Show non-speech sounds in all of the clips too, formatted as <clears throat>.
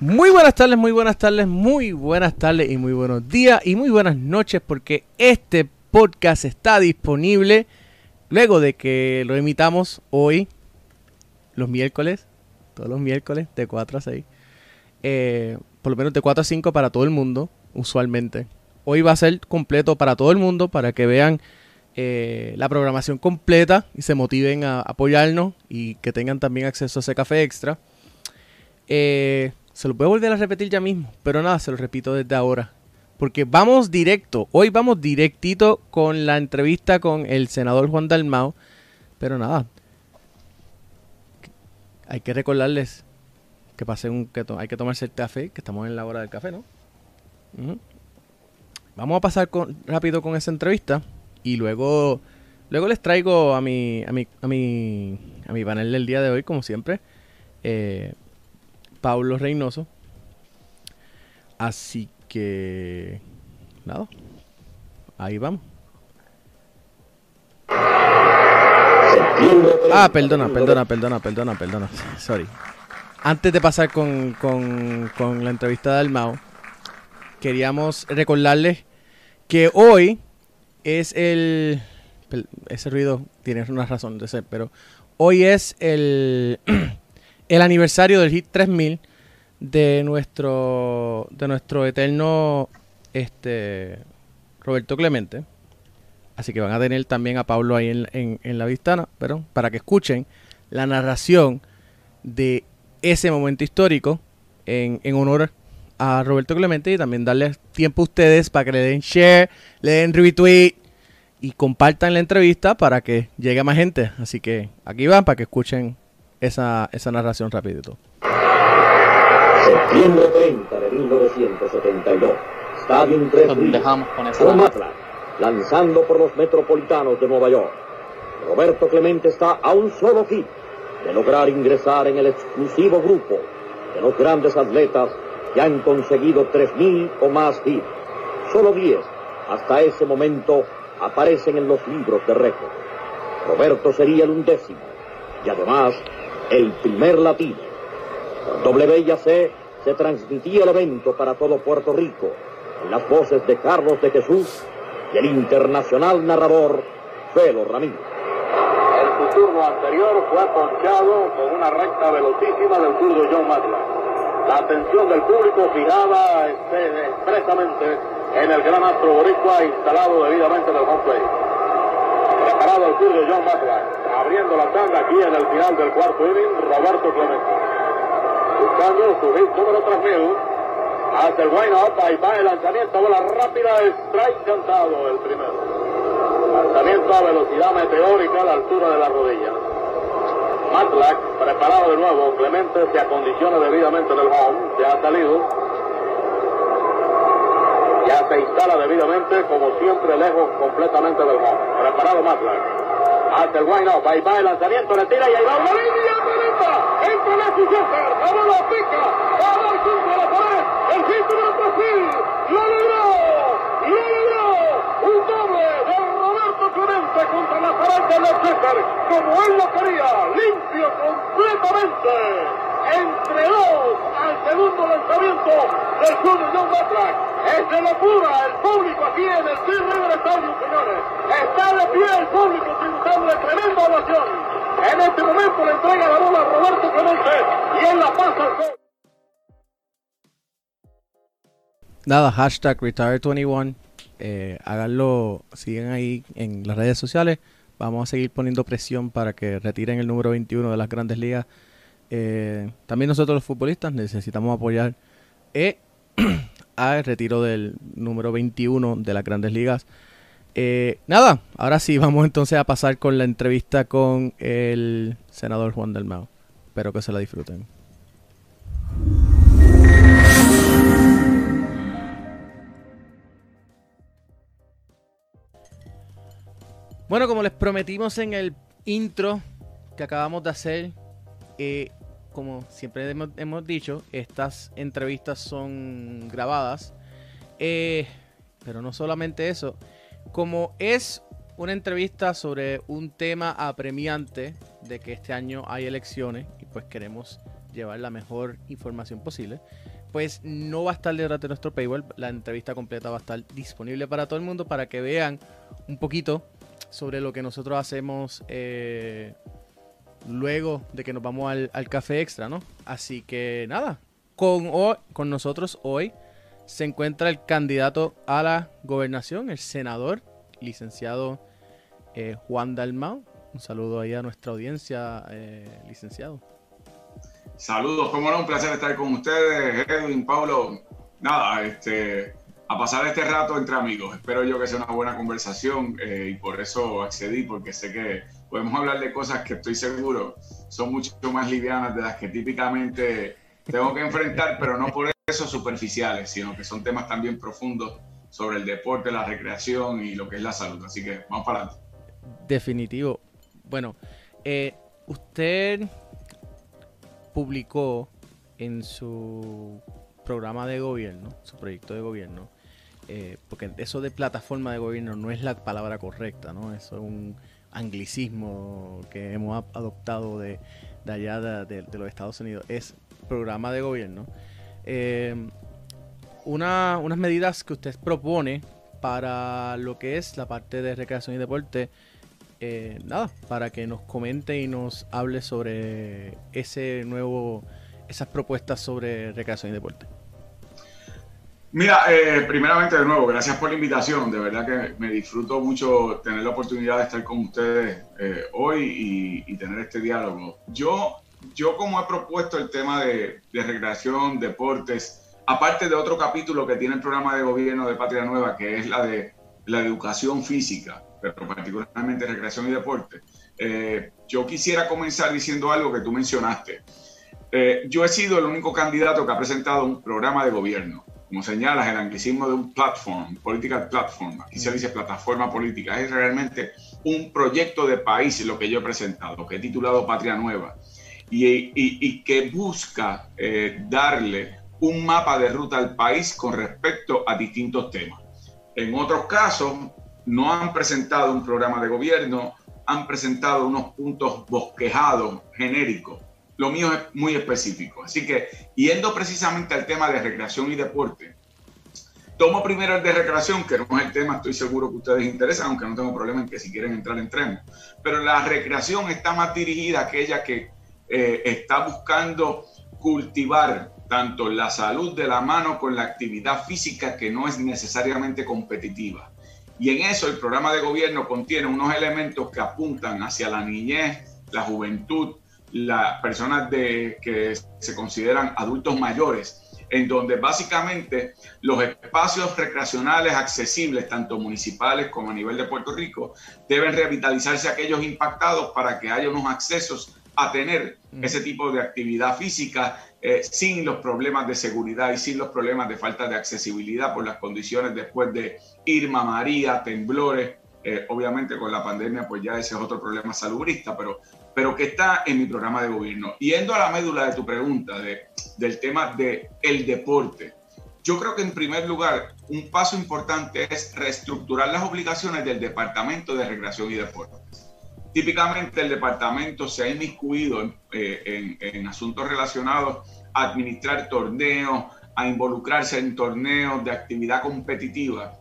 Muy buenas tardes, muy buenas tardes, muy buenas tardes y muy buenos días y muy buenas noches porque este podcast está disponible luego de que lo emitamos hoy, los miércoles, todos los miércoles de 4 a 6, eh, por lo menos de 4 a 5 para todo el mundo, usualmente. Hoy va a ser completo para todo el mundo para que vean eh, la programación completa y se motiven a apoyarnos y que tengan también acceso a ese café extra. Eh, se lo puedo volver a repetir ya mismo, pero nada, se lo repito desde ahora. Porque vamos directo, hoy vamos directito con la entrevista con el senador Juan Dalmao. Pero nada, hay que recordarles que pasen que hay que tomarse el café, que estamos en la hora del café, ¿no? Vamos a pasar rápido con esa entrevista y luego luego les traigo a mi a mi a mi a mi panel del día de hoy como siempre. Eh, Pablo Reynoso. Así que, nada, ahí vamos. Ah, perdona, perdona, perdona, perdona, perdona. Sorry. Antes de pasar con, con, con la entrevista de Almao, queríamos recordarles que hoy es el... Ese ruido tiene una razón de ser, pero hoy es el <clears throat> el aniversario del Hit 3000 de nuestro de nuestro eterno este Roberto Clemente. Así que van a tener también a Pablo ahí en, en, la vistana, pero para que escuchen la narración de ese momento histórico en, en honor a Roberto Clemente y también darles tiempo a ustedes para que le den share, le den retweet y compartan la entrevista para que llegue a más gente. Así que aquí van para que escuchen esa, esa narración rapidito. Septiembre 30 de 1972. Estadio 3 dejamos con esa lanzando por los metropolitanos de Nueva York. Roberto Clemente está a un solo hit de lograr ingresar en el exclusivo grupo de los grandes atletas que han conseguido 3.000 o más hits. Solo 10 hasta ese momento aparecen en los libros de récord. Roberto sería el undécimo y además el primer latino. Por WIAC se transmitía el evento para todo Puerto Rico las voces de Carlos de Jesús y el internacional narrador Felo Ramírez. El turno anterior fue ponchado con una recta velocísima del turno John Matlack. La atención del público fijada este, expresamente en el gran astro boricua instalado debidamente en el home. Preparado el turno John Matlack abriendo la tanda aquí en el final del cuarto inning, Roberto Clemente. Buscando su hit número 3000. Hace el wind up, ahí va el lanzamiento, bola rápida, strike cantado el primero. Lanzamiento a velocidad meteórica a la altura de la rodilla. Matlack, preparado de nuevo, Clemente se acondiciona debidamente en el home, se ha salido. Ya se instala debidamente, como siempre, lejos completamente del home. Preparado Matlack hace el wind up, ahí va el lanzamiento, le tira y ahí va. Una línea tremenda, entra la Center, la bola pica, va a dar junto a la pared, el hit del Brasil, lo logró, lo logró, un doble de Roberto Clemente contra la pared de Center, como él lo quería, limpio completamente, entre dos al segundo lanzamiento del de John Matlack. Es de locura el público aquí en el Steel River Stadium, señores. Está de pie el público tributando tremenda ovación. En este momento le entrega la bola a Roberto Clemente y él la pasa al gol. Nada, hashtag Retire21. Eh, háganlo, sigan ahí en las redes sociales. Vamos a seguir poniendo presión para que retiren el número 21 de las grandes ligas. Eh, también nosotros los futbolistas necesitamos apoyar. Eh, <clears throat> el retiro del número 21 de las grandes ligas. Eh, nada, ahora sí, <laughs> vamos entonces a pasar con la entrevista con el senador Juan del Mao. Espero que se la disfruten. Bueno, como les prometimos en el intro que acabamos de hacer, eh, como siempre hemos, dicho, estas entrevistas son grabadas. Eh, pero no solamente eso. Como es una entrevista sobre un tema apremiante de que este año hay elecciones y pues queremos llevar la mejor información posible, pues no va a estar detrás de nuestro paywall. La entrevista completa va a estar disponible para todo el mundo para que vean un poquito sobre lo que nosotros hacemos eh, luego de que nos vamos al, café extra, ¿no? Así que nada, con, con nosotros hoy se encuentra el candidato a la gobernación, el senador, licenciado eh, Juan Dalmau. Un saludo ahí a nuestra audiencia, eh, licenciado. Saludos, como no, un placer estar con ustedes, Edwin, Pablo. Nada, este, a pasar este rato entre amigos. Espero yo que sea una buena conversación eh, y por eso accedí, porque sé que podemos hablar de cosas que estoy seguro son mucho más livianas de las que típicamente tengo que enfrentar, pero no por eso superficiales, sino que son temas también profundos sobre el deporte, la recreación y lo que es la salud. Así que vamos para adelante. Definitivo. Bueno, eh, usted publicó en su programa de gobierno, su proyecto de gobierno, eh, porque eso de plataforma de gobierno no es la palabra correcta, ¿no? Eso es un anglicismo que hemos adoptado de, allá de, los Estados Unidos. Es programa de gobierno. Eh, unas medidas que usted propone para lo que es la parte de recreación y deporte eh, nada, para que nos comente y nos hable sobre ese nuevo, esas propuestas sobre recreación y deporte. Mira, eh, primeramente de nuevo, gracias por la invitación. De verdad que me disfruto mucho tener la oportunidad de estar con ustedes eh, hoy y, tener este diálogo. Yo, yo como he propuesto el tema de, recreación, deportes, aparte de otro capítulo que tiene el programa de gobierno de Patria Nueva, que es la de la educación física pero particularmente recreación y deporte. Eh, yo quisiera comenzar diciendo algo que tú mencionaste. Eh, yo he sido el único candidato que ha presentado un programa de gobierno. Como señalas, el anglicismo de un platform, political platform, aquí se dice plataforma política, es realmente un proyecto de país lo que yo he presentado, que he titulado Patria Nueva, y, y, que busca eh, darle un mapa de ruta al país con respecto a distintos temas. En otros casos, no han presentado un programa de gobierno, han presentado unos puntos bosquejados, genéricos. Lo mío es muy específico. Así que, yendo precisamente al tema de recreación y deporte, tomo primero el de recreación, que no es el tema, estoy seguro que ustedes interesan, aunque no tengo problema en que si quieren entrar, entremos. Pero la recreación está más dirigida a aquella que eh, está buscando cultivar tanto la salud de la mano con la actividad física que no es necesariamente competitiva. Y en eso el programa de gobierno contiene unos elementos que apuntan hacia la niñez, la juventud, las personas de, que se consideran adultos mayores, en donde básicamente los espacios recreacionales accesibles, tanto municipales como a nivel de Puerto Rico, deben revitalizarse aquellos impactados para que haya unos accesos a tener mm. ese tipo de actividad física eh, sin los problemas de seguridad y sin los problemas de falta de accesibilidad por las condiciones después de Irma, María, temblores. Eh, obviamente con la pandemia pues ya ese es otro problema salubrista, pero, pero que está en mi programa de gobierno. Yendo a la médula de tu pregunta de, del tema del el deporte, yo creo que en primer lugar un paso importante es reestructurar las obligaciones del Departamento de Recreación y Deportes. Típicamente el departamento se ha inmiscuido en, eh, en, asuntos relacionados a administrar torneos, a involucrarse en torneos de actividad competitiva.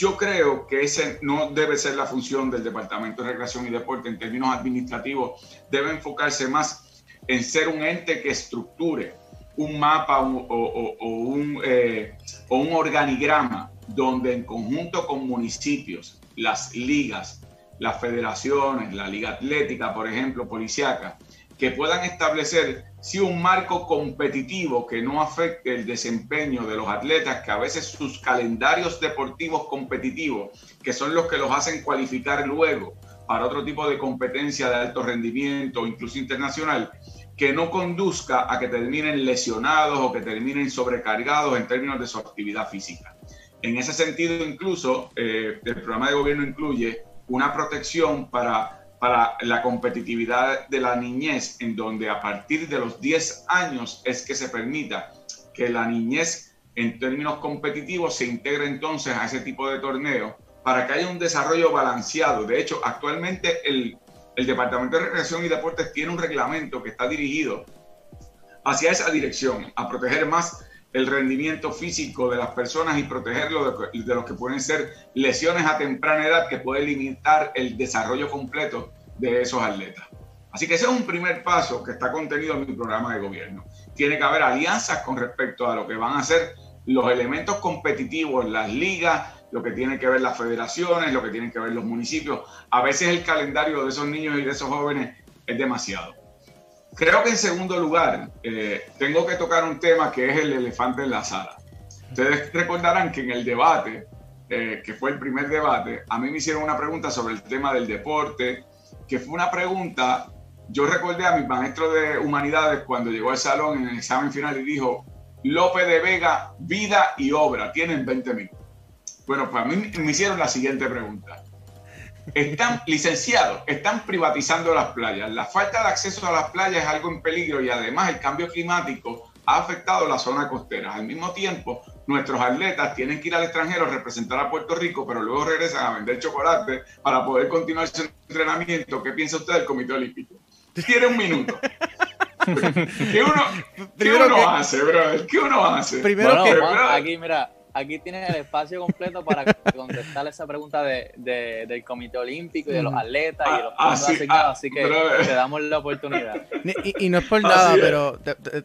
Yo creo que ese no debe ser la función del Departamento de Recreación y Deporte en términos administrativos. Debe enfocarse más en ser un ente que estructure un mapa o, un, eh, o un organigrama donde en conjunto con municipios, las ligas, las federaciones, la Liga Atlética, por ejemplo, policiaca, que puedan establecer si un marco competitivo que no afecte el desempeño de los atletas, que a veces sus calendarios deportivos competitivos, que son los que los hacen cualificar luego para otro tipo de competencia de alto rendimiento, incluso internacional, que no conduzca a que terminen lesionados o que terminen sobrecargados en términos de su actividad física. En ese sentido, incluso, eh, el programa de gobierno incluye una protección para, para la competitividad de la niñez, en donde a partir de los 10 años es que se permita que la niñez en términos competitivos se integre entonces a ese tipo de torneo para que haya un desarrollo balanceado. De hecho, actualmente el, el Departamento de Recreación y Deportes tiene un reglamento que está dirigido hacia esa dirección, a proteger más el rendimiento físico de las personas y protegerlo de, de los que pueden ser lesiones a temprana edad que pueden limitar el desarrollo completo de esos atletas. Así que ese es un primer paso que está contenido en mi programa de gobierno. Tiene que haber alianzas con respecto a lo que van a ser los elementos competitivos las ligas, lo que tiene que ver las federaciones, lo que tienen que ver los municipios. A veces el calendario de esos niños y de esos jóvenes es demasiado. Creo que en segundo lugar, eh, tengo que tocar un tema que es el elefante en la sala. Ustedes recordarán que en el debate, eh, que fue el primer debate, a mí me hicieron una pregunta sobre el tema del deporte, que fue una pregunta, yo recordé a mi maestro de humanidades cuando llegó al salón en el examen final y dijo, López de Vega, vida y obra, tienen 20 minutos. Bueno, pues a mí me hicieron la siguiente pregunta. Están licenciados, están privatizando las playas. La falta de acceso a las playas es algo en peligro y además el cambio climático ha afectado la zona costera. Al mismo tiempo, nuestros atletas tienen que ir al extranjero a representar a Puerto Rico, pero luego regresan a vender chocolate para poder continuar su entrenamiento. ¿Qué piensa usted del Comité Olímpico? Tiene un minuto. <laughs> ¿Qué uno, ¿qué uno hace, brother? ¿Qué uno hace? Primero que... aquí, mira, aquí tienes el espacio completo para contestar esa pregunta de, del Comité Olímpico y de los atletas y de los ah, así, ah, así que te damos la oportunidad. Y, no es por nada, pero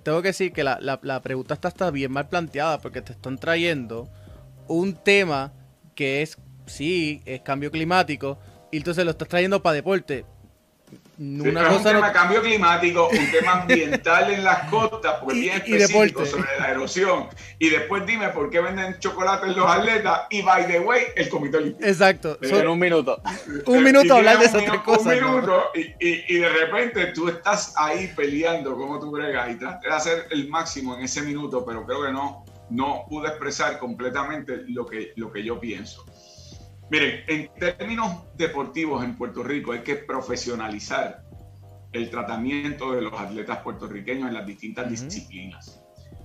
tengo que decir que la, la, pregunta está, está bien mal planteada porque te están trayendo un tema que es, sí, es cambio climático, y entonces lo estás trayendo para deporte una es un tema de cambio climático, un tema ambiental en las costas, porque <laughs> bien específico sobre la erosión. Y después dime por qué venden chocolate en los atletas y by the way, el comité olímpico. Exacto. en un minuto. <laughs> un minuto hablar de esas tres cosas. Un minuto y, y, de repente tú estás ahí peleando como tú bregas y tratas de hacer el máximo en ese minuto, pero creo que no, no pude expresar completamente lo que, lo que yo pienso. Miren, en términos deportivos en Puerto Rico hay que profesionalizar el tratamiento de los atletas puertorriqueños en las distintas disciplinas.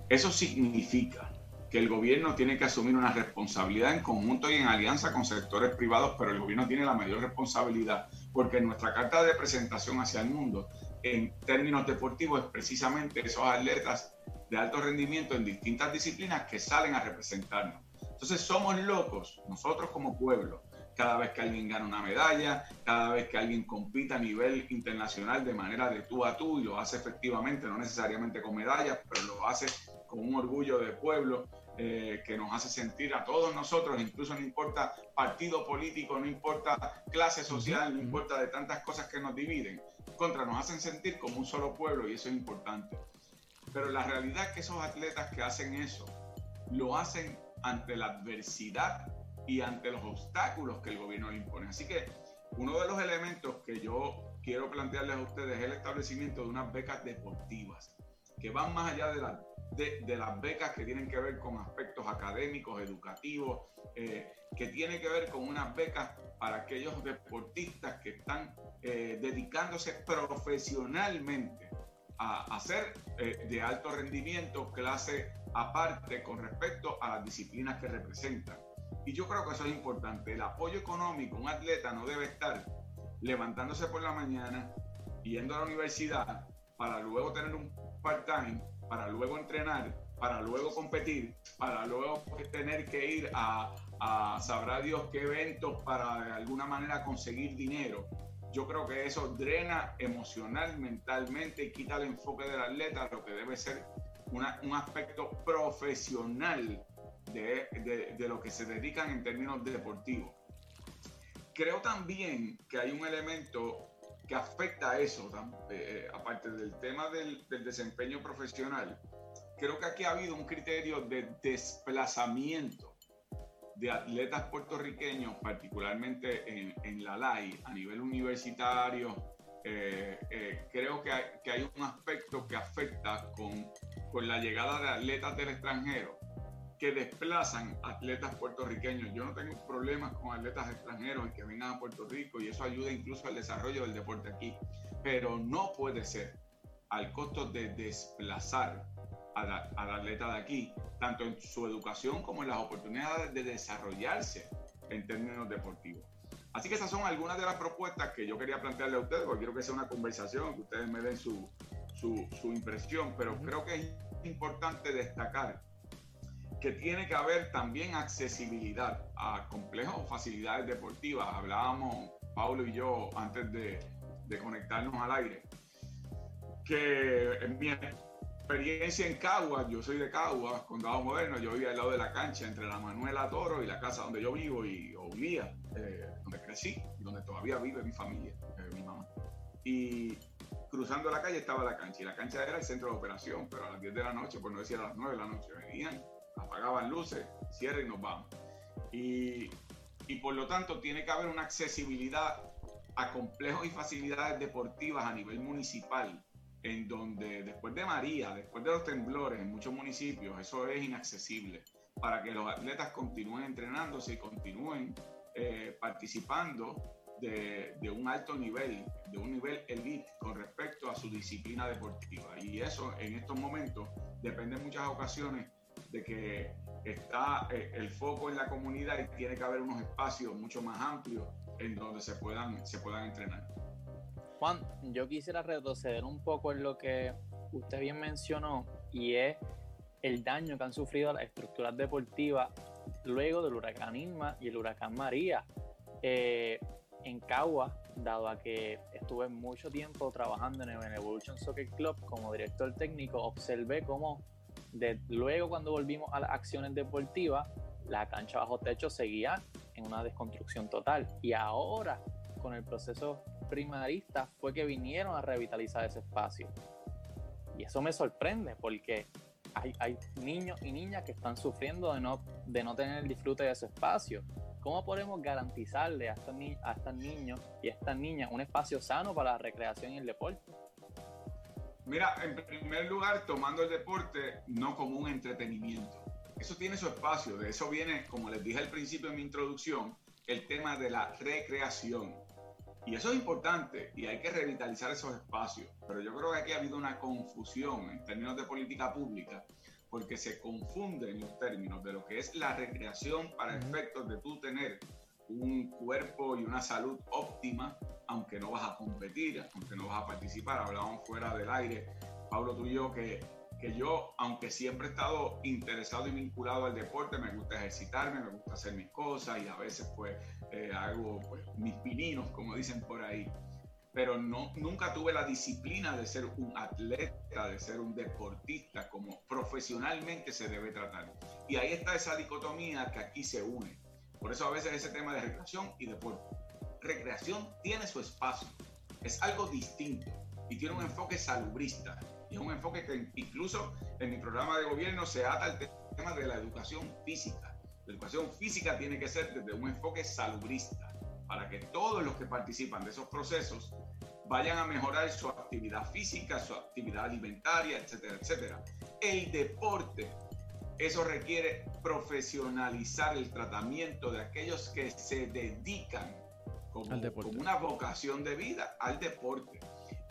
Eso significa que el gobierno tiene que asumir una responsabilidad en conjunto y en alianza con sectores privados, pero el gobierno tiene la mayor responsabilidad porque nuestra carta de presentación hacia el mundo en términos deportivos es precisamente esos atletas de alto rendimiento en distintas disciplinas que salen a representarnos. Entonces somos locos, nosotros como pueblo, cada vez que alguien gana una medalla, cada vez que alguien compita a nivel internacional de manera de tú a tú y lo hace efectivamente, no necesariamente con medallas, pero lo hace con un orgullo de pueblo eh, que nos hace sentir a todos nosotros, incluso no importa partido político, no importa clase social, no importa de tantas cosas que nos dividen, contra nos hacen sentir como un solo pueblo y eso es importante. Pero la realidad es que esos atletas que hacen eso, lo hacen ante la adversidad y ante los obstáculos que el gobierno le impone. Así que uno de los elementos que yo quiero plantearles a ustedes es el establecimiento de unas becas deportivas que van más allá de, la, de, las becas que tienen que ver con aspectos académicos, educativos, eh, que tiene que ver con unas becas para aquellos deportistas que están eh, dedicándose profesionalmente a hacer eh, de alto rendimiento clase aparte con respecto a las disciplinas que representan. Y yo creo que eso es importante. El apoyo económico, un atleta no debe estar levantándose por la mañana, yendo a la universidad para luego tener un part-time, para luego entrenar, para luego competir, para luego tener que ir a, a sabrá Dios qué eventos para de alguna manera conseguir dinero. Yo creo que eso drena emocional, mentalmente y quita el enfoque del atleta a lo que debe ser un aspecto profesional de, de, lo que se dedican en términos deportivos. Creo también que hay un elemento que afecta a eso, eh, aparte del tema del, del, desempeño profesional. Creo que aquí ha habido un criterio de desplazamiento de atletas puertorriqueños, particularmente en, en la LAI, a nivel universitario, eh, eh, creo que hay, que hay, un aspecto que afecta con, con, la llegada de atletas del extranjero que desplazan atletas puertorriqueños. Yo no tengo problemas con atletas extranjeros que vengan a Puerto Rico y eso ayuda incluso al desarrollo del deporte aquí, pero no puede ser al costo de desplazar al atleta de aquí, tanto en su educación como en las oportunidades de desarrollarse en términos deportivos. Así que esas son algunas de las propuestas que yo quería plantearle a ustedes, porque quiero que sea una conversación, que ustedes me den su, su, su impresión, pero creo que es importante destacar que tiene que haber también accesibilidad a complejos o facilidades deportivas. Hablábamos, Pablo y yo, antes de, de conectarnos al aire, que en mi experiencia en Caguas, yo soy de Caguas, condado moderno, yo vivía al lado de la cancha entre la Manuela Toro y la casa donde yo vivo y o eh, donde crecí y donde todavía vive mi familia, eh, mi mamá. Y cruzando la calle estaba la cancha y la cancha era el centro de operación, pero a las 10 de la noche, por no decir a las 9 de la noche, venían, apagaban luces, cierre y nos vamos. Y, y por lo tanto tiene que haber una accesibilidad a complejos y facilidades deportivas a nivel municipal en donde después de María, después de los temblores en muchos municipios, eso es inaccesible para que los atletas continúen entrenándose y continúen eh, participando de, un alto nivel, de un nivel elite con respecto a su disciplina deportiva. Y eso en estos momentos depende en muchas ocasiones de que está eh, el foco en la comunidad y tiene que haber unos espacios mucho más amplios en donde se puedan, se puedan entrenar. Juan, yo quisiera retroceder un poco en lo que usted bien mencionó y es el daño que han sufrido las estructuras deportivas luego del huracán Irma y el huracán María. Eh, en Cagua, dado a que estuve mucho tiempo trabajando en el Evolution Soccer Club como director técnico, observé cómo luego cuando volvimos a las acciones deportivas, la cancha bajo techo seguía en una desconstrucción total. Y ahora, con el proceso primaristas fue que vinieron a revitalizar ese espacio. Y eso me sorprende porque hay, niños y niñas que están sufriendo de no, de no tener el disfrute de ese espacio. ¿Cómo podemos garantizarle a estos, a estos niños y a estas niñas un espacio sano para la recreación y el deporte? Mira, en primer lugar, tomando el deporte no como un entretenimiento. Eso tiene su espacio, de eso viene, como les dije al principio en mi introducción, el tema de la recreación. Y eso es importante y hay que revitalizar esos espacios. Pero yo creo que aquí ha habido una confusión en términos de política pública porque se confunden los términos de lo que es la recreación para efectos de tú tener un cuerpo y una salud óptima, aunque no vas a competir, aunque no vas a participar. Hablábamos fuera del aire, Pablo, tú y yo, que que yo, aunque siempre he estado interesado y vinculado al deporte, me gusta ejercitarme, me gusta hacer mis cosas y a veces pues eh, hago pues, mis pininos, como dicen por ahí. Pero no, nunca tuve la disciplina de ser un atleta, de ser un deportista, como profesionalmente se debe tratar. Y ahí está esa dicotomía que aquí se une. Por eso a veces ese tema de recreación y deporte. Recreación tiene su espacio, es algo distinto y tiene un enfoque salubrista y es un enfoque que incluso en mi programa de gobierno se ata al tema de la educación física. La educación física tiene que ser desde un enfoque salubrista, para que todos los que participan de esos procesos vayan a mejorar su actividad física, su actividad alimentaria, etcétera, etcétera. El deporte, eso requiere profesionalizar el tratamiento de aquellos que se dedican como, como una vocación de vida al deporte.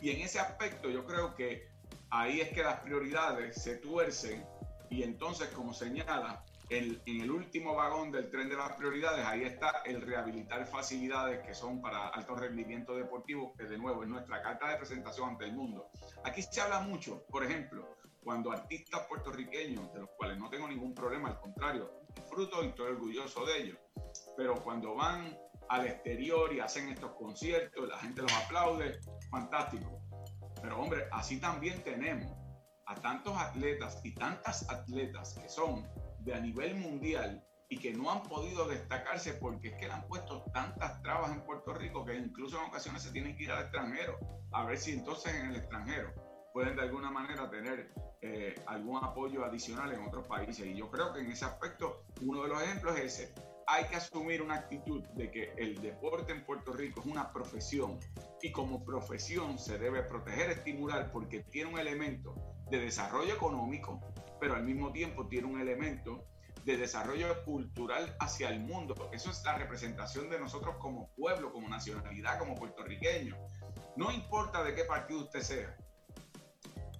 Y en ese aspecto yo creo que ahí es que las prioridades se tuercen y entonces, como señala, en el último vagón del tren de las prioridades, ahí está el rehabilitar facilidades que son para alto rendimiento deportivo, que de nuevo es nuestra carta de presentación ante el mundo. Aquí se habla mucho, por ejemplo, cuando artistas puertorriqueños, de los cuales no tengo ningún problema, al contrario, disfruto y estoy orgulloso de ellos, pero cuando van al exterior y hacen estos conciertos, la gente los aplaude, fantástico. Pero hombre, así también tenemos a tantos atletas y tantas atletas que son de a nivel mundial y que no han podido destacarse porque es que le han puesto tantas trabas en Puerto Rico que incluso en ocasiones se tienen que ir al extranjero a ver si entonces en el extranjero pueden de alguna manera tener eh, algún apoyo adicional en otros países. Y yo creo que en ese aspecto uno de los ejemplos es ese hay que asumir una actitud de que el deporte en Puerto Rico es una profesión y como profesión se debe proteger, estimular porque tiene un elemento de desarrollo económico, pero al mismo tiempo tiene un elemento de desarrollo cultural hacia el mundo. Eso es la representación de nosotros como pueblo, como nacionalidad, como puertorriqueño. No importa de qué partido usted sea,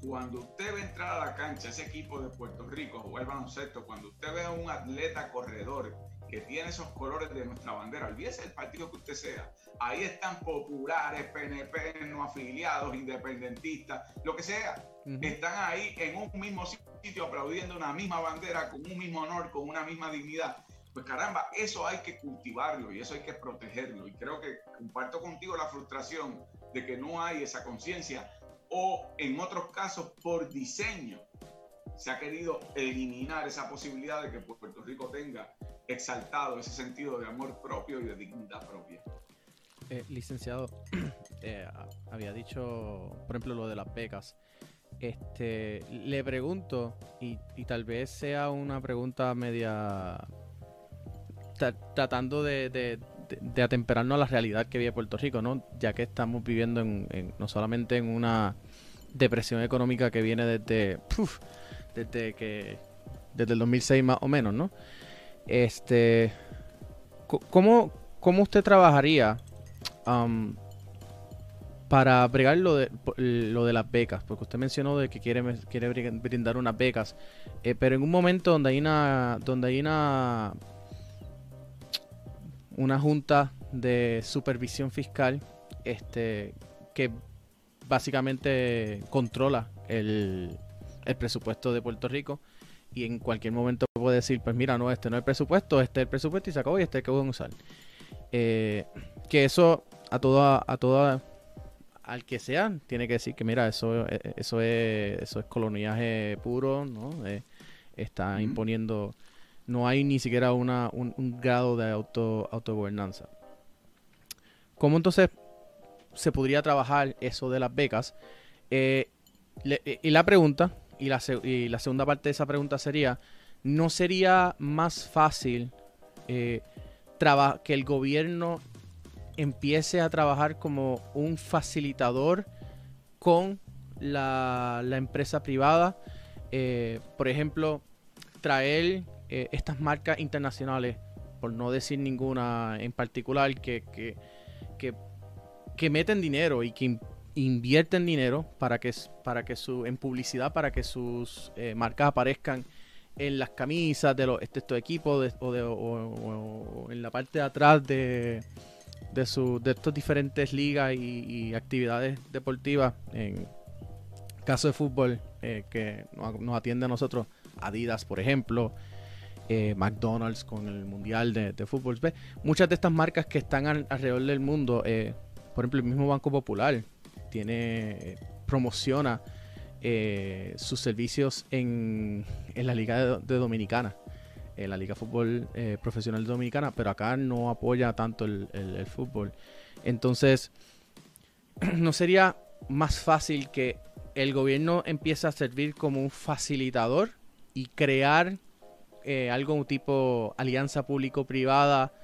cuando usted ve entrar a la cancha ese equipo de Puerto Rico jugar baloncesto, cuando usted ve a un atleta corredor que tiene esos colores de nuestra bandera, olvídese del partido que usted sea, ahí están populares, PNP, no afiliados, independentistas, lo que sea, están ahí en un mismo sitio aplaudiendo una misma bandera, con un mismo honor, con una misma dignidad. Pues caramba, eso hay que cultivarlo y eso hay que protegerlo. Y creo que comparto contigo la frustración de que no hay esa conciencia o en otros casos por diseño se ha querido eliminar esa posibilidad de que Puerto Rico tenga exaltado ese sentido de amor propio y de dignidad propia. Eh, licenciado, <clears throat> eh, había dicho, por ejemplo, lo de las becas. Este, le pregunto, y, tal vez sea una pregunta media tratando de, atemperarnos a la realidad que vive Puerto Rico, ¿no? Ya que estamos viviendo en, no solamente en una depresión económica que viene desde desde que desde el 2006 más o menos, ¿no? Este, ¿cómo, cómo usted trabajaría um, para bregar lo de, lo de las becas? Porque usted mencionó de que quiere, quiere brindar unas becas, eh, pero en un momento donde hay una, donde hay una, una junta de supervisión fiscal, este, que básicamente controla el, el presupuesto de Puerto Rico y en cualquier momento puede decir, pues mira, no, este no es el presupuesto, este es el presupuesto y se acabó y este es el que a usar. Eh, que eso a toda, a toda, al que sea, tiene que decir que mira, eso, eh, eso es, eso es coloniaje puro, ¿no? Eh, está imponiendo, no hay ni siquiera una, un, grado de auto, autogobernanza. ¿Cómo entonces se podría trabajar eso de las becas? y la pregunta y la, y la segunda parte de esa pregunta sería, ¿no sería más fácil eh, que el gobierno empiece a trabajar como un facilitador con la, empresa privada? Eh, por ejemplo, traer eh, estas marcas internacionales, por no decir ninguna en particular, que, que, que, que meten dinero y que invierten dinero para que, para que su, en publicidad, para que sus eh, marcas aparezcan en las camisas de, los, estos equipos o, de, o, en la parte de atrás de, de, su, de estos diferentes ligas y, actividades deportivas. En caso de fútbol, eh, que nos, atiende a nosotros, Adidas, por ejemplo. Eh, McDonald's con el Mundial de, Fútbol. Muchas de estas marcas que están alrededor del mundo, por ejemplo, el mismo Banco Popular, tiene promociona eh, sus servicios en, la Liga de, Dominicana, en la Liga Fútbol eh, Profesional Dominicana, pero acá no apoya tanto el, fútbol. Entonces, <clears throat> ¿no sería más fácil que el gobierno empiece a servir como un facilitador y crear eh, algo tipo alianza público-privada,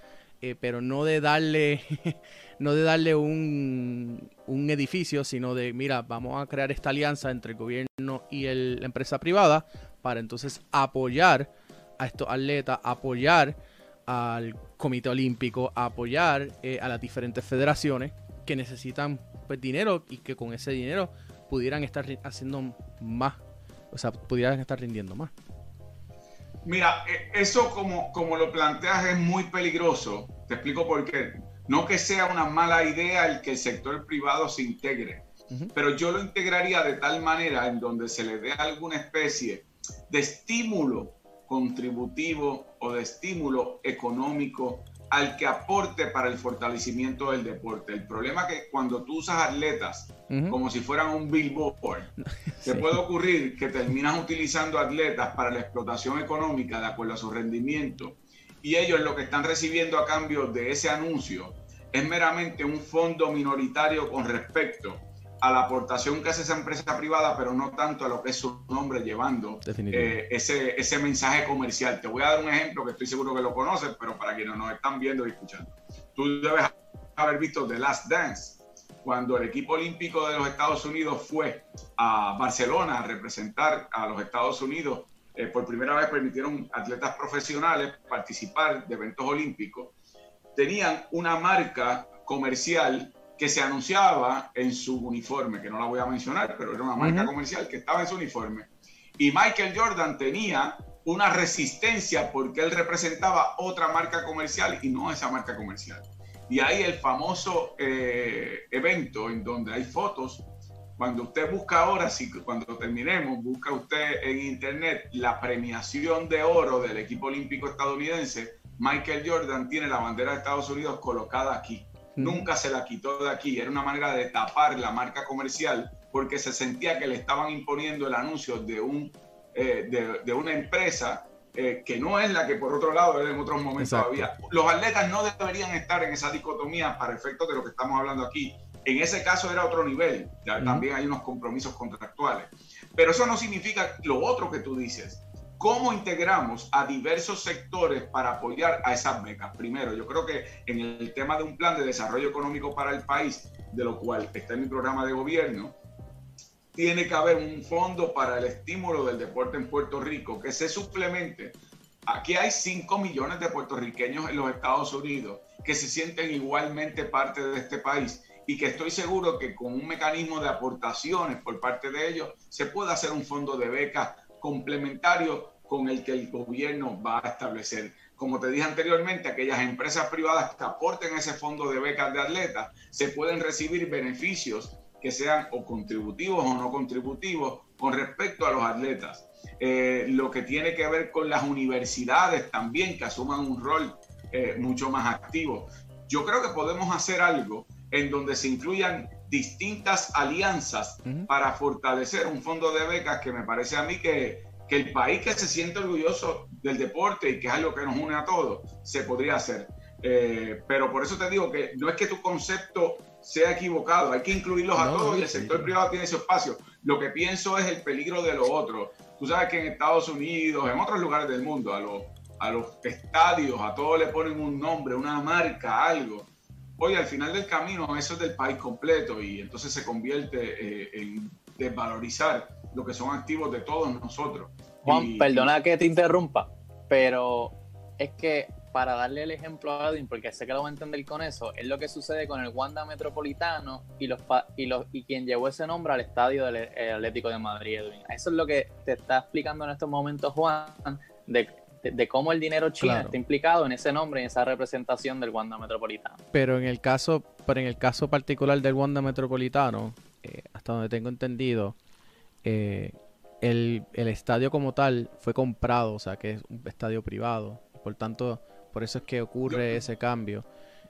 pero no de darle <laughs> no de darle un, edificio, sino de, mira, vamos a crear esta alianza entre el gobierno y la empresa privada para entonces apoyar a estos atletas, apoyar al Comité Olímpico, apoyar eh, a las diferentes federaciones que necesitan pues, dinero y que con ese dinero pudieran estar haciendo más, o sea, pudieran estar rindiendo más. Mira, e, eso como, como lo planteas es muy peligroso. Te explico por qué. No que sea una mala idea el que el sector privado se integre, pero yo lo integraría de tal manera en donde se le dé alguna especie de estímulo contributivo o de estímulo económico al que aporte para el fortalecimiento del deporte. El problema es que cuando tú usas atletas como si fueran un billboard, <laughs> te puede ocurrir que terminas utilizando atletas para la explotación económica de acuerdo a su rendimiento y ellos lo que están recibiendo a cambio de ese anuncio es meramente un fondo minoritario con respecto a la aportación que hace esa empresa privada, pero no tanto a lo que es su nombre llevando eh, ese, ese mensaje comercial. Te voy a dar un ejemplo que estoy seguro que lo conoces, pero para quienes nos están viendo y escuchando. Tú debes haber visto The Last Dance, cuando el equipo olímpico de los Estados Unidos fue a Barcelona a representar a los Estados Unidos eh, por primera vez permitieron atletas profesionales participar de eventos olímpicos, tenían una marca comercial que se anunciaba en su uniforme, que no la voy a mencionar, pero era una marca comercial que estaba en su uniforme. Y Michael Jordan tenía una resistencia porque él representaba otra marca comercial y no esa marca comercial. Y hay el famoso eh, evento en donde hay fotos. Cuando usted busca ahora, si cuando terminemos, busca usted en internet la premiación de oro del equipo olímpico estadounidense, Michael Jordan tiene la bandera de Estados Unidos colocada aquí. Nunca se la quitó de aquí. Era una manera de tapar la marca comercial porque se sentía que le estaban imponiendo el anuncio de, un, eh, de, una empresa eh, que no es la que por otro lado en otros momentos había. Los atletas no deberían estar en esa dicotomía para efectos de lo que estamos hablando aquí. En ese caso era otro nivel, también hay unos compromisos contractuales. Pero eso no significa lo otro que tú dices. ¿Cómo integramos a diversos sectores para apoyar a esas becas? Primero, yo creo que en el tema de un plan de desarrollo económico para el país, de lo cual está en mi programa de gobierno, tiene que haber un fondo para el estímulo del deporte en Puerto Rico que se suplemente. Aquí hay 5 millones de puertorriqueños en los Estados Unidos que se sienten igualmente parte de este país y que estoy seguro que con un mecanismo de aportaciones por parte de ellos se puede hacer un fondo de becas complementario con el que el gobierno va a establecer. Como te dije anteriormente, aquellas empresas privadas que aporten ese fondo de becas de atletas se pueden recibir beneficios que sean o contributivos o no contributivos con respecto a los atletas. Eh, lo que tiene que ver con las universidades también, que asuman un rol eh, mucho más activo. Yo creo que podemos hacer algo en donde se incluyan distintas alianzas para fortalecer un fondo de becas que me parece a mí que, que el país que se siente orgulloso del deporte y que es algo que nos une a todos, se podría hacer. Eh, pero por eso te digo que no es que tu concepto sea equivocado, hay que incluirlos a todos y el sector privado tiene ese espacio. Lo que pienso es el peligro de lo otro. Tú sabes que en Estados Unidos, en otros lugares del mundo, a los, a los estadios, a todos le ponen un nombre, una marca, algo. Oye, al final del camino eso es del país completo y entonces se convierte eh, en desvalorizar lo que son activos de todos nosotros. Juan, perdona que te interrumpa, pero es que para darle el ejemplo a Edwin, porque sé que lo va a entender con eso, es lo que sucede con el Wanda Metropolitano y los y los y quien llevó ese nombre al estadio del eh, Atlético de Madrid, Edwin. Eso es lo que te está explicando en estos momentos Juan, de, cómo el dinero chino está implicado en ese nombre en esa representación del Wanda Metropolitano. Pero en el caso, pero en el caso particular del Wanda Metropolitano, eh, hasta donde tengo entendido, eh, el, el estadio como tal fue comprado, o sea que es un estadio privado. Por tanto, por eso es que ocurre ese cambio.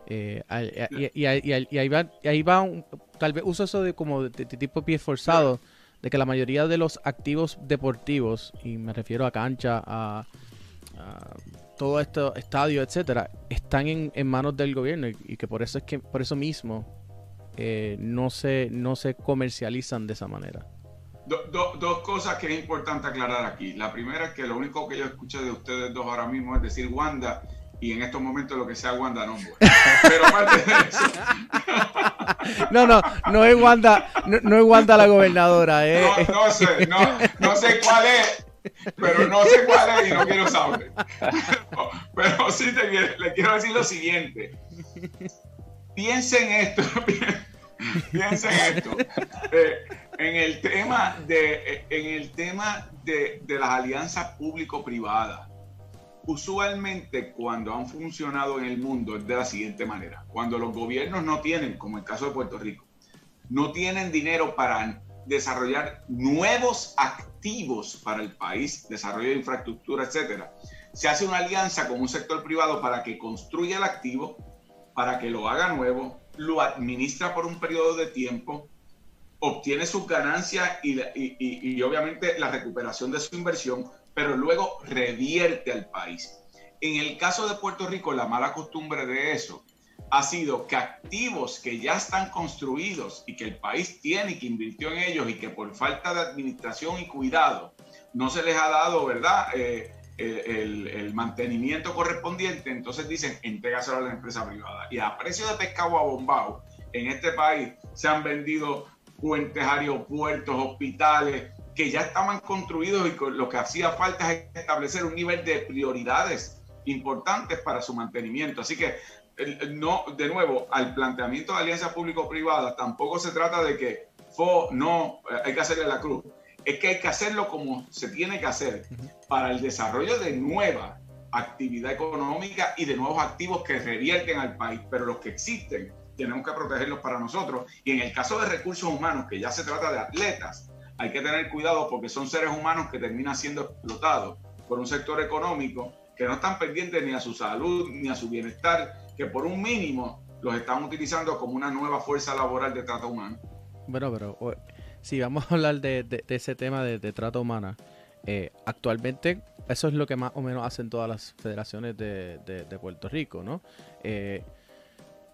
Eh, y, ahí va, ahí va tal vez uso eso de como de, tipo pie forzado, de que la mayoría de los activos deportivos, y me refiero a cancha, a, todo esto, estadio, etcétera, están en, manos del gobierno y, que por eso es que, por eso mismo, eh, no se, no se comercializan de esa manera. dos cosas que es importante aclarar aquí. La primera es que lo único que yo escuché de ustedes dos ahora mismo es decir, Wanda, y en estos momentos lo que sea Wanda no <laughs> Pero aparte de eso. <laughs> No, no, no es Wanda, no, es Wanda la gobernadora. Eh. No, no sé, no, no sé cuál es, pero no sé cuál es y no quiero saber. Pero, sí te, le quiero decir lo siguiente. Piensen esto, <laughs> piensen esto. Eh, en el tema de, en el tema de, de las alianzas público-privadas usualmente cuando han funcionado en el mundo es de la siguiente manera. Cuando los gobiernos no tienen, como el caso de Puerto Rico, no tienen dinero para desarrollar nuevos activos para el país, desarrollo de infraestructura, etcétera, se hace una alianza con un sector privado para que construya el activo, para que lo haga nuevo, lo administra por un periodo de tiempo, obtiene sus ganancias y, y obviamente la recuperación de su inversión, pero luego revierte al país. En el caso de Puerto Rico, la mala costumbre de eso ha sido que activos que ya están construidos y que el país tiene y que invirtió en ellos y que por falta de administración y cuidado no se les ha dado, ¿verdad? Eh, el, mantenimiento correspondiente, entonces dicen, entrégaselo a la empresa privada. Y a precio de pescado a bombao, en este país se han vendido puentes, aeropuertos, hospitales, que ya estaban construidos y lo que hacía falta es establecer un nivel de prioridades importantes para su mantenimiento. Así que, no, de nuevo, al planteamiento de alianza público-privada, tampoco se trata de que FO no, eh, hay que hacerle la cruz. es que hay que hacerlo como se tiene que hacer para el desarrollo de nueva actividad económica y de nuevos activos que revierten al país, pero los que existen tenemos que protegerlos para nosotros. Y en el caso de recursos humanos, que ya se trata de atletas, hay que tener cuidado porque son seres humanos que terminan siendo explotados por un sector económico que no están pendientes ni a su salud ni a su bienestar, que por un mínimo los están utilizando como una nueva fuerza laboral de trato humano. Bueno, pero si vamos a hablar de, ese tema de, trata humana, eh, actualmente eso es lo que más o menos hacen todas las federaciones de, Puerto Rico, ¿no? Eh,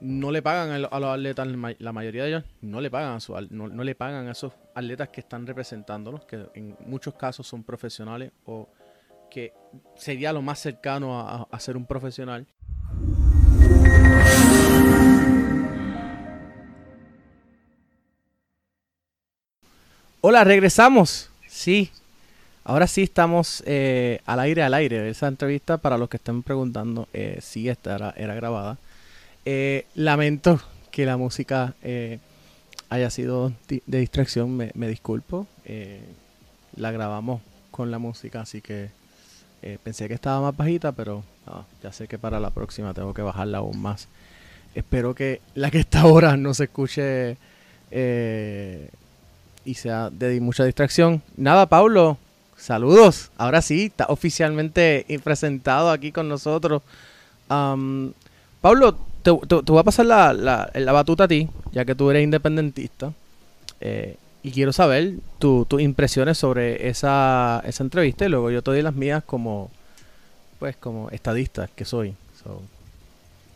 no le pagan a, los atletas, la mayoría de ellos no le pagan a su, no, le pagan a esos atletas que están representándolos, que en muchos casos son profesionales o que sería lo más cercano a, ser un profesional. Hola, regresamos. Sí, ahora sí estamos eh, al aire, al aire. Esa entrevista, para los que estén preguntando, eh, sí, esta era grabada. Eh, lamento que la música eh, haya sido de distracción, me, disculpo. La grabamos con la música, así que pensé que estaba más bajita, pero ya sé que para la próxima tengo que bajarla aún más. Espero que la que está ahora no se escuche y sea de mucha distracción. Nada, Pablo, saludos. Ahora sí, está oficialmente presentado aquí con nosotros. Pablo, te, voy a pasar la, la, batuta a ti, ya que tú eres independentista. Eh, y quiero saber tus impresiones sobre esa, esa entrevista y luego yo te doy las mías como pues como estadista que soy.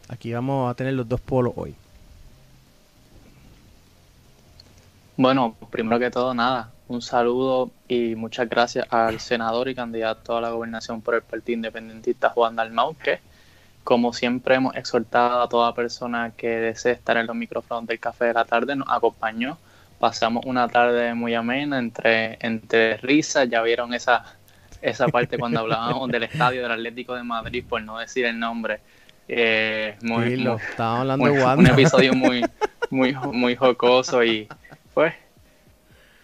aquí vamos a tener los dos polos hoy. Bueno, primero que todo, nada, un saludo y muchas gracias al senador y candidato a la gobernación por el Partido Independentista Juan Dalmau, que como siempre hemos exhortado a toda persona que desee estar en los micrófonos del café de la tarde, nos acompañó. Pasamos una tarde muy amena entre, entre risas, ya vieron esa, esa parte cuando hablábamos del estadio del Atlético de Madrid, por no decir el nombre. Eh, muy, hablando un episodio muy, muy, muy jocoso y pues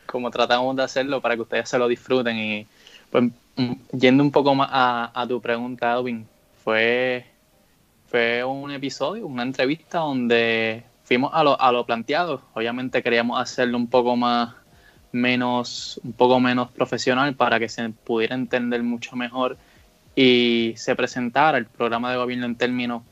como tratamos de hacerlo para que ustedes se lo disfruten y pues yendo un poco más a, a tu pregunta, Edwin, fue fue un episodio, una entrevista donde fuimos a lo, a lo planteado. Obviamente queríamos hacerlo un poco más menos, un poco menos profesional para que se pudiera entender mucho mejor y se presentara el programa de gobierno en términos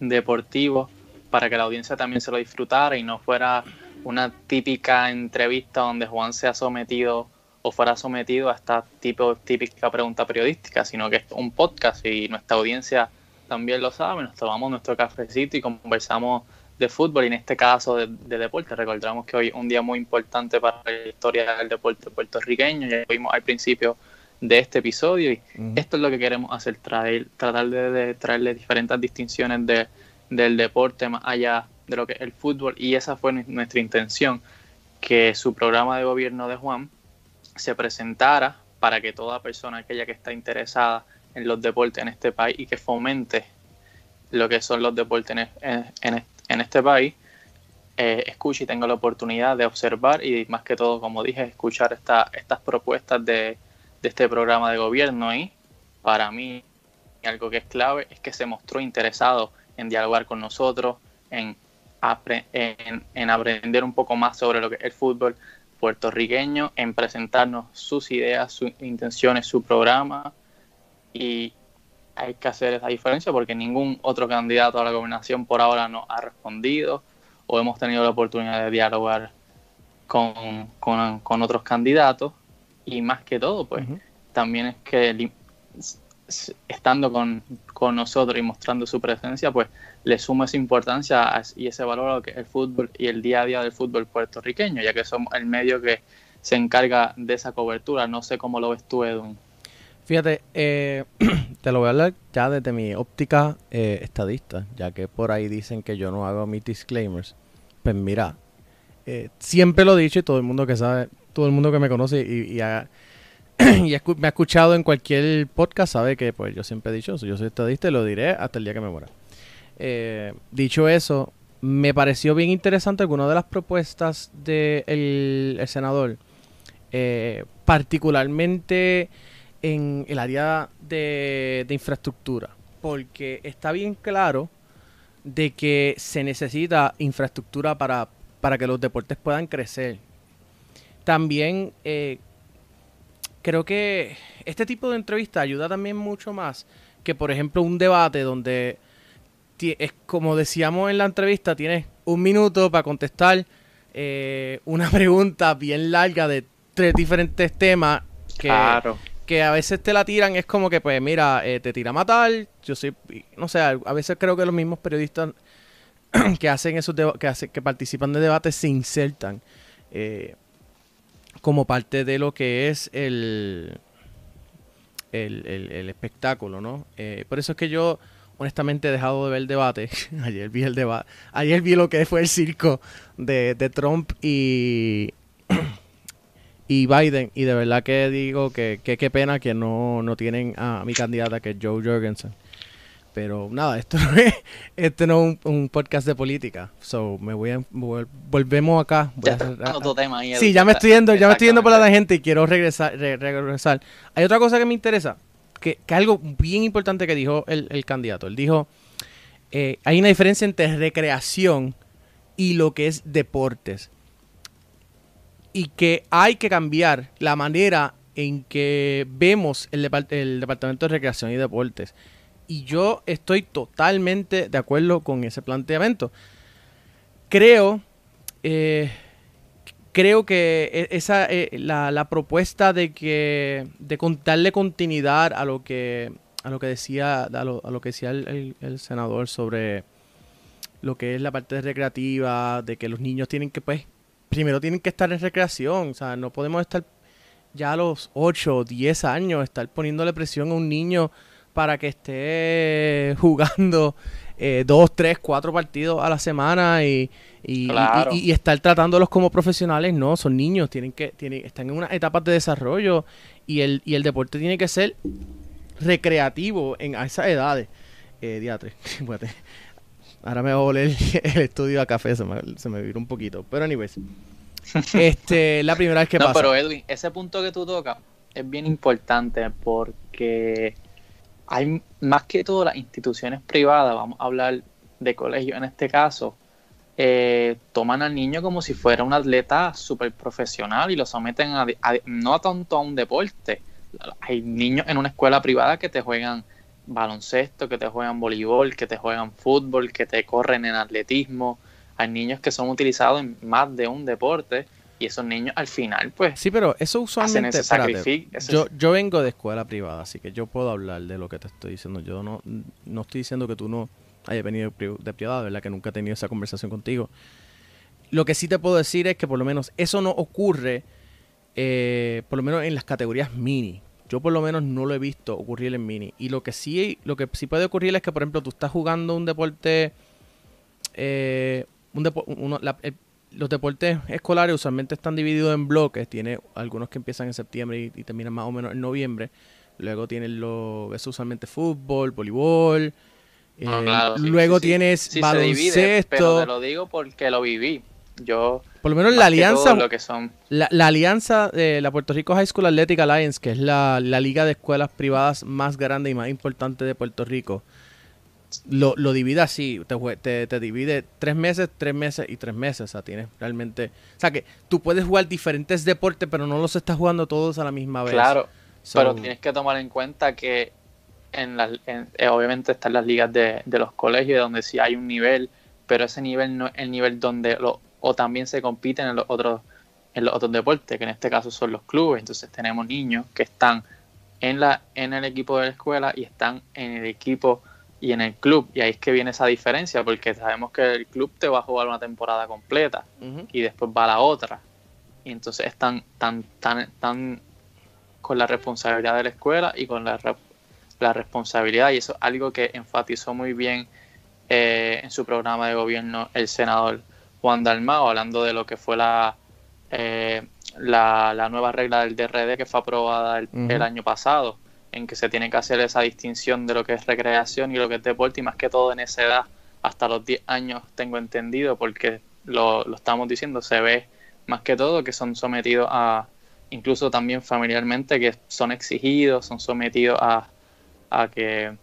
deportivos para que la audiencia también se lo disfrutara y no fuera una típica entrevista donde Juan se ha sometido o fuera sometido a esta tipo, típica pregunta periodística, sino que es un podcast y nuestra audiencia también lo saben, nos tomamos nuestro cafecito y conversamos de fútbol y en este caso de, deporte. Recordamos que hoy es un día muy importante para la historia del deporte puertorriqueño, ya lo vimos al principio de este episodio y esto es lo que queremos hacer, traer, tratar de, traerle diferentes distinciones de, del deporte más allá de lo que es el fútbol y esa fue nuestra intención, que su programa de gobierno de Juan se presentara para que toda persona, aquella que está interesada en los deportes en este país y que fomente lo que son los deportes en, este país, eh, escuche y tenga la oportunidad de observar y más que todo, como dije, escuchar esta, estas propuestas de, este programa de gobierno. Y para mí algo que es clave es que se mostró interesado en dialogar con nosotros, en, en, en aprender un poco más sobre lo que es el fútbol puertorriqueño, en presentarnos sus ideas, sus intenciones, su programa y hay que hacer esa diferencia porque ningún otro candidato a la gobernación por ahora no ha respondido o hemos tenido la oportunidad de dialogar con, con, otros candidatos. Y más que todo pues también es que estando con, con, nosotros y mostrando su presencia pues le suma esa importancia y ese valor a lo que es el fútbol y el día a día del fútbol puertorriqueño ya que somos el medio que se encarga de esa cobertura. No sé cómo lo ves tú Edwin Fíjate, eh, <clears throat> te lo voy a hablar ya desde mi óptica eh, estadista, ya que por ahí dicen que yo no hago mis disclaimers. Pues mira, eh, siempre lo he dicho y todo el mundo que sabe, todo el mundo que me conoce y, <clears throat> me ha escuchado en cualquier podcast sabe que pues yo siempre he dicho eso, yo soy estadista y lo diré hasta el día que me muera. dicho eso, me pareció bien interesante alguna de las propuestas del el senador particularmente en el área de, de infraestructura, porque está bien claro de que se necesita infraestructura para, para que los deportes puedan crecer. También eh, creo que este tipo de entrevista ayuda también mucho más que, por ejemplo, un debate donde, es como decíamos en la entrevista, tienes un minuto para contestar eh, una <laughs> pregunta bien larga de tres diferentes temas que, que a veces te la tiran. Es como que, pues, mira, eh, te tira a matar. Yo soy, no sé, a veces creo que los mismos periodistas <clears throat> que hacen esos que, hace, que participan de debates se insertan. Eh, como parte de lo que es el, el, espectáculo, ¿no? Eh, por eso es que yo honestamente he dejado de ver el debate. <laughs> ayer vi el debate, ayer vi lo que fue el circo de, Trump y, <clears throat> y Biden y de verdad que digo que qué pena que no, no tienen a mi candidata que es Joe Jorgensen. Pero nada, esto <laughs> no es, este no es un, podcast de política. So, me voy a volvemos acá. Voy tema sí, ya me estoy yendo, ya me estoy yendo por la gente y quiero regresar, regresar. Hay otra cosa que me interesa, que, que algo bien importante que dijo el, candidato. Él dijo, eh, hay una diferencia entre recreación y lo que es deportes. Y que hay que cambiar la manera en que vemos el, el Departamento de Recreación y Deportes y yo estoy totalmente de acuerdo con ese planteamiento. Creo, eh, creo que e, esa, eh, la, propuesta de que de darle continuidad a lo que a lo que decía a lo, que decía el, senador sobre lo que es la parte recreativa, de que los niños tienen que, pues, primero tienen que estar en recreación, o sea, no podemos estar ya a los 8 o 10 años, estar poniéndole presión a un niño para que esté <laughs> jugando eh, dos, tres, cuatro partidos a la semana y, y, estar tratándolos como profesionales, no, son niños, tienen que, tienen, están en una etapa de desarrollo y el, y el deporte tiene que ser recreativo en a esas edades. Eh, diatre, <laughs> ahora me voy a oler <laughs> el estudio a café, se me, se me viró un poquito. Pero anyways, este, <laughs> la primera vez que no, pero Edwin, ese punto que tú tocas es bien importante porque hay más que todo las instituciones privadas, vamos a hablar de colegio en este caso, eh, toman al niño como si fuera un atleta súper profesional y lo someten a, no tanto a un deporte. Hay niños en una escuela privada que te juegan baloncesto, que te juegan voleibol, que te juegan fútbol, que te corren en atletismo. Hay niños que son utilizados en más de un deporte y esos niños al final, pues. Sí, pero eso usualmente. yo, yo vengo de escuela privada, así que yo puedo hablar de lo que te estoy diciendo. Yo no, no estoy diciendo que tú no hayas venido de privada, ¿verdad? Que nunca he tenido esa conversación contigo. Lo que sí te puedo decir es que por lo menos eso no ocurre, eh, por lo menos en las categorías mini. Yo por lo menos no lo he visto ocurrir en mini. Y lo que sí, lo que sí puede ocurrir es que, por ejemplo, tú estás jugando un deporte. Eh, un los deportes escolares usualmente están divididos en bloques. Tiene algunos que empiezan en septiembre y, terminan más o menos en noviembre. Luego tienen lo es usualmente fútbol, voleibol. Eh, luego tienes baloncesto. pero te lo digo porque lo viví. Yo por lo menos la alianza lo que son. La, alianza de la Puerto Rico High School Athletic Alliance, que es la, la liga de escuelas privadas más grande y más importante de Puerto Rico, lo, lo divide así, te, te, divide tres meses, tres meses y tres meses. O sea, tienes realmente. O sea, que tú puedes jugar diferentes deportes, pero no los estás jugando todos a la misma vez. Claro, pero tienes que tomar en cuenta que en, la, eh, obviamente están las ligas de, de, los colegios, donde sí hay un nivel, pero ese nivel no es el nivel donde. Lo, o también se compiten en los otros en los otros deportes, que en este caso son los clubes. Entonces tenemos niños que están en, la, en el equipo de la escuela y están en el equipo y en el club. Y ahí es que viene esa diferencia, porque sabemos que el club te va a jugar una temporada completa y después va a la otra. Y entonces están tan, tan, tan con la responsabilidad de la escuela y con la, la responsabilidad. Y eso es algo que enfatizó muy bien eh, en su programa de gobierno el senador Juan Dalmao, hablando de lo que fue la, eh, la, la, nueva regla del DRD que fue aprobada el año pasado en que se tiene que hacer esa distinción de lo que es recreación y lo que es deporte, y más que todo en esa edad, hasta los 10 años tengo entendido, porque lo, estamos diciendo, se ve más que todo que son sometidos a incluso también familiarmente, que son exigidos, son sometidos a, a que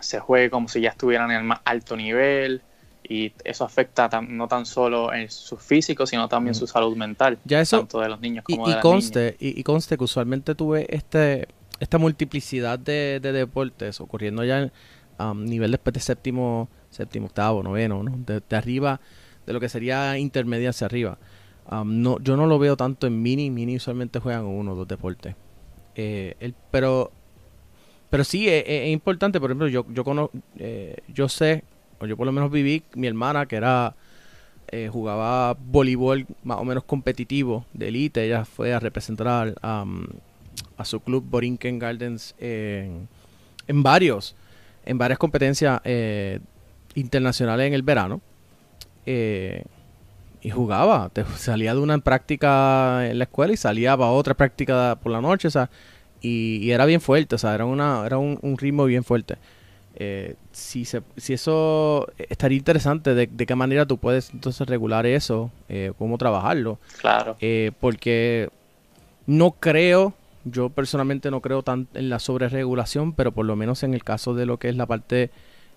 se juegue como si ya estuvieran en el más alto nivel y eso afecta no tan solo en su físico, sino también su salud mental, ya eso, tanto de los niños como y, de las conste, Y, y, conste que usualmente tuve este, esta multiplicidad de, deportes ocurriendo ya a um, nivel después de séptimo, séptimo, octavo, noveno, ¿no? de, arriba, de lo que sería intermedia hacia arriba. Um, no, yo no lo veo tanto en mini, mini usualmente juegan uno o dos deportes. Eh, el, pero pero sí, es, importante, por ejemplo, yo, yo, conozco, eh, yo sé, yo por lo menos viví, mi hermana que era, eh, jugaba voleibol más o menos competitivo de élite, ella fue a representar a, su club Borinquen Gardens en, varios, en varias competencias eh, internacionales en el verano. y jugaba, salía de una práctica en la escuela y salía para otra práctica por la noche, o sea, y, era bien fuerte, o sea, era, una, era un, ritmo bien fuerte. Eh, si, se, si eso estaría interesante, de, qué manera tú puedes entonces regular eso, eh, cómo trabajarlo. Claro. Eh, porque no creo, yo personalmente no creo tanto en la sobreregulación, pero por lo menos en el caso de lo que es la parte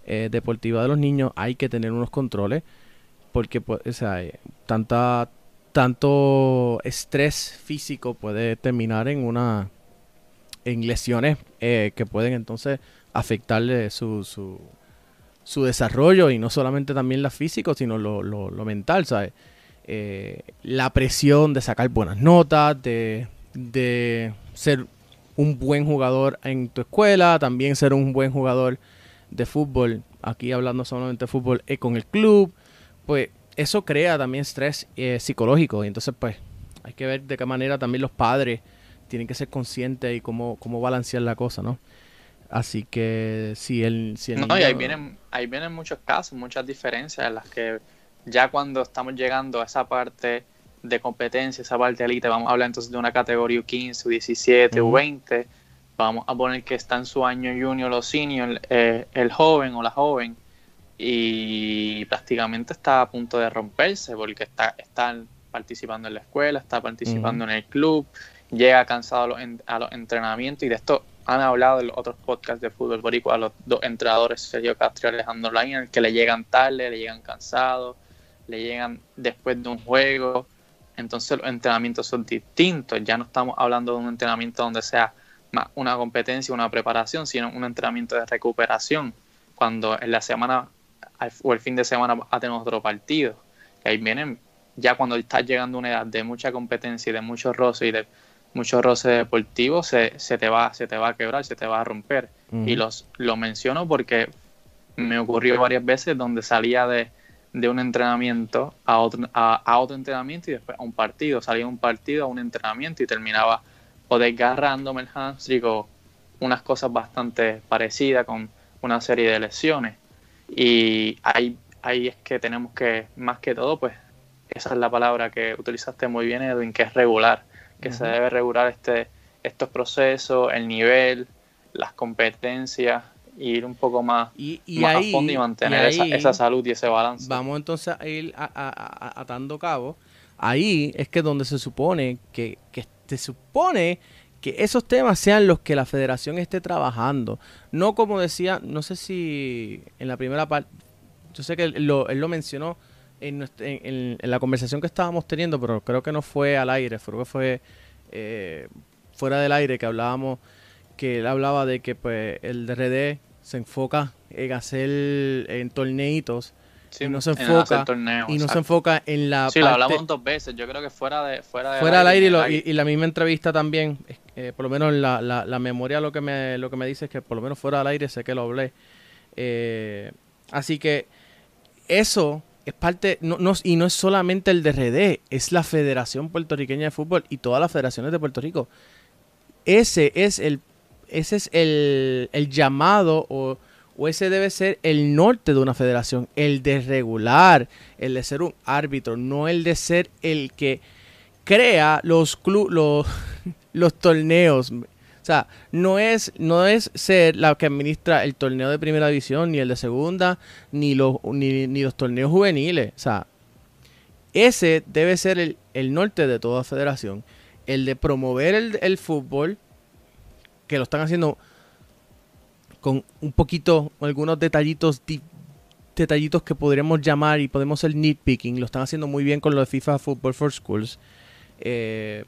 deportiva de los niños, hay que tener unos controles, porque pues, o sea, tanta, tanto estrés físico puede terminar en una en lesiones que pueden entonces afectarle su, su, desarrollo y no solamente también la físico, sino lo, lo, mental, ¿sabes? Eh, la presión de sacar buenas notas, de, de ser un buen jugador en tu escuela, también ser un buen jugador de fútbol, aquí hablando solamente de fútbol, eh, con el club, pues eso crea también estrés psicológico y entonces pues hay que ver de qué manera también los padres tienen que ser conscientes y cómo, cómo balancear la cosa, ¿no? Así que si el... Si no, y ahí vienen, ahí vienen muchos casos, muchas diferencias en las que ya cuando estamos llegando a esa parte de competencia, esa parte de elite, vamos a hablar entonces de una categoría 15, 17, o 20, vamos a poner que está en su año junior o senior, eh, el joven o la joven, y prácticamente está a punto de romperse porque está, está participando en la escuela, está participando en el club, llega cansado a los, a los, entrenamientos y de esto han hablado en los otros podcasts de fútbol boricua a los dos entrenadores, Sergio Castro y Alejandro Lain, que le llegan tarde, le llegan cansados, le llegan después de un juego. Entonces los entrenamientos son distintos. Ya no estamos hablando de un entrenamiento donde sea más una competencia, una preparación, sino un entrenamiento de recuperación. Cuando en la semana o el fin de semana a tener otro partido. Ahí vienen, ya cuando estás llegando a una edad de mucha competencia y de mucho roce y de mucho roce deportivo, se, se, te va, se te va a quebrar, se te va a romper. Y los, lo menciono porque me ocurrió varias veces donde salía de, un entrenamiento a otro, a, otro entrenamiento y después a un partido. Salía de un partido a un entrenamiento y terminaba o desgarrándome el hamstring o unas cosas bastante parecidas con una serie de lesiones. Y ahí, ahí es que tenemos que, más que todo, pues esa es la palabra que utilizaste muy bien, Edwin, que es regular que se debe regular este, estos procesos, el nivel, las competencias, ir un poco más, y, a fondo y mantener esa, salud y ese balance. Vamos entonces a ir atando cabo. Ahí es que donde se supone que, que se supone que esos temas sean los que la federación esté trabajando. No como decía, no sé si en la primera parte, yo sé que él lo, él lo mencionó en, la conversación que estábamos teniendo, pero creo que no fue al aire, creo que fue eh, fuera del aire que hablábamos, que él hablaba de que pues el DRD se enfoca en hacer en torneitos y no se enfoca y no se enfoca en la sí lo hablamos dos veces yo creo que fuera de fuera, fuera del aire, y, la misma entrevista también eh, por lo menos la, la, memoria lo que me lo que me dice es que por lo menos fuera del aire sé que lo hablé. Eh, así que eso es parte, no, no, y no es solamente el DRD, es la Federación Puertorriqueña de Fútbol y todas las federaciones de Puerto Rico. Ese es el, ese es el, el llamado o, o, ese debe ser el norte de una federación, el de regular, el de ser un árbitro, no el de ser el que crea los, los, <laughs> los torneos. O sea, no es, no es ser la que administra el torneo de primera división, ni el de segunda, ni los, ni, los torneos juveniles. O sea, ese debe ser el, norte de toda federación. el de promover el, el fútbol, que lo están haciendo con un poquito, algunos detallitos, detallitos que podríamos llamar y podemos ser nitpicking, lo están haciendo muy bien con lo de FIFA Football for Schools, eh,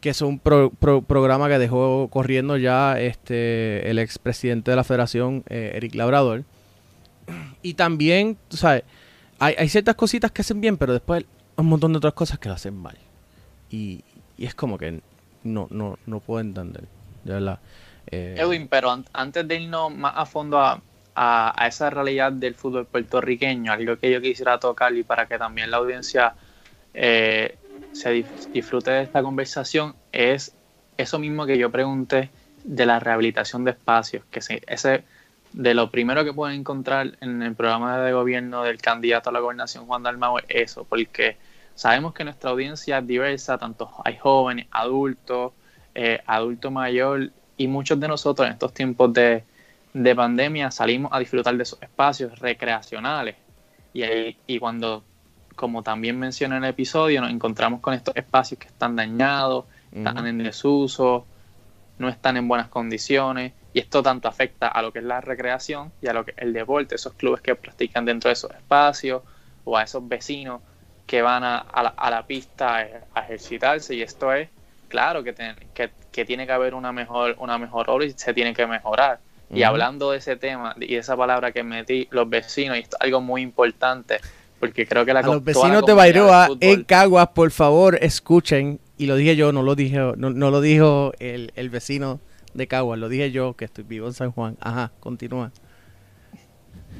que es un pro- pro- programa que dejó corriendo ya este el expresidente de la federación, eh, Eric Labrador. Y también, tú sabes, hay, ciertas cositas que hacen bien, pero después un montón de otras cosas que lo hacen mal. Y, y es como que no, no, no puedo entender, de verdad. Eh, Edwin, pero an- antes de irnos más a fondo a, a- a esa realidad del fútbol puertorriqueño, algo que yo quisiera tocar y para que también la audiencia eh, se disfrute de esta conversación, es eso mismo que yo pregunté de la rehabilitación de espacios, que se- ese de lo primero que pueden encontrar en el programa de gobierno del candidato a la gobernación Juan Dalmau es eso, porque sabemos que nuestra audiencia es diversa, tanto hay jóvenes, adultos, eh, adulto mayor y muchos de nosotros en estos tiempos de, de pandemia salimos a disfrutar de esos espacios recreacionales. Y, ahí- y cuando, como también mencioné en el episodio, nos encontramos con estos espacios que están dañados, están en desuso, no están en buenas condiciones y esto tanto afecta a lo que es la recreación y a lo que es el deporte, esos clubes que practican dentro de esos espacios o a esos vecinos que van a, a la, a la pista a ejercitarse y esto es claro que, que, que tiene que haber una mejor una mejor obra y se tiene que mejorar. Y hablando de ese tema y de esa palabra que metí los vecinos y esto es algo muy importante porque creo que la a los vecinos de Bairoa en Caguas, por favor, escuchen. Y lo dije yo, no lo dije, no, no lo dijo el, el vecino de Caguas, lo dije yo, que estoy vivo en San Juan. Ajá, continúa.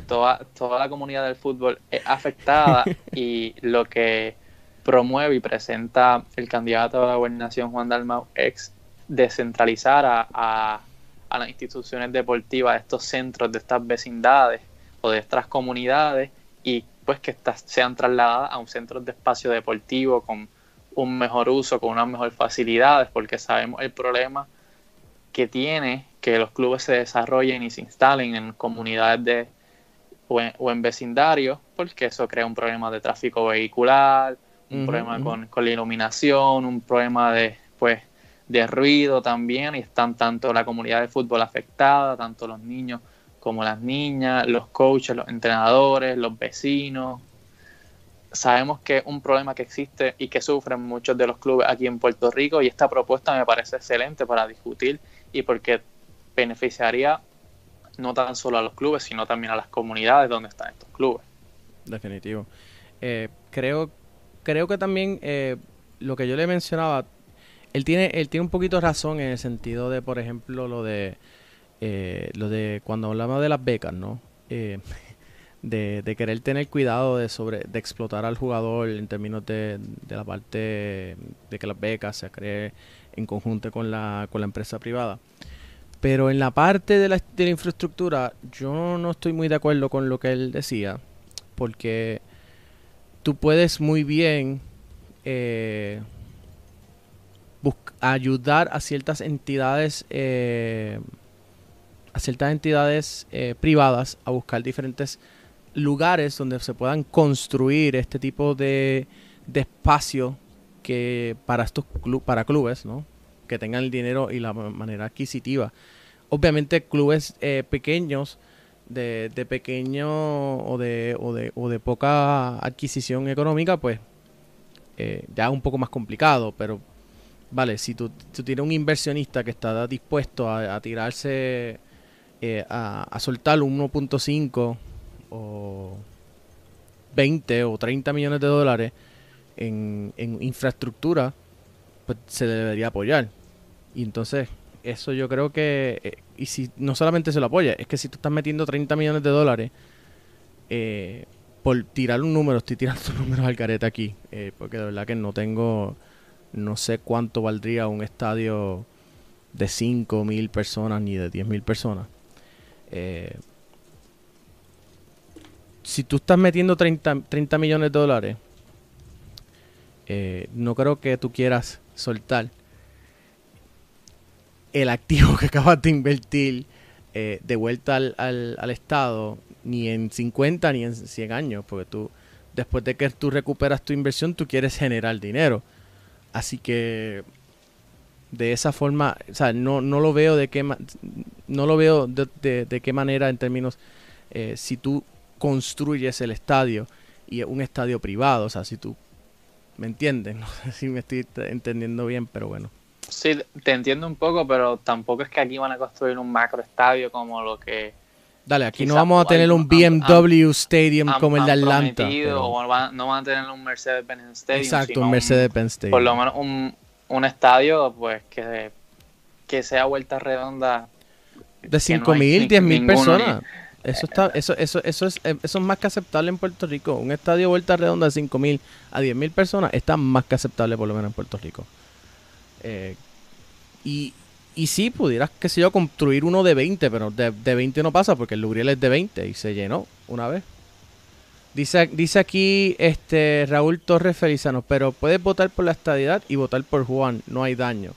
toda, toda la comunidad del fútbol es afectada <laughs> y lo que promueve y presenta el candidato a la gobernación Juan Dalmau es descentralizar a, a- a las instituciones deportivas de estos centros, de estas vecindades o de estas comunidades y pues que estas sean trasladadas a un centro de espacio deportivo con un mejor uso, con unas mejores facilidades, porque sabemos el problema que tiene que los clubes se desarrollen y se instalen en comunidades de, o, en, vecindarios, porque eso crea un problema de tráfico vehicular, un problema con, con la iluminación, un problema de, pues, de ruido también, y están tanto la comunidad de fútbol afectada, tanto los niños como las niñas, los coaches, los entrenadores, los vecinos. Sabemos que es un problema que existe y que sufren muchos de los clubes aquí en Puerto Rico y esta propuesta me parece excelente para discutir y porque beneficiaría no tan solo a los clubes, sino también a las comunidades donde están estos clubes. Definitivo. Eh, creo, creo que también eh, lo que yo le mencionaba, él tiene, él tiene un poquito razón en el sentido de, por ejemplo, lo de eh, lo de cuando hablamos de las becas, ¿no? Eh, <laughs> de, de querer tener cuidado de sobre, de explotar al jugador en términos de, de la parte de que las becas se creen en conjunto con la, con la empresa privada. Pero en la parte de la, de la infraestructura, yo no estoy muy de acuerdo con lo que él decía porque tú puedes muy bien eh, ayudar a ciertas entidades eh, a ciertas entidades eh, privadas a buscar diferentes lugares donde se puedan construir este tipo de, de espacio que para estos clu- para clubes ¿no? que tengan el dinero y la ma- manera adquisitiva obviamente clubes eh, pequeños de, de pequeño o de, o, de, o de poca adquisición económica, pues eh, ya es un poco más complicado, pero vale, si tú, tú tienes un inversionista que está dispuesto a tirarse, eh, a, soltar un 1.5 o 20 o 30 millones de dólares en, infraestructura, pues se debería apoyar. Y entonces, eso yo creo que, eh, y si no solamente se lo apoya, es que si tú estás metiendo 30 millones de dólares, eh, por tirar un número, estoy tirando <laughs> números al carete aquí, eh, porque de verdad que no tengo, no sé cuánto valdría un estadio de 5 mil personas ni de 10 mil personas. Eh, si tú estás metiendo 30, 30 millones de dólares, eh, no creo que tú quieras soltar el activo que acabas de invertir eh, de vuelta al, al, al Estado ni en 50 ni en 100 años, porque tú, después de que tú recuperas tu inversión, tú quieres generar dinero. Así que de esa forma, o sea, no, no lo veo de qué no lo veo de, de, qué manera en términos eh, si tú construyes el estadio y un estadio privado, o sea, si tú ¿me entiendes? <laughs> No sé si me estoy entendiendo bien, pero bueno. Sí, te entiendo un poco, pero tampoco es que aquí van a construir un macro estadio como lo que Dale, aquí no vamos a tener un BMW Stadium como el de Atlanta. O no van a tener un Mercedes-Benz Stadium. Exacto, un Mercedes-Benz Stadium. Por lo menos un, un estadio pues que, que sea vuelta redonda. De 5.000, mil, 10 mil personas. Eso está, eso, eso, eso es, eh, eso es más que aceptable en Puerto Rico. Un estadio vuelta redonda de 5 mil a 10 mil personas está más que aceptable por lo menos en Puerto Rico. Eh, y, y sí, pudieras, qué sé yo, construir uno de 20, pero de, de 20 no pasa porque el Luriel es de 20 y se llenó una vez. Dice, dice aquí este Raúl Torres Felizano, pero puedes votar por la estadidad y votar por Juan, no hay daño.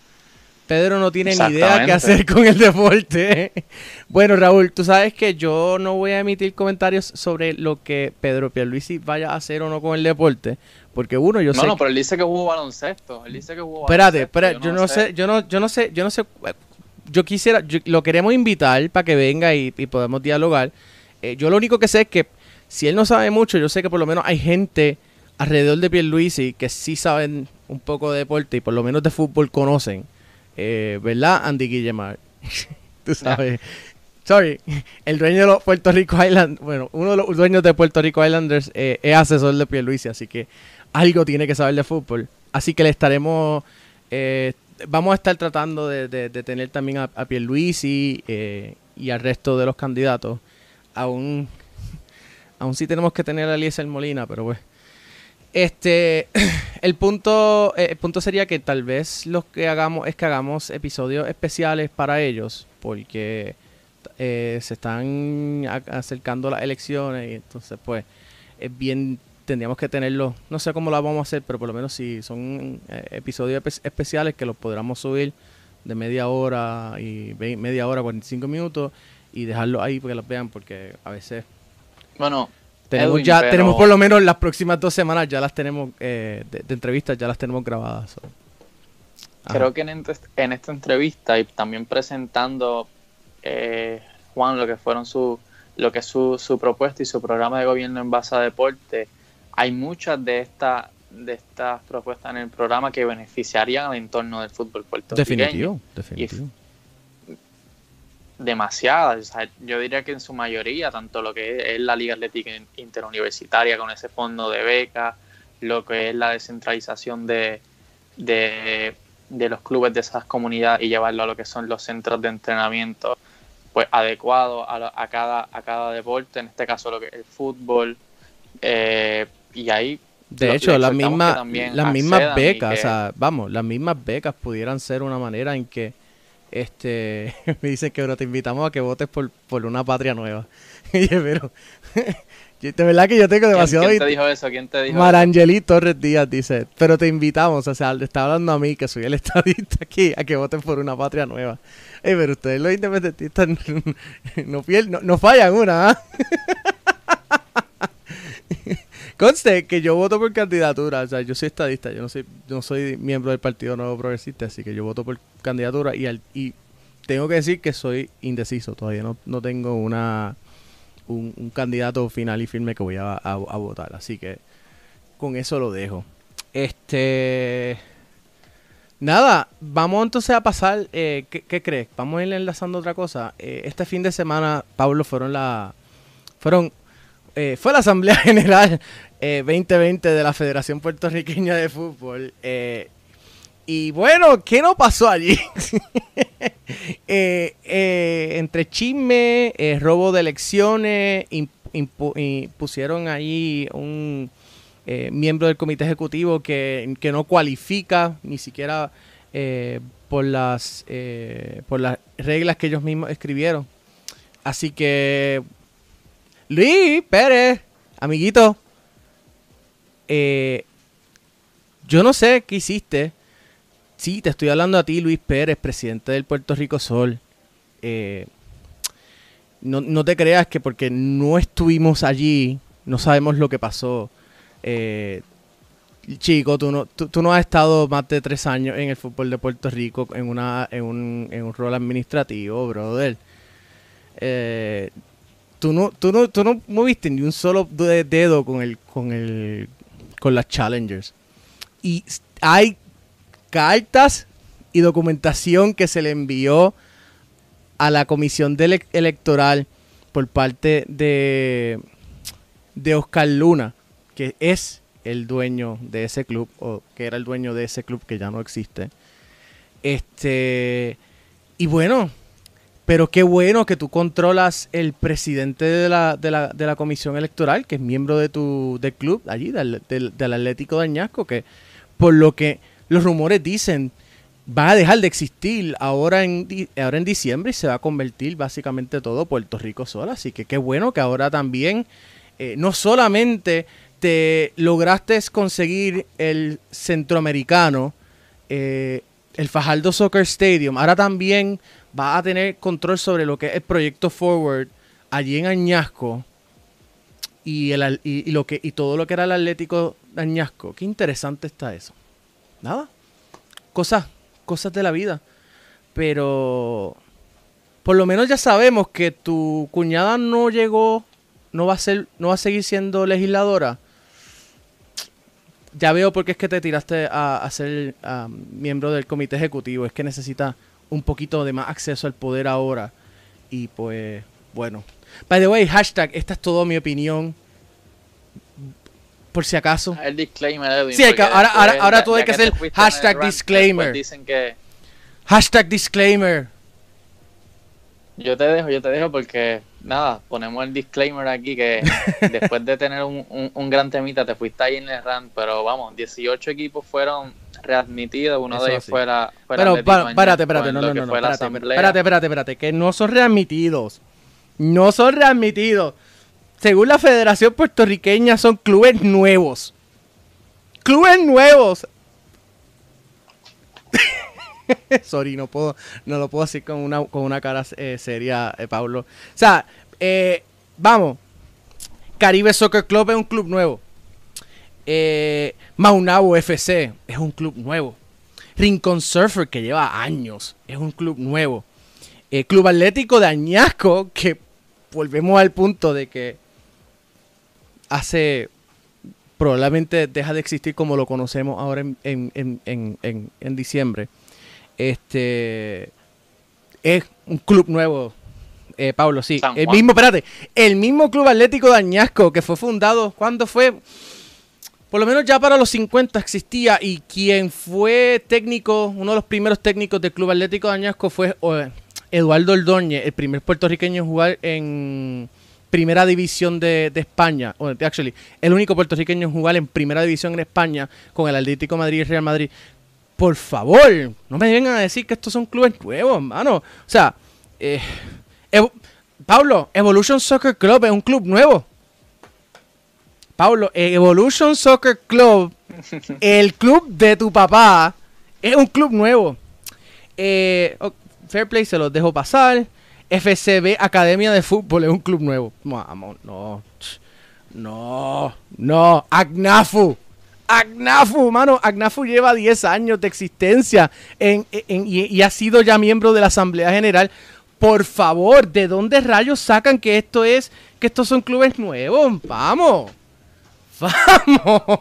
Pedro no tiene ni idea qué hacer con el deporte. <laughs> bueno, Raúl, tú sabes que yo no voy a emitir comentarios sobre lo que Pedro Pierluisi vaya a hacer o no con el deporte, porque uno, yo sé. No, no, pero él dice que hubo baloncesto. Él dice que hubo Espérate, espérate, yo, no sé. yo no, yo no sé, yo no sé. Yo quisiera, lo queremos invitar para que venga y, podemos dialogar. Eh, yo lo único que sé es que si él no sabe mucho, yo sé que por lo menos hay gente alrededor de Pierluisi que sí saben un poco de deporte y por lo menos de fútbol conocen. Eh, ¿Verdad, Andy Guillemar? <laughs> Tú sabes. Sorry, el dueño de los Puerto Rico Islanders, bueno, uno de los dueños de Puerto Rico Islanders eh, es asesor de Pierluisi, así que algo tiene que saber de fútbol. Así que le estaremos, eh, vamos a estar tratando de, tener también a, a Pierluisi eh, y al resto de los candidatos. Aún, aún sí tenemos que tener a Eliezer Molina, pero pues. Este, <clears throat> el punto, eh, el punto sería que tal vez lo que hagamos es que hagamos episodios especiales para ellos, porque se están acercando las elecciones y entonces pues es bien tendríamos que tenerlo, no sé cómo lo vamos a hacer, pero por lo menos si son eh, episodios especiales que los podamos subir de media hora y media hora, 45 minutos y dejarlo ahí para que los vean porque a veces... Bueno, tenemos ya tenemos por lo menos las próximas dos semanas ya las tenemos eh, de, entrevistas ya las tenemos grabadas. Creo que en, en, esta entrevista y también presentando eh, Juan lo que fueron su lo que es su, su propuesta y su programa de gobierno en base a deporte hay muchas de estas de estas propuestas en el programa que beneficiarían al entorno del fútbol puertorriqueño. Definitivo, definitivo. Demasiadas. yo diría que en su mayoría, tanto lo que es la Liga Atlética Interuniversitaria con ese fondo de becas, lo que es la descentralización de, de, los clubes de esas comunidades y llevarlo a lo que son los centros de entrenamiento pues adecuados a, a, cada, a cada deporte, en este caso lo que es el fútbol, eh, y ahí de hecho, las mismas, las mismas becas, o sea, vamos, las mismas becas pudieran ser una manera en que este <laughs> me dicen que te invitamos a que votes por, por una patria nueva. <laughs> pero <laughs> de verdad que yo tengo demasiado ¿Quién, te dijo eso? ¿Quién te dijo Marangeli Torres Díaz dice, pero te invitamos, o sea, le está hablando a mí que soy el estadista aquí a que voten por una patria nueva. Ey, pero ustedes los independentistas no, no, no fallan una, ¿ah? Conste que yo voto por candidatura, o sea, yo soy estadista, yo no soy, no soy miembro del Partido Nuevo Progresista, así que yo voto por candidatura y, al, y tengo que decir que soy indeciso, todavía no, no tengo una un, candidato final y firme que voy a, votar, así que con eso lo dejo. Este... Nada, vamos entonces a pasar, eh, ¿qué, crees? Vamos a ir enlazando otra cosa. Eh, este fin de semana, Pablo, fueron la... Fueron eh, fue la Asamblea <laughs> General 2020 eh, de la Federación Puertorriqueña de Fútbol. Eh, y bueno, ¿qué no pasó allí? <laughs> entre chisme, robo de elecciones, pusieron ahí un miembro del comité ejecutivo que, que no cualifica ni siquiera por, las, por las reglas que ellos mismos escribieron. Así que Luis Pérez, amiguito. Eh, yo no sé qué hiciste. Sí, te estoy hablando a ti, Luis Pérez, presidente del Puerto Rico Sol. Eh, no, te creas que porque no estuvimos allí, no sabemos lo que pasó. Eh, chico, tú no, tú no has estado más de tres años en el fútbol de Puerto Rico en, una, en, un, en un rol administrativo, brother. Eh, tú no, tú no, tú no moviste ni un solo de- dedo con el, con el, con las challengers. Y hay cartas y documentación que se le envió a la comisión electoral por parte de, de Oscar Luna, que es el dueño de ese club, o que era el dueño de ese club que ya no existe. Este, y bueno, pero qué bueno que tú controlas el presidente de la, de la, de la comisión electoral, que es miembro de tu del club allí, del, del, Atlético de Añasco, que por lo que los rumores dicen, va a dejar de existir ahora en, ahora en diciembre y se va a convertir básicamente todo Puerto Rico sola. Así que qué bueno que ahora también eh, no solamente te lograste conseguir el centroamericano, eh, el Fajardo Soccer Stadium, ahora también va a tener control sobre lo que es el proyecto Forward allí en Añasco y, el, y, lo que, y todo lo que era el Atlético de Añasco. Qué interesante está eso. Nada. Cosas, cosas de la vida. Pero por lo menos ya sabemos que tu cuñada no llegó, no va a ser, no va a seguir siendo legisladora. Ya veo por qué es que te tiraste a, ser ah, miembro del comité ejecutivo. Es que necesita un poquito de más acceso al poder ahora. Y pues, bueno. By the way, hashtag, esta es toda mi opinión. Por si acaso. El disclaimer, Edwin. Sí, hay que- ahora- ahora- ahora tú hay que hacer hashtag disclaimer. Dicen que Hashtag disclaimer. yo te dejo, yo te dejo porque nada, ponemos el disclaimer aquí que <laughs> después de tener un, un- un gran temita te fuiste ahí en el rant, pero vamos, 18 equipos fueron readmitidos, uno Eso de ellos sí. fuera, fuera Pero Atlético pa- espérate, en no, no, no, fue la que no son readmitidos. No son readmitidos. Según la Federación Puertorriqueña son clubes nuevos. Clubes nuevos. <laughs> Sorry, no puedo, no lo puedo decir con una, con una cara eh, seria, eh, Pablo. O sea, eh, vamos. Caribe Soccer Club es un club nuevo. Eh, Maunabo FC es un club nuevo. Rincon Surfer, que lleva años, es un club nuevo. Eh, club Atlético de Añasco, que volvemos al punto de que hace probablemente deja de existir como lo conocemos ahora en, en- en- en- diciembre. Este es un club nuevo, eh, Pablo, sí. El mismo, espérate, el mismo club Atlético de Añasco que fue fundado, ¿cuándo fue? Por lo menos ya para los 50 existía y quien fue técnico, uno de los primeros técnicos del Club Atlético de Añasco fue Eduardo Ordóñez, el primer puertorriqueño en jugar en primera división de, España, o actually, el único puertorriqueño en jugar en primera división en España con el Atlético Madrid y Real Madrid. Por favor, no me vengan a decir que estos son clubes nuevos, hermano. O sea, eh, Pablo, Evolution Soccer Club es un club nuevo. Pablo, Evolution Soccer Club, <laughs> el club de tu papá, es un club nuevo. Eh, oh, Fair Play se los dejo pasar. FCB Academia de Fútbol es un club nuevo. Vamos, no. No, no. Agnafu. Agnafu, mano. Agnafu lleva 10 años de existencia en- en- y, y ha sido ya miembro de la Asamblea General. Por favor, ¿de dónde rayos sacan que esto es, que estos son clubes nuevos? Vamos. Vamos.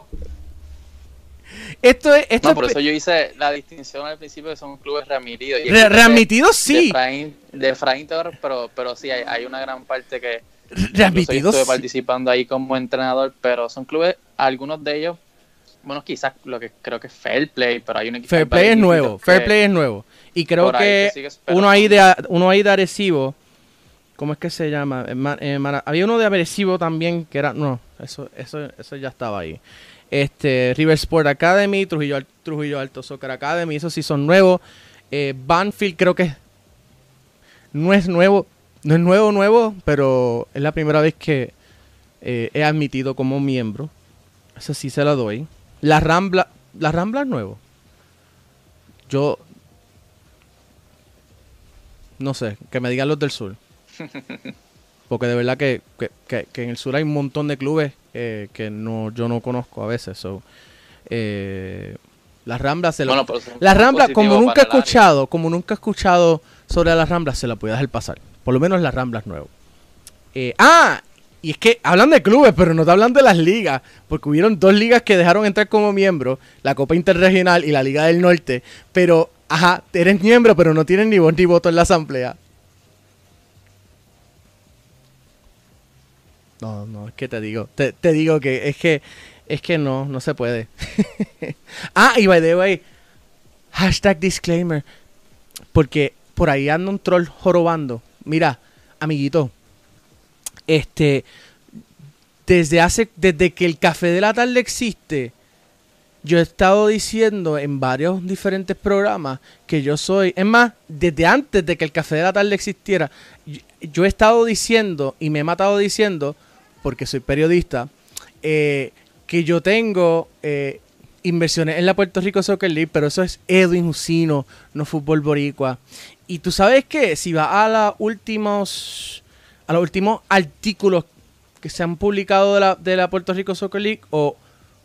Esto es, esto No, por eso yo hice la distinción al principio que son clubes readmitidos. Re- readmitidos, de sí. Efraín, de Efraín Torres, pero, pero sí, hay, hay una gran parte que readmitidos. estuve sí. participando ahí como entrenador, pero son clubes, algunos de ellos, bueno, quizás lo que creo que es Fair Play, pero hay un equipo Fair Play es nuevo, Fair Play es nuevo. Y creo ahí que uno ahí de uno ahí de Arecibo, ¿cómo es que se llama? Eh, eh, Mara- había uno de Arecibo también que era no, eso eso eso ya estaba ahí. Este River Sport Academy, Trujillo, Trujillo Alto Soccer Academy, esos sí son nuevos. Eh, Banfield creo que no es nuevo, no es nuevo nuevo, pero es la primera vez que eh, he admitido como miembro. Eso sí se la doy. La Rambla, la Rambla es nuevo. Yo no sé, que me digan los del sur. <laughs> Porque de verdad que, que- que- que en el sur hay un montón de clubes eh, que no yo no conozco a veces. so, Eh, las Ramblas se. Bueno, pero eso es Las Ramblas, como nunca he escuchado, como nunca he escuchado sobre las Ramblas, se la puede dejar pasar. Por lo menos las Ramblas nuevas. Eh, ah, y es que hablan de clubes, pero no te hablan de las ligas. Porque hubieron dos ligas que dejaron entrar como miembros, la Copa Interregional y la Liga del Norte. Pero, ajá, eres miembro, pero no tienes ni voz ni voto en la asamblea. No, no, es que te digo, te, te digo que es que, es que no, no se puede. <laughs> ah, y by the way, hashtag disclaimer, porque por ahí anda un troll jorobando. Mira, amiguito, este, desde hace, desde que el café de la tarde existe, yo he estado diciendo en varios diferentes programas que yo soy, es más, desde antes de que el café de la tarde existiera, yo, yo he estado diciendo y me he matado diciendo, porque soy periodista, eh, que yo tengo eh, inversiones en la Puerto Rico Soccer League, pero eso es Edwin Jusino, no fútbol boricua. Y tú sabes que si vas a los últimos, a los últimos artículos que se han publicado de la, la Puerto Rico Soccer League, o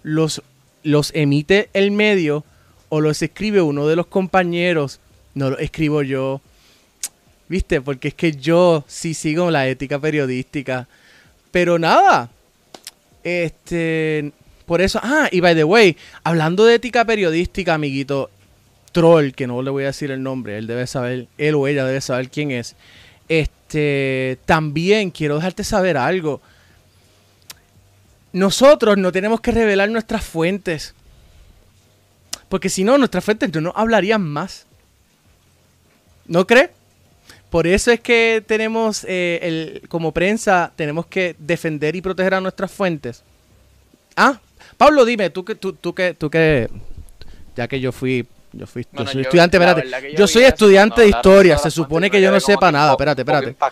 los, los emite el medio, o los escribe uno de los compañeros, no lo escribo yo. ¿Viste? Porque es que yo sí sigo la ética periodística. Pero nada. Este. Por eso. Ah, y by the way, hablando de ética periodística, amiguito. Troll, que no le voy a decir el nombre. Él debe saber. Él o ella debe saber quién es. Este. También quiero dejarte saber algo. Nosotros no tenemos que revelar nuestras fuentes. Porque si no, nuestras fuentes no hablarían más. ¿No crees? Por eso es que tenemos, eh, el, como prensa, tenemos que defender y proteger a nuestras fuentes. Ah, Pablo, dime, tú que, tú, tú que, tú que, ya que yo fui, yo fui, yo soy yo- estudiante, espérate, yo, yo soy estudiante de historia, se supone que yo no sepa nada, espérate, espérate. no-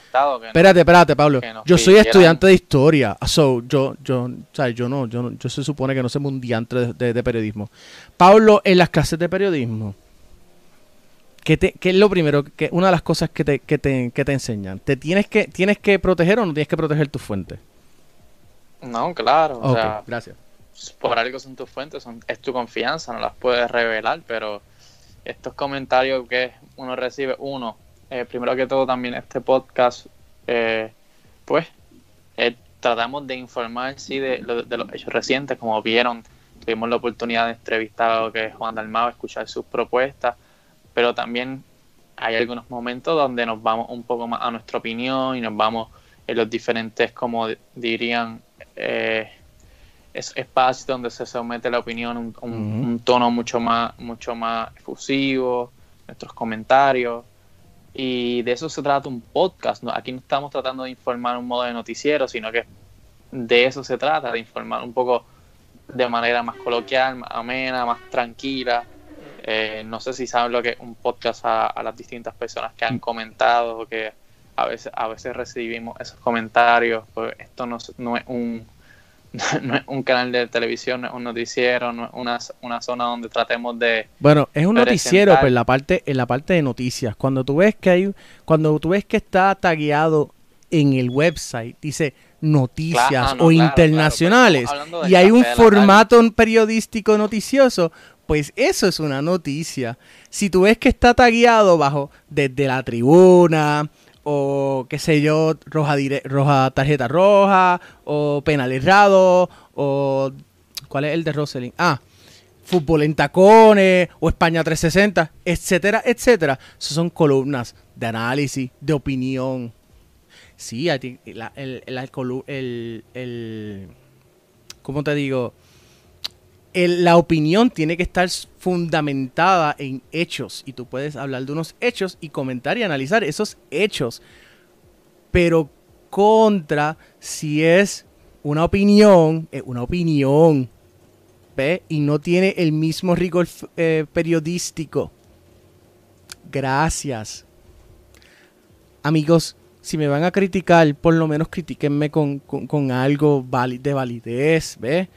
Espérate, espérate, Pablo. Yo soy estudiante de historia. So, yo, yo, o sea, yo no, yo no, yo se supone que no sé un diantre de, de- de periodismo. Pablo, en las clases de periodismo, ¿qué, te- qué es lo primero, que una de las cosas que te, que te, que te enseñan? ¿Te tienes que, tienes que proteger o no tienes que proteger tus fuentes? No, claro. O sea, gracias. por algo son tus fuentes, son, es tu confianza, no las puedes revelar, pero estos comentarios que uno recibe, uno, eh, primero que todo también este podcast, eh, pues eh, tratamos de informar, sí, de, de los hechos recientes, como vieron, tuvimos la oportunidad de entrevistar a lo que es Juan Dalmao, escuchar sus propuestas, pero también hay algunos momentos donde nos vamos un poco más a nuestra opinión y nos vamos en los diferentes, como dirían, eh, es espacios donde se somete la opinión, un, un tono mucho más, mucho más efusivo, nuestros comentarios. Y de eso se trata un podcast. ¿no? Aquí no estamos tratando de informar un modo de noticiero, sino que de eso se trata, de informar un poco de manera más coloquial, más amena, más tranquila. Eh, no sé si saben lo que es un podcast a, a las distintas personas que han comentado, o que a veces, a veces recibimos esos comentarios. Pues esto no, es- no es un <laughs> no es un canal de televisión, no es un noticiero, no es una, una zona donde tratemos de... Bueno, es un noticiero, pero en la parte, en la parte de noticias. Cuando tú ves que hay, cuando tú ves que está tagueado en el website, dice noticias Claro, ah, no, o claro, internacionales, claro, y hay un formato periodístico noticioso, pues eso es una noticia. Si tú ves que está tagueado bajo desde la tribuna o qué sé yo, roja, roja tarjeta roja o penal errado o ¿cuál es el de Roselyn? Ah, fútbol en tacones o España 360, etcétera, etcétera. Esas son columnas de análisis, de opinión. Sí, la- el, el, el- ¿cómo te digo? La opinión tiene que estar fundamentada en hechos y tú puedes hablar de unos hechos y comentar y analizar esos hechos. Pero contra si es una opinión, es una opinión. ¿Ve? Y no tiene el mismo rigor eh, periodístico. Gracias. Amigos, si me van a criticar, por lo menos critíquenme con, con- con algo de validez, ¿ve?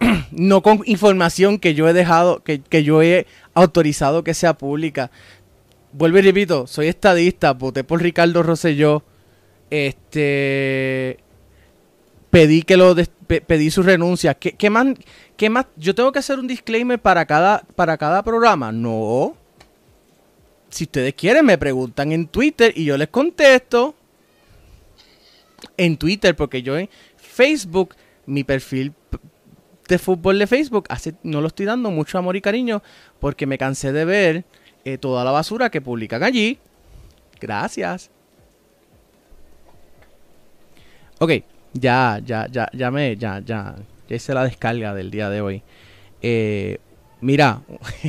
<clears throat> no con información que yo he dejado, que, que yo he autorizado que sea pública. Vuelvo y repito, soy estadista, voté por Ricardo Rosselló. Este. pedí que lo pedí su renuncia. ¿Qué, qué más, qué más? Yo tengo que hacer un disclaimer para cada, para cada programa. No. Si ustedes quieren, me preguntan en Twitter y yo les contesto. En Twitter, porque yo en Facebook, mi perfil de fútbol de Facebook, hace, no lo estoy dando mucho amor y cariño porque me cansé de ver eh, toda la basura que publican allí. Gracias. Ok, ya, ya, ya, ya me, ya, ya, ya hice la descarga del día de hoy. Eh, mira,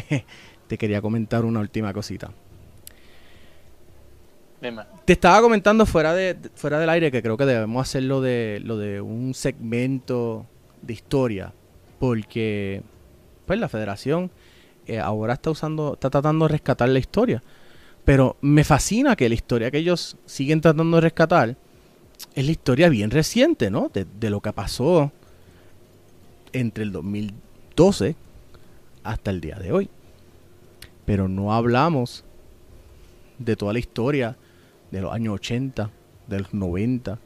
<laughs> te quería comentar una última cosita. Dime. Te estaba comentando fuera de de- fuera del aire que creo que debemos hacerlo de lo de un segmento de historia porque pues la Federación eh, ahora está usando está tratando de rescatar la historia, pero me fascina que la historia que ellos siguen tratando de rescatar es la historia bien reciente, ¿no? De, de lo que pasó entre el 2012 hasta el día de hoy. Pero no hablamos de toda la historia de los años 80, de los 90,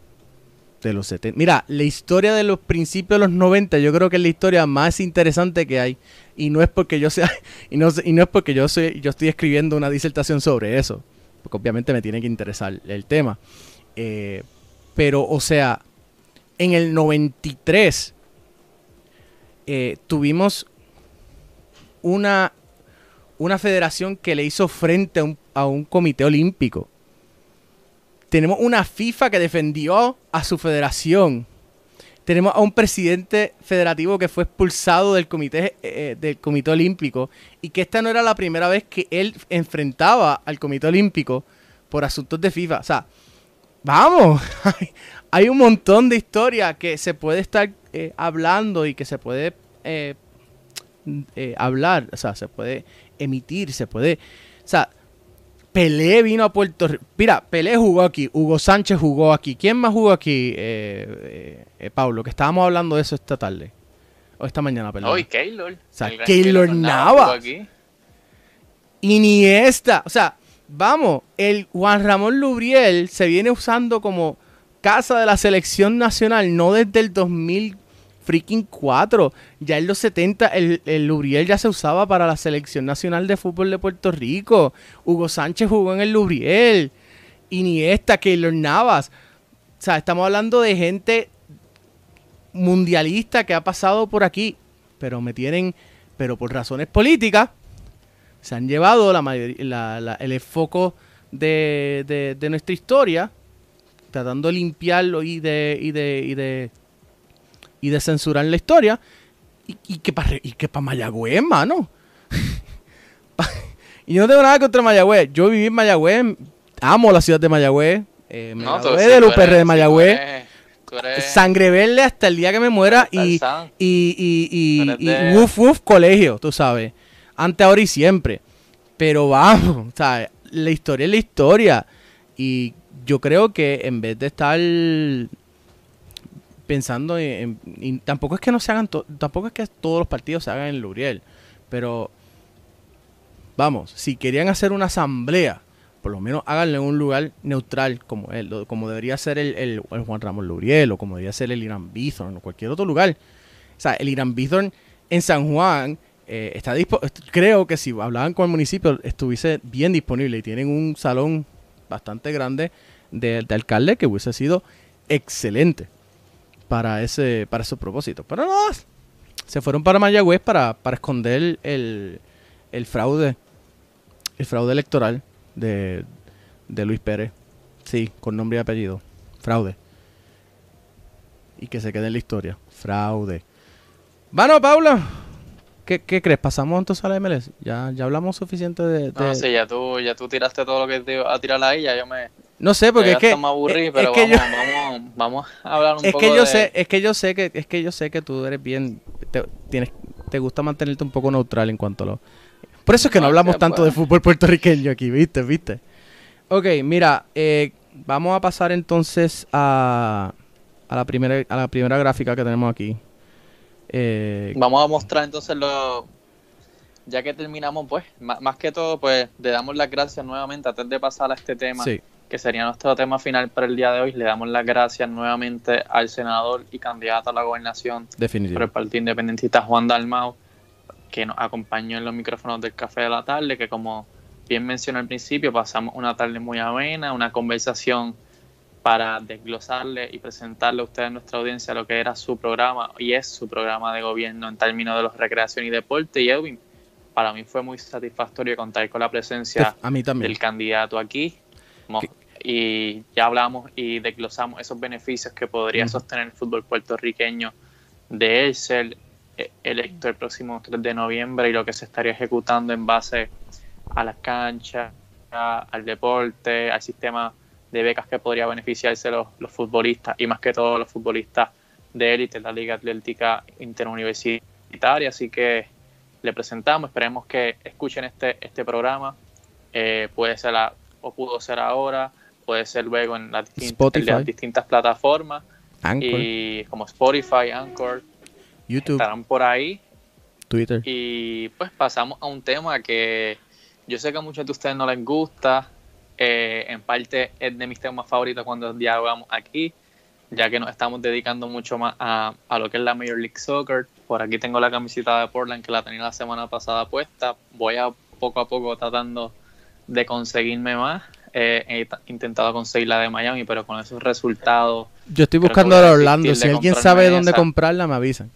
de los 70. Mira, la historia de los principios de los 90 yo creo que es la historia más interesante que hay. Y no es porque yo sea, <laughs> y no, y no es porque yo soy, yo estoy escribiendo una disertación sobre eso. Porque obviamente me tiene que interesar el tema. Eh, pero, o sea, en el 93 eh, tuvimos una, una federación que le hizo frente a un, a un comité olímpico. Tenemos una FIFA que defendió a su federación. Tenemos a un presidente federativo que fue expulsado del comité, eh, del comité olímpico y que esta no era la primera vez que él enfrentaba al comité olímpico por asuntos de FIFA. O sea, vamos, <laughs> hay un montón de historia que se puede estar eh, hablando y que se puede eh, eh, hablar, o sea, se puede emitir, se puede, o sea, Pelé vino a Puerto Rico. Mira, Pelé jugó aquí, Hugo Sánchez jugó aquí. ¿Quién más jugó aquí, eh, eh, eh, Pablo? Que estábamos hablando de eso esta tarde. O esta mañana, perdón. Hoy Keylor. sea, El gran Keylor Navas. aquí. Iniesta. O sea, vamos, el Juan Ramón Lubriel se viene usando como casa de la selección nacional, no desde el 2000 freaking 4. Ya en los 70 el, el Lubriel ya se usaba para la selección nacional de fútbol de Puerto Rico. Hugo Sánchez jugó en el Lubriel. Iniesta, Keylor Navas. O sea, estamos hablando de gente mundialista que ha pasado por aquí, pero me tienen, pero por razones políticas, se han llevado la la- el foco de, de- de nuestra historia, tratando de limpiarlo y de, y de, y de, y de censurar la historia, y, y que para pa Mayagüez, mano. <laughs> Y yo no tengo nada contra Mayagüez. Yo viví en Mayagüez, amo la ciudad de Mayagüez. Eh, me No, sí, del UPR eres- de Mayagüez. Sangre verde hasta el día que me muera y, y, y, y, woof woof colegio, tú sabes. Antes, ahora y siempre. Pero vamos, ¿sabes? La historia es la historia. Y yo creo que en vez de estar pensando en... en- tampoco es que no se hagan... tampoco es que todos los partidos se hagan en Luriel. Pero... Vamos, si querían hacer una asamblea, por lo menos háganlo en un lugar neutral como él, como debería ser el, el- Juan Ramón Luriel o como debería ser el Irán Bithorn o cualquier otro lugar. O sea, el Irán Bithorn en San Juan eh, está dispo- creo que si hablaban con el municipio estuviese bien disponible y tienen un salón bastante grande de, de alcalde que hubiese sido excelente para ese para esos propósitos. Pero más, se fueron para Mayagüez para, para esconder el, el fraude el fraude electoral de, de Luis Pérez. Sí, con nombre y apellido. Fraude. Y que se quede en la historia. Fraude. Bueno, Paula, ¿qué, qué crees? ¿Pasamos entonces a la MLS? Ya, ya hablamos suficiente de... de- No, sí, ya tú, ya tú tiraste todo lo que te iba a tirar ahí, ya yo me... No sé, porque es que... me aburrí, es- pero es que vamos, yo- vamos, vamos a hablar un es poco que yo de... sé, es que yo sé que, es que yo sé que tú eres bien, te, tienes, te gusta mantenerte un poco neutral en cuanto a lo. Por eso es que no No, hablamos tanto de pues. fútbol puertorriqueño aquí, viste, viste. Ok, mira, eh, vamos a pasar entonces a, a la primera, a la primera gráfica que tenemos aquí. Eh, Vamos a mostrar entonces lo... Ya que terminamos, pues, más, que todo, pues, le damos las gracias nuevamente antes de pasar a este tema. sí, que sería nuestro tema final para el día de hoy. Le damos las gracias nuevamente al senador y candidato a la gobernación Definitivo. por el Partido Independentista Juan Dalmau, que nos acompañó en los micrófonos del Café de la Tarde, que como bien mencioné al principio, pasamos una tarde muy amena, una conversación para desglosarle y presentarle a ustedes, nuestra audiencia, lo que era su programa y es su programa de gobierno en términos de los recreación y deporte. Y Edwin, para mí fue muy satisfactorio contar con la presencia A mí también. del candidato aquí. Y ya hablamos y desglosamos esos beneficios que podría sostener el fútbol puertorriqueño de él ser electo el próximo 3 de noviembre y lo que se estaría ejecutando en base a las canchas, al deporte, al sistema de becas que podría beneficiarse los, los futbolistas y más que todo los futbolistas de élite, la Liga Atlética Interuniversitaria. Así que le presentamos, esperemos que escuchen este, este programa. Eh, puede ser a- o pudo ser ahora, puede ser luego en las, en distintas plataformas Anchor, y como Spotify, Anchor, YouTube, estarán por ahí. Twitter. Y pues pasamos a un tema que yo sé que a muchos de ustedes no les gusta. eh, en parte es de mis temas favoritos cuando dialogamos aquí, ya que nos estamos dedicando mucho más a, a lo que es la Major League Soccer. Por aquí tengo la camiseta de Portland que la tenía la semana pasada puesta. Voy a poco a poco tratando de conseguirme más. Eh, he ta- intentado conseguir la de Miami, pero con esos resultados Yo estoy buscando voy a a Orlando. Si de alguien sabe dónde esa. comprarla, me avisan.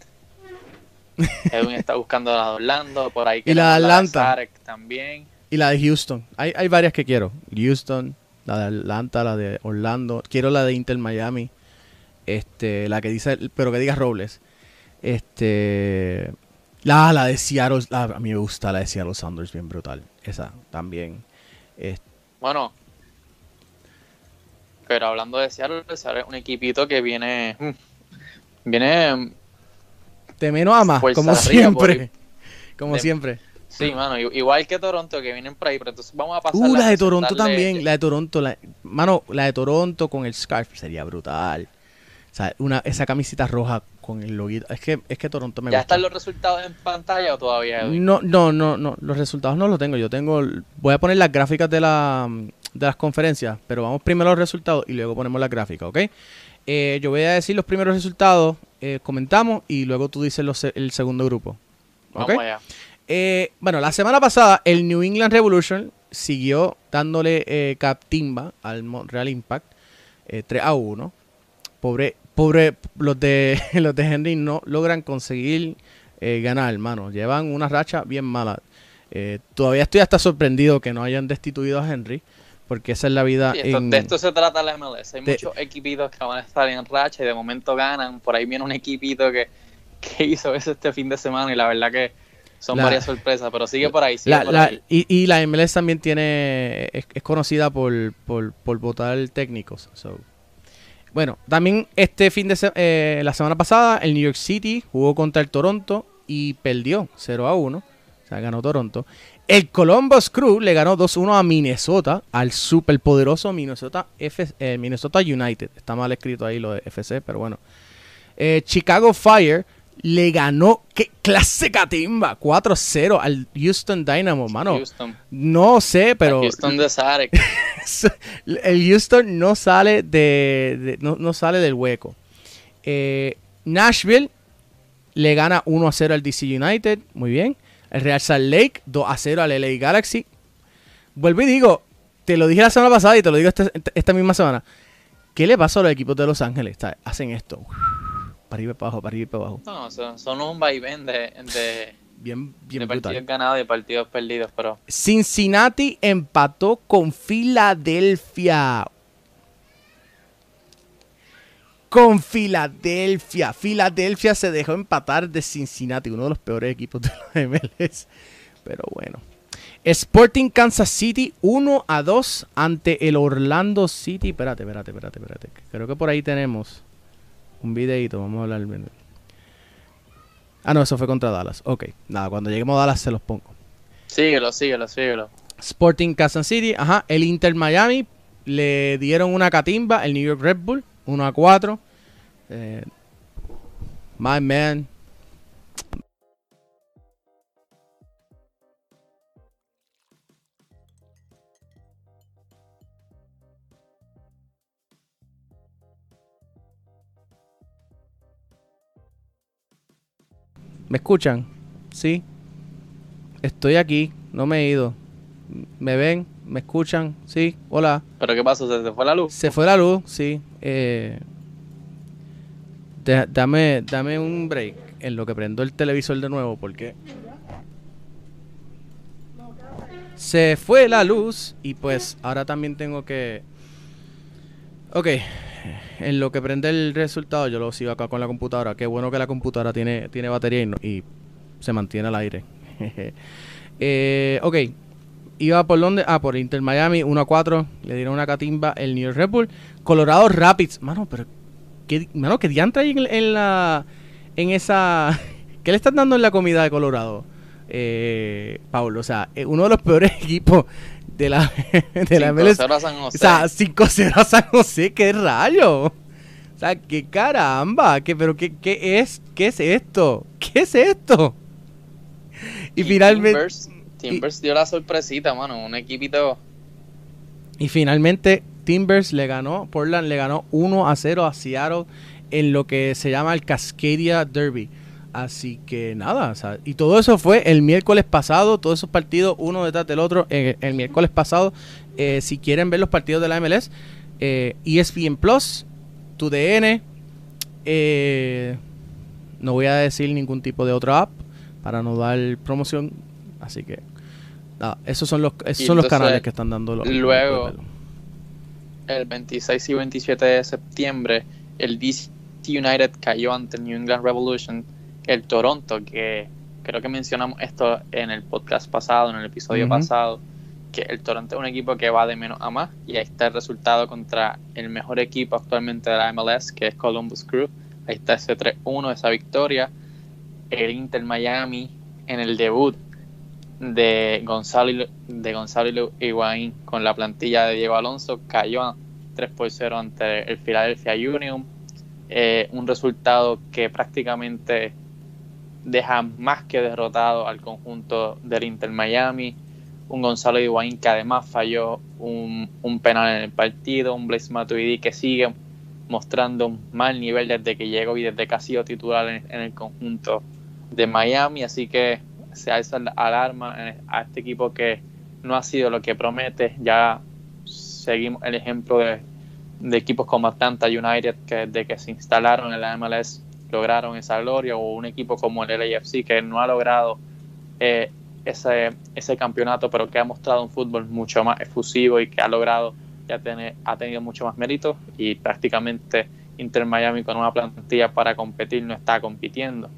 Edwin está buscando la de Orlando, por ahí Y la de Atlanta. También. Y la de Houston. Hay, hay varias que quiero. Houston, la de Atlanta, la de Orlando. Quiero la de Inter Miami. Este, la que dice, pero que diga Robles. Este, la, la de Seattle. la- a mí me gusta la de Seattle Sounders, bien brutal. Esa también. Este, Bueno, pero hablando de Seattle, Seattle es un equipito que viene. mm, Viene. de menos a más, Fuerza como siempre. Como De- siempre. Sí, mano, igual que Toronto, que vienen por ahí, pero entonces vamos a pasar. Uh, la de Toronto también. La de Toronto. La, mano, la de Toronto con el scarf sería brutal. O sea, una, esa camiseta roja con el loguito. Es que, es que Toronto me ¿Ya gusta. están los resultados en pantalla o todavía? Edwin? No, no, no, no. Los resultados no los tengo. Yo tengo. Voy a poner las gráficas de, la, de las conferencias. Pero vamos primero a los resultados y luego ponemos las gráficas, ¿ok? Eh, yo voy a decir los primeros resultados. eh, comentamos y luego tú dices los el segundo grupo. ¿Ok? Vamos allá. Eh, bueno, la semana pasada el New England Revolution siguió dándole captimba al Montreal Impact eh, 3 a 1. Pobre, pobre, los de, <laughs> los de Henry no logran conseguir eh, ganar, hermano. Llevan una racha bien mala. Eh, todavía estoy hasta sorprendido que no hayan destituido a Henry, porque esa es la vida. Sí, esto- en- de esto se trata la MLS. Hay de- muchos equipitos que van a estar en racha y de momento ganan. Por ahí viene un equipito que, <laughs> que hizo eso este fin de semana y la verdad que son La- varias sorpresas. Pero sigue por ahí, sigue La- por la- ahí. y, y la MLS también tiene es, es conocida por, por, por votar técnicos. so. Bueno, también este fin de se- eh, la semana pasada el New York City jugó contra el Toronto y perdió 0 a 1. O sea, ganó Toronto. El Columbus Crew le ganó 2-1 a Minnesota, al superpoderoso Minnesota, eh, Minnesota United. Está mal escrito ahí lo de FC, pero bueno. Eh, Chicago Fire le ganó, qué clase catimba, 4-0 al Houston Dynamo, mano. Houston. No sé, pero Houston de Zarek. el Houston no sale de, de- no, no sale del hueco. Eh, Nashville le gana 1 a 0 al DC United, muy bien. El Real Salt Lake 2 a 0 al LA Galaxy. Vuelvo y digo, te lo dije la semana pasada y te lo digo este- esta misma semana. ¿Qué le pasa a los equipos de Los Ángeles? Hacen esto. Para arriba y para abajo, para arriba y para abajo. No, son, son un vaivén de, de, Bien, bien de partidos ganados y partidos perdidos, pero Cincinnati empató con Filadelfia. Con Filadelfia. Filadelfia se dejó empatar de Cincinnati, uno de los peores equipos de la MLS. Pero bueno. Sporting Kansas City 1 a 2 ante el Orlando City. Espérate, espérate, espérate, espérate. Creo que por ahí tenemos un videito. Vamos a hablar. Ah, no, eso fue contra Dallas. Ok, nada, cuando lleguemos a Dallas se los pongo. síguelo, síguelo, síguelo. Sporting Kansas City, ajá, el Inter Miami le dieron una catimba, el New York Red Bull, 1 a 4. Eh, my man. ¿Me escuchan? Sí. Estoy aquí, no me he ido. ¿Me ven? ¿Me escuchan? Sí. Hola. ¿Pero qué pasó? ¿Se fue la luz? Se fue la luz, sí. Eh, da- dame, dame un break en lo que prendo el televisor de nuevo porque se fue la luz y pues ahora también tengo que... Ok, en lo que prende el resultado yo lo sigo acá con la computadora. Qué bueno que la computadora tiene, tiene batería y, se mantiene al aire. <laughs> eh, ok, iba por donde? Ah, por Inter Miami 1 a 4. Le dieron una catimba el New York Red Bull. Colorado Rapids. Mano, pero. ¿Qué, mano, ¿qué diantre hay en, la. En esa. <laughs> ¿Qué le están dando en la comida de Colorado? Eh, Pablo, o sea, uno de los peores <laughs> equipos de la, de la MLS. 5-0 a San José. O sea, 5-0 a San José, qué rayo. O sea, qué caramba, qué, pero qué, qué es, qué es esto, qué es esto. Y, finalmente, Timbers, Timbers dio la sorpresita, mano. Un equipito. y finalmente Timbers le ganó, Portland le ganó 1 a 0 a Seattle en lo que se llama el Cascadia Derby. Así que nada, o sea, y todo eso fue el miércoles pasado, todos esos partidos uno detrás del otro el miércoles pasado. Eh, si quieren ver los partidos de la MLS, eh, ESPN Plus, TUDN, eh, no voy a decir ningún tipo de otra app para no dar promoción, así que nada, esos son los, esos son los canales que están dando los luego- El 26 y 27 de septiembre, el DC United cayó ante el New England Revolution. El Toronto, que creo que mencionamos esto en el podcast pasado, en el episodio pasado, que el Toronto es un equipo que va de menos a más. Y ahí está el resultado contra el mejor equipo actualmente de la MLS, que es Columbus Crew. Ahí está ese 3-1, esa victoria. El Inter Miami en el debut de Gonzalo, de Gonzalo Higuaín con la plantilla de Diego Alonso cayó 3 por 0 ante el Philadelphia Union. Eh, un resultado que prácticamente deja más que derrotado al conjunto del Inter Miami. Un Gonzalo Higuaín que además falló un, un penal en el partido. Un Blaise Matuidi que sigue mostrando un mal nivel desde que llegó y desde que ha sido titular en, el conjunto de Miami. Así que se alza la alarma a este equipo que no ha sido lo que promete. Ya seguimos el ejemplo de, de equipos como Atlanta United que desde que se instalaron en la MLS lograron esa gloria o un equipo como el LAFC que no ha logrado eh, ese, ese campeonato pero que ha mostrado un fútbol mucho más efusivo y que ha logrado ya tener, ha tenido mucho más mérito y prácticamente Inter Miami con una plantilla para competir no está compitiendo.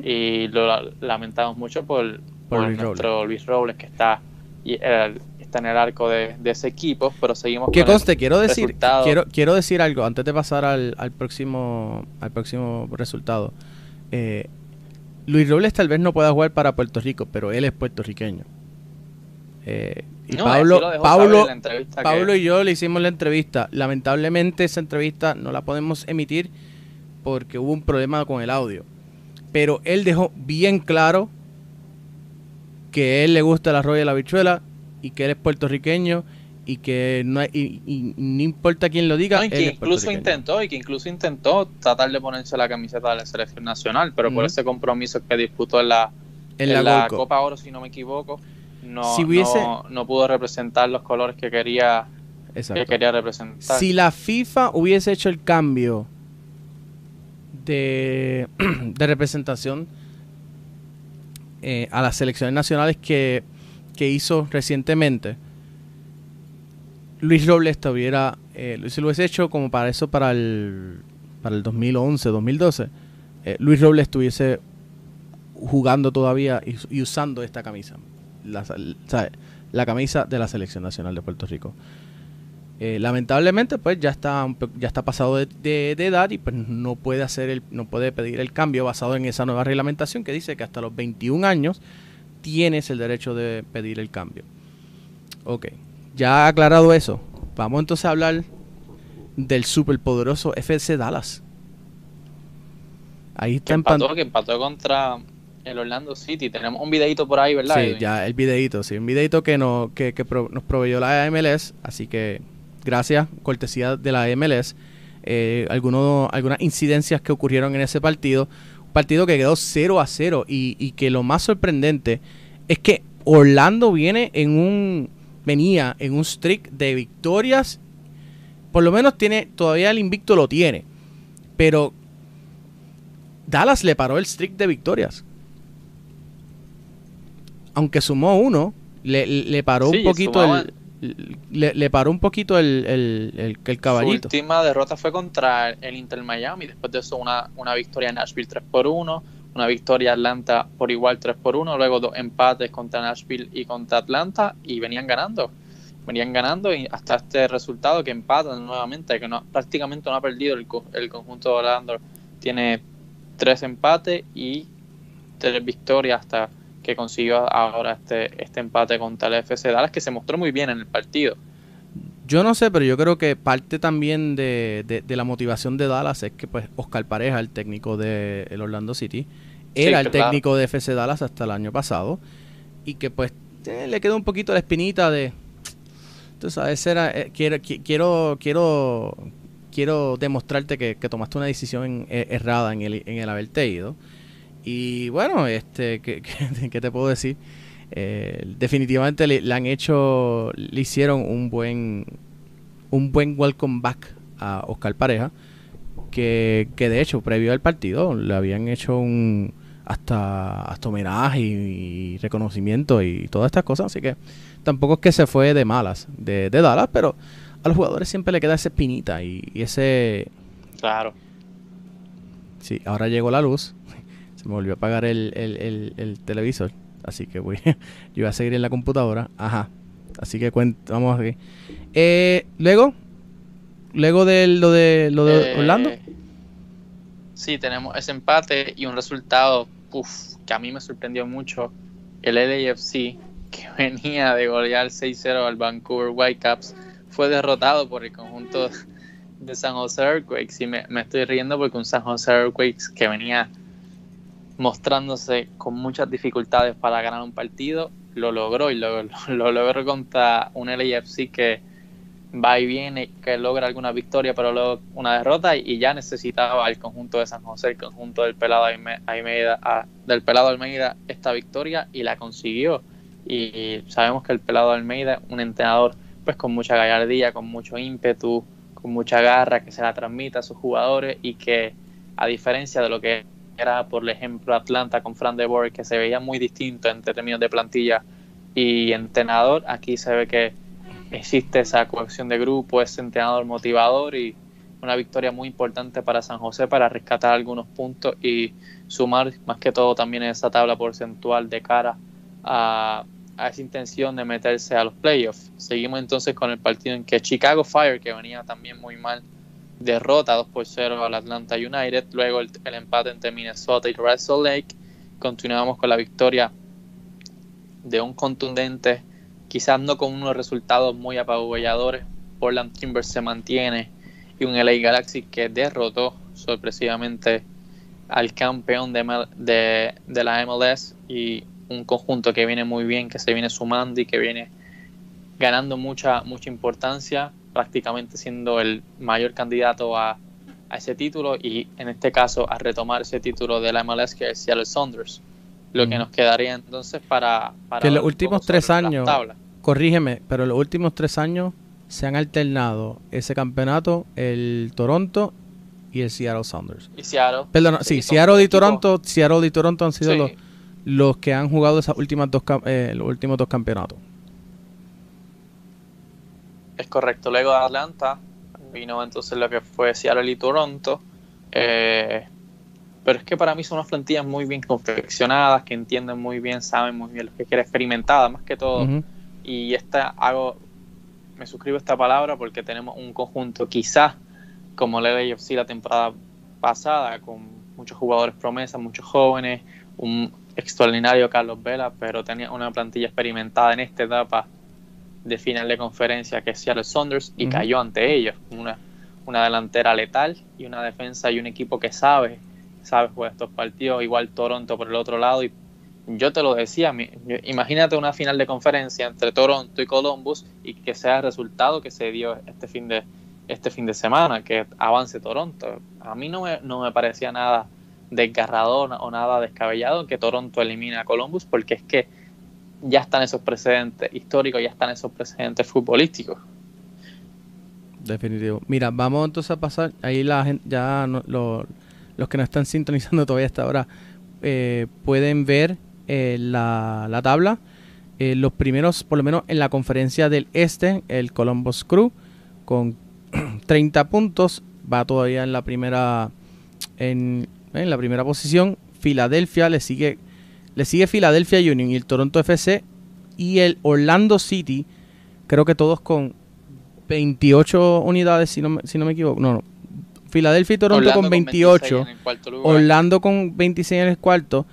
Y lo la- lamentamos mucho por, Por por Luis nuestro Luis Robles que está, y, eh, está en el arco de, de ese equipo, pero seguimos Que conste, quiero decir, resultado. quiero, quiero decir algo antes de pasar al, al próximo, al próximo resultado. Eh, Luis Robles tal vez no pueda jugar para Puerto Rico, pero él es puertorriqueño. Eh, y No, Pablo, Pablo, que- Pablo y yo le hicimos la entrevista. Lamentablemente esa entrevista no la podemos emitir porque hubo un problema con el audio. Pero él dejó bien claro que a él le gusta el arroz y la habichuela y que él es puertorriqueño y que no, hay- y, y no importa quién lo diga. No, y que incluso intentó, y que incluso intentó tratar de ponerse la camiseta de la selección nacional, pero por ese compromiso que disputó en la, en en la. Copa Oro, si no me equivoco, no, Si hubiese- no, no pudo representar los colores que quería, que quería representar. Si la FIFA hubiese hecho el cambio de, <clears throat> de representación eh, a las selecciones nacionales que, que hizo recientemente, Luis Robles estuviera, eh, si lo hubiese hecho como para eso, para el, para el 2011, 2012, eh, Luis Robles estuviese jugando todavía y, usando esta camisa, la, ¿sabe? la camisa de la selección nacional de Puerto Rico. Eh, lamentablemente, pues ya está ya está pasado de, de- de edad y pues no puede hacer el, no puede pedir el cambio basado en esa nueva reglamentación que dice que hasta los 21 años tienes el derecho de pedir el cambio. Ok, ya aclarado eso, vamos entonces a hablar del superpoderoso FC Dallas. Ahí que está pan- empató, que empató contra el Orlando City. Tenemos un videito por ahí, ¿verdad? Sí, Edwin? ya el videito, sí, un videito que, no, que, que pro- nos proveyó la MLS, así que gracias, cortesía de la MLS. Eh, algunos, algunas incidencias que ocurrieron en ese partido. Partido que quedó 0 a 0 y, y que lo más sorprendente es que Orlando viene en un venía en un streak de victorias. Por lo menos tiene todavía el invicto lo tiene, pero Dallas le paró el streak de victorias. Aunque sumó uno, le, le paró Sí, un poquito el le, paró un poquito el, el, el- caballito. Su última derrota fue contra el Inter Miami. Después de eso, una, una victoria en Nashville 3 por 1 una victoria Atlanta por igual 3 por 1 luego dos empates contra Nashville y contra Atlanta y venían ganando. Venían ganando y hasta este resultado que empatan nuevamente, que no, prácticamente no ha perdido el, el conjunto de Orlando. Tiene tres empates y tres victorias hasta que consiguió ahora este, este empate contra el FC Dallas, que se mostró muy bien en el partido. Yo no sé, pero yo creo que parte también de, de- de la motivación de Dallas es que pues Oscar Pareja, el técnico del Orlando City, era Sí, el claro. técnico de FC Dallas hasta el año pasado y que pues eh, le quedó un poquito la espinita de, tú sabes, era, eh, quiero, qui- quiero, quiero, quiero demostrarte que, que tomaste una decisión eh, errada en el, en el haberte ido. Y bueno, este, <laughs> ¿qué, qué- qué te puedo decir? Eh, definitivamente le, le han hecho, le hicieron un buen, un buen welcome back a Oscar Pareja, que, que de hecho, previo al partido, le habían hecho un hasta, hasta homenaje y, y reconocimiento y todas estas cosas, así que tampoco es que se fue de malas de, de Dallas, pero a los jugadores siempre le queda esa espinita y, y ese, Claro. Sí, ahora llegó la luz. Se me volvió a apagar el, el- el- el televisor. Así que voy, <laughs> yo voy a seguir en la computadora. Ajá. Así que cuen- vamos aquí. Eh, luego, luego de lo de lo de Eh, Orlando. Sí, tenemos ese empate y un resultado que a mí me sorprendió mucho. El LAFC, que <laughs> venía de golear 6-0 al Vancouver Whitecaps, fue derrotado por el conjunto de San Jose Earthquakes. Y me, me estoy riendo porque un San Jose Earthquakes que venía mostrándose con muchas dificultades para ganar un partido, lo logró y lo, <laughs> lo logró contra un LAFC que va y viene, que logra alguna victoria, pero luego una derrota y, ya necesitaba el conjunto de San José, el conjunto del pelado Alme- Almeida, ah, del pelado Almeida esta victoria y la consiguió. Y sabemos que el pelado Almeida, un entrenador pues con mucha gallardía, con mucho ímpetu, con mucha garra, que se la transmite a sus jugadores y que a diferencia de lo que era, por ejemplo, Atlanta con Fran de Boer, que se veía muy distinto entre términos de plantilla y entrenador, aquí se ve que existe esa cohesión de grupo, ese entrenador motivador y una victoria muy importante para San José para rescatar algunos puntos y sumar más que todo también en esa tabla porcentual de cara a, a esa intención de meterse a los playoffs. Seguimos entonces con el partido en que Chicago Fire, que venía también muy mal, derrota 2 por 0 al Atlanta United, luego el, empate entre Minnesota y Salt Lake. Continuamos con la victoria de un contundente quizás no con unos resultados muy apabulladores. Portland Timbers se mantiene y un LA Galaxy que derrotó sorpresivamente al campeón de, de, de, la MLS y un conjunto que viene muy bien, que se viene sumando y que viene ganando mucha, mucha importancia, prácticamente siendo el mayor candidato a, a ese título y en este caso a retomar ese título de la MLS que es Seattle Saunders. Lo que nos quedaría entonces para, para que los últimos tres años corrígeme pero los últimos tres años se han alternado ese campeonato el Toronto y el Seattle Sounders y Seattle. Perdón sí, Seattle y Toronto Seattle y Toronto han sido sí. los, los que han jugado esas últimas dos eh, los últimos dos campeonatos es correcto luego de Atlanta vino entonces lo que fue Seattle y Toronto eh, pero es que para mí son unas plantillas muy bien confeccionadas, que entienden muy bien, saben muy bien lo que quiere experimentada, más que todo. Uh -huh. Y esta hago, me suscribo a esta palabra porque tenemos un conjunto quizás como el LAFC la temporada pasada, con muchos jugadores promesas, muchos jóvenes, un extraordinario Carlos Vela, pero tenía una plantilla experimentada en esta etapa de final de conferencia que es Seattle Saunders y uh -huh. cayó ante ellos. Una, una delantera letal y una defensa y un equipo que sabe sabes jugar estos partidos, igual Toronto por el otro lado y yo te lo decía, imagínate una final de conferencia entre Toronto y Columbus y que sea el resultado que se dio este fin de este fin de semana, que avance Toronto. A mí no me, no me parecía nada desgarrador o nada descabellado que Toronto elimine a Columbus, porque es que ya están esos precedentes históricos, ya están esos precedentes futbolísticos. Definitivo. Mira, vamos entonces a pasar. Ahí la gente, ya los que nos están <laughs> sintonizando todavía hasta ahora eh, pueden ver eh, la, tabla. Eh, los primeros, por lo menos en la conferencia del este, el Columbus Crew con <clears throat> 30 puntos va todavía en la primera en, en la primera posición. Filadelfia le sigue le sigue Philadelphia Union y el Toronto FC y el Orlando City, creo que todos con 28 unidades, si no, me, si no me equivoco. No, no. Filadelfia y Toronto con 28. Orlando con 26 en el cuarto.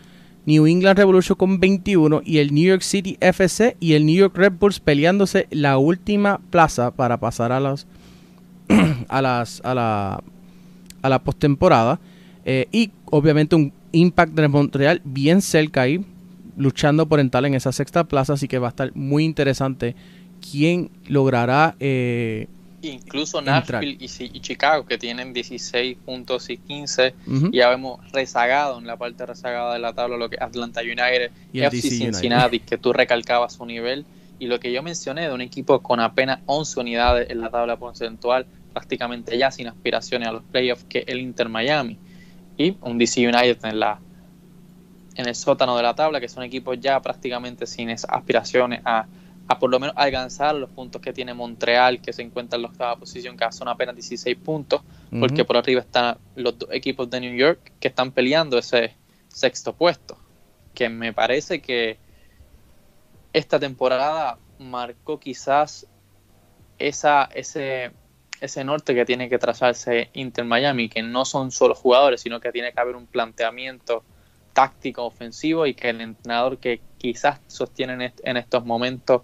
New England Revolution con 21 y el New York City FC y el New York Red Bulls peleándose la última plaza para pasar a las <clears throat> a las a la a la postemporada eh, y obviamente un Impact de Montreal bien cerca ahí luchando por entrar en esa sexta plaza así que va a estar muy interesante quién logrará eh, incluso Nashville y, Chicago que tienen 16 puntos y 15 y ya vemos rezagado en la parte rezagada de la tabla lo que Atlanta United y FC Cincinnati que tú recalcabas su nivel. Y lo que yo mencioné de un equipo con apenas 11 unidades en la tabla porcentual prácticamente ya sin aspiraciones a los playoffs que el Inter Miami y un DC United en la en el sótano de la tabla que son equipos ya prácticamente sin esas aspiraciones a a por lo menos alcanzar los puntos que tiene Montreal, que se encuentra en la octava posición, que son apenas 16 puntos, porque por arriba están los dos equipos de New York que están peleando ese sexto puesto, que me parece que esta temporada marcó quizás esa, ese, ese norte que tiene que trazarse Inter Miami, que no son solo jugadores, sino que tiene que haber un planteamiento táctico ofensivo y que el entrenador que quizás sostiene en estos momentos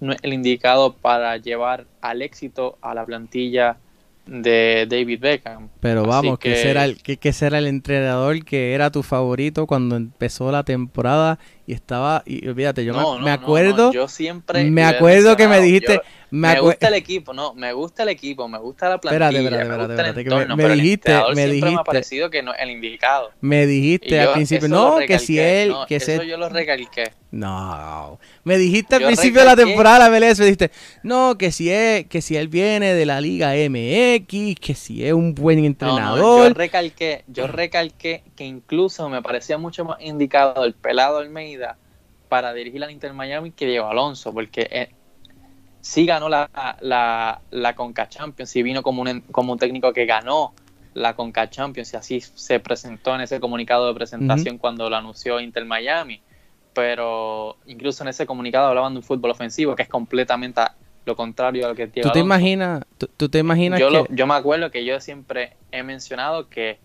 no es el indicado para llevar al éxito a la plantilla de David Beckham. Pero vamos, que... será el, que, será el entrenador que era tu favorito cuando empezó la temporada y estaba, y olvídate, yo me, acuerdo, yo siempre me acuerdo que me dijiste, me, gusta el equipo, no, me gusta el equipo, me gusta la plantilla, espérate, espérate, espérate, me, dijiste, me dijiste, me ha parecido que no el indicado. Me dijiste al principio, no, que si él, que eso yo lo recalqué. No, me dijiste al principio de la temporada, MLS, me dijiste, no, que si es, que si él viene de la Liga MX, que si es un buen entrenador. yo recalqué, yo recalqué que incluso me parecía mucho más indicado el pelado Almeida para dirigir al Inter Miami que Diego Alonso, porque eh, sí ganó la, la, la, Conca Champions y vino como un, como un técnico que ganó la Conca Champions y así se presentó en ese comunicado de presentación cuando lo anunció Inter Miami. Pero incluso en ese comunicado hablaban de un fútbol ofensivo que es completamente lo contrario a lo que tiene. ¿Tú te imaginas, tú, te imaginas yo, yo me acuerdo que yo siempre he mencionado que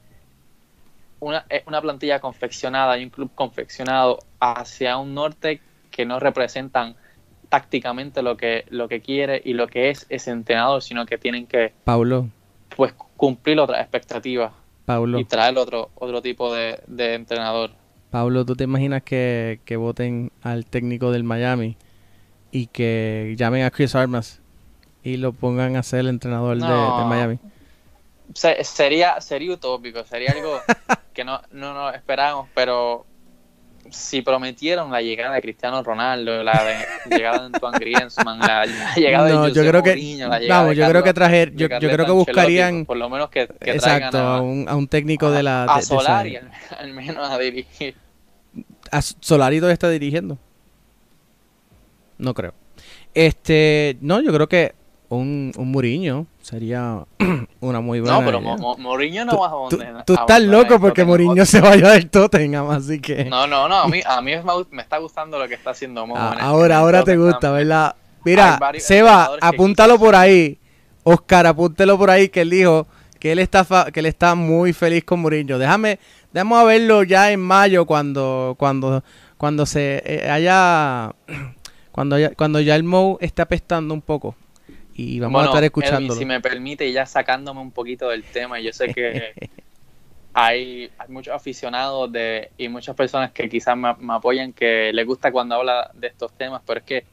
una, una plantilla confeccionada y un club confeccionado hacia un norte que no representan tácticamente lo que, lo que quiere y lo que es ese entrenador, sino que tienen que Paulo. pues cumplir otras expectativas Paulo. y traer otro, otro tipo de, entrenador. Pablo, ¿tú te imaginas que, voten al técnico del Miami y que llamen a Chris Armas y lo pongan a ser el entrenador de, Miami? sería, sería utópico, sería algo <laughs> que no, no, no esperábamos, pero si prometieron la llegada de Cristiano Ronaldo, la de, llegada de Antoine Griezmann, la, llegada no, de yo creo que, vamos, yo creo que trajer, yo, yo creo que buscarían por lo menos que, exacto a, un, a, un, técnico de la a Solari al, menos a dirigir. A Solari todavía está dirigiendo. No creo. Este, no, yo creo que un, un Muriño sería <clears throat> una muy buena. No, pero Mourinho no va a abandonar. Tú, estás loco porque Mourinho se vaya del Tottenham, así que. No, no, no. A mí, a mí me está gustando lo que está haciendo Mo. Ah, ahora, ahora te gusta, ¿verdad? Mira, Seba, apúntalo por ahí. Oscar, apúntelo por ahí que él dijo que él está que él está muy feliz con Mourinho. Déjame, déjame a verlo ya en mayo cuando cuando cuando se eh, haya <clears throat> cuando ya, cuando ya el Mo esté apestando un poco y vamos a estar escuchando. si me permite, ya sacándome un poquito del tema, yo sé que <laughs> hay, hay, muchos aficionados de, y muchas personas que quizás me, apoyan que les gusta cuando habla de estos temas, pero es que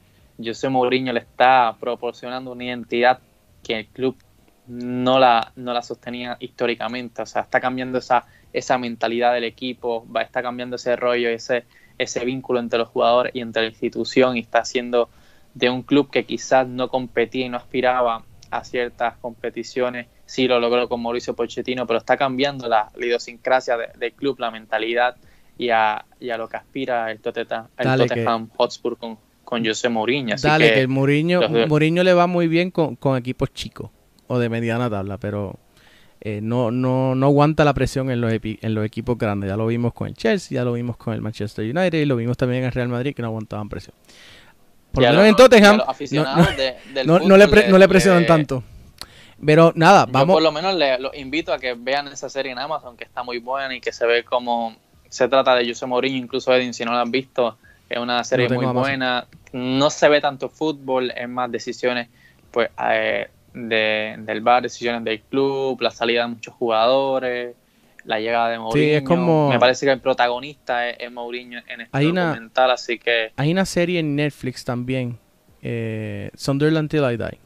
José Mourinho le está proporcionando una identidad que el club no la, no la sostenía históricamente, o sea, está cambiando esa esa mentalidad del equipo, va a estar cambiando ese rollo, ese, ese vínculo entre los jugadores y entre la institución y está haciendo de un club que quizás no competía y no aspiraba a ciertas competiciones, sí lo logró con Mauricio Pochettino, pero está cambiando la, idiosincrasia del club, la mentalidad y a, lo que aspira el, Tottenham, el Hotspur con, con José Mourinho. Dale, que, el Mourinho, Mourinho le va muy bien con, equipos chicos o de mediana tabla, pero eh, no, no, no aguanta la presión en los, en los equipos grandes. Ya lo vimos con el Chelsea, ya lo vimos con el Manchester United y lo vimos también en el Real Madrid que no aguantaban presión. Por lo menos en Tottenham no, le, presionan tanto. Pero nada, vamos. por lo menos le, los invito a que vean esa serie en Amazon, que está muy buena y que se ve como se trata de José Mourinho, incluso Edin, si no lo han visto, es una serie muy buena. No se ve tanto fútbol, es más decisiones pues eh, de, del bar, decisiones del club, la salida de muchos jugadores, la llegada de Mourinho. es como... Me parece que el protagonista es, Mourinho en este hay documental, así que... Hay una serie en Netflix también, eh, Sunderland Till I Die,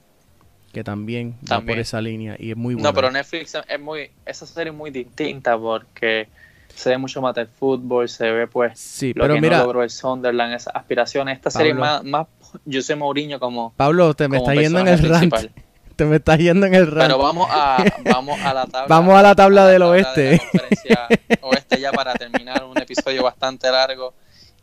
que también, va por esa línea y es muy buena. No, pero Netflix es muy... Esa serie es muy distinta porque se ve mucho más del fútbol, se ve pues sí, lo pero que mira, no logró el Sunderland, esas aspiraciones. Esta serie más, más yo sé Mourinho como Pablo, te me está yendo en el rant. <laughs> Te me está yendo en el rant. Pero vamos a, <laughs> vamos a la tabla. vamos a la tabla del oeste. <laughs> oeste ya para terminar un episodio bastante largo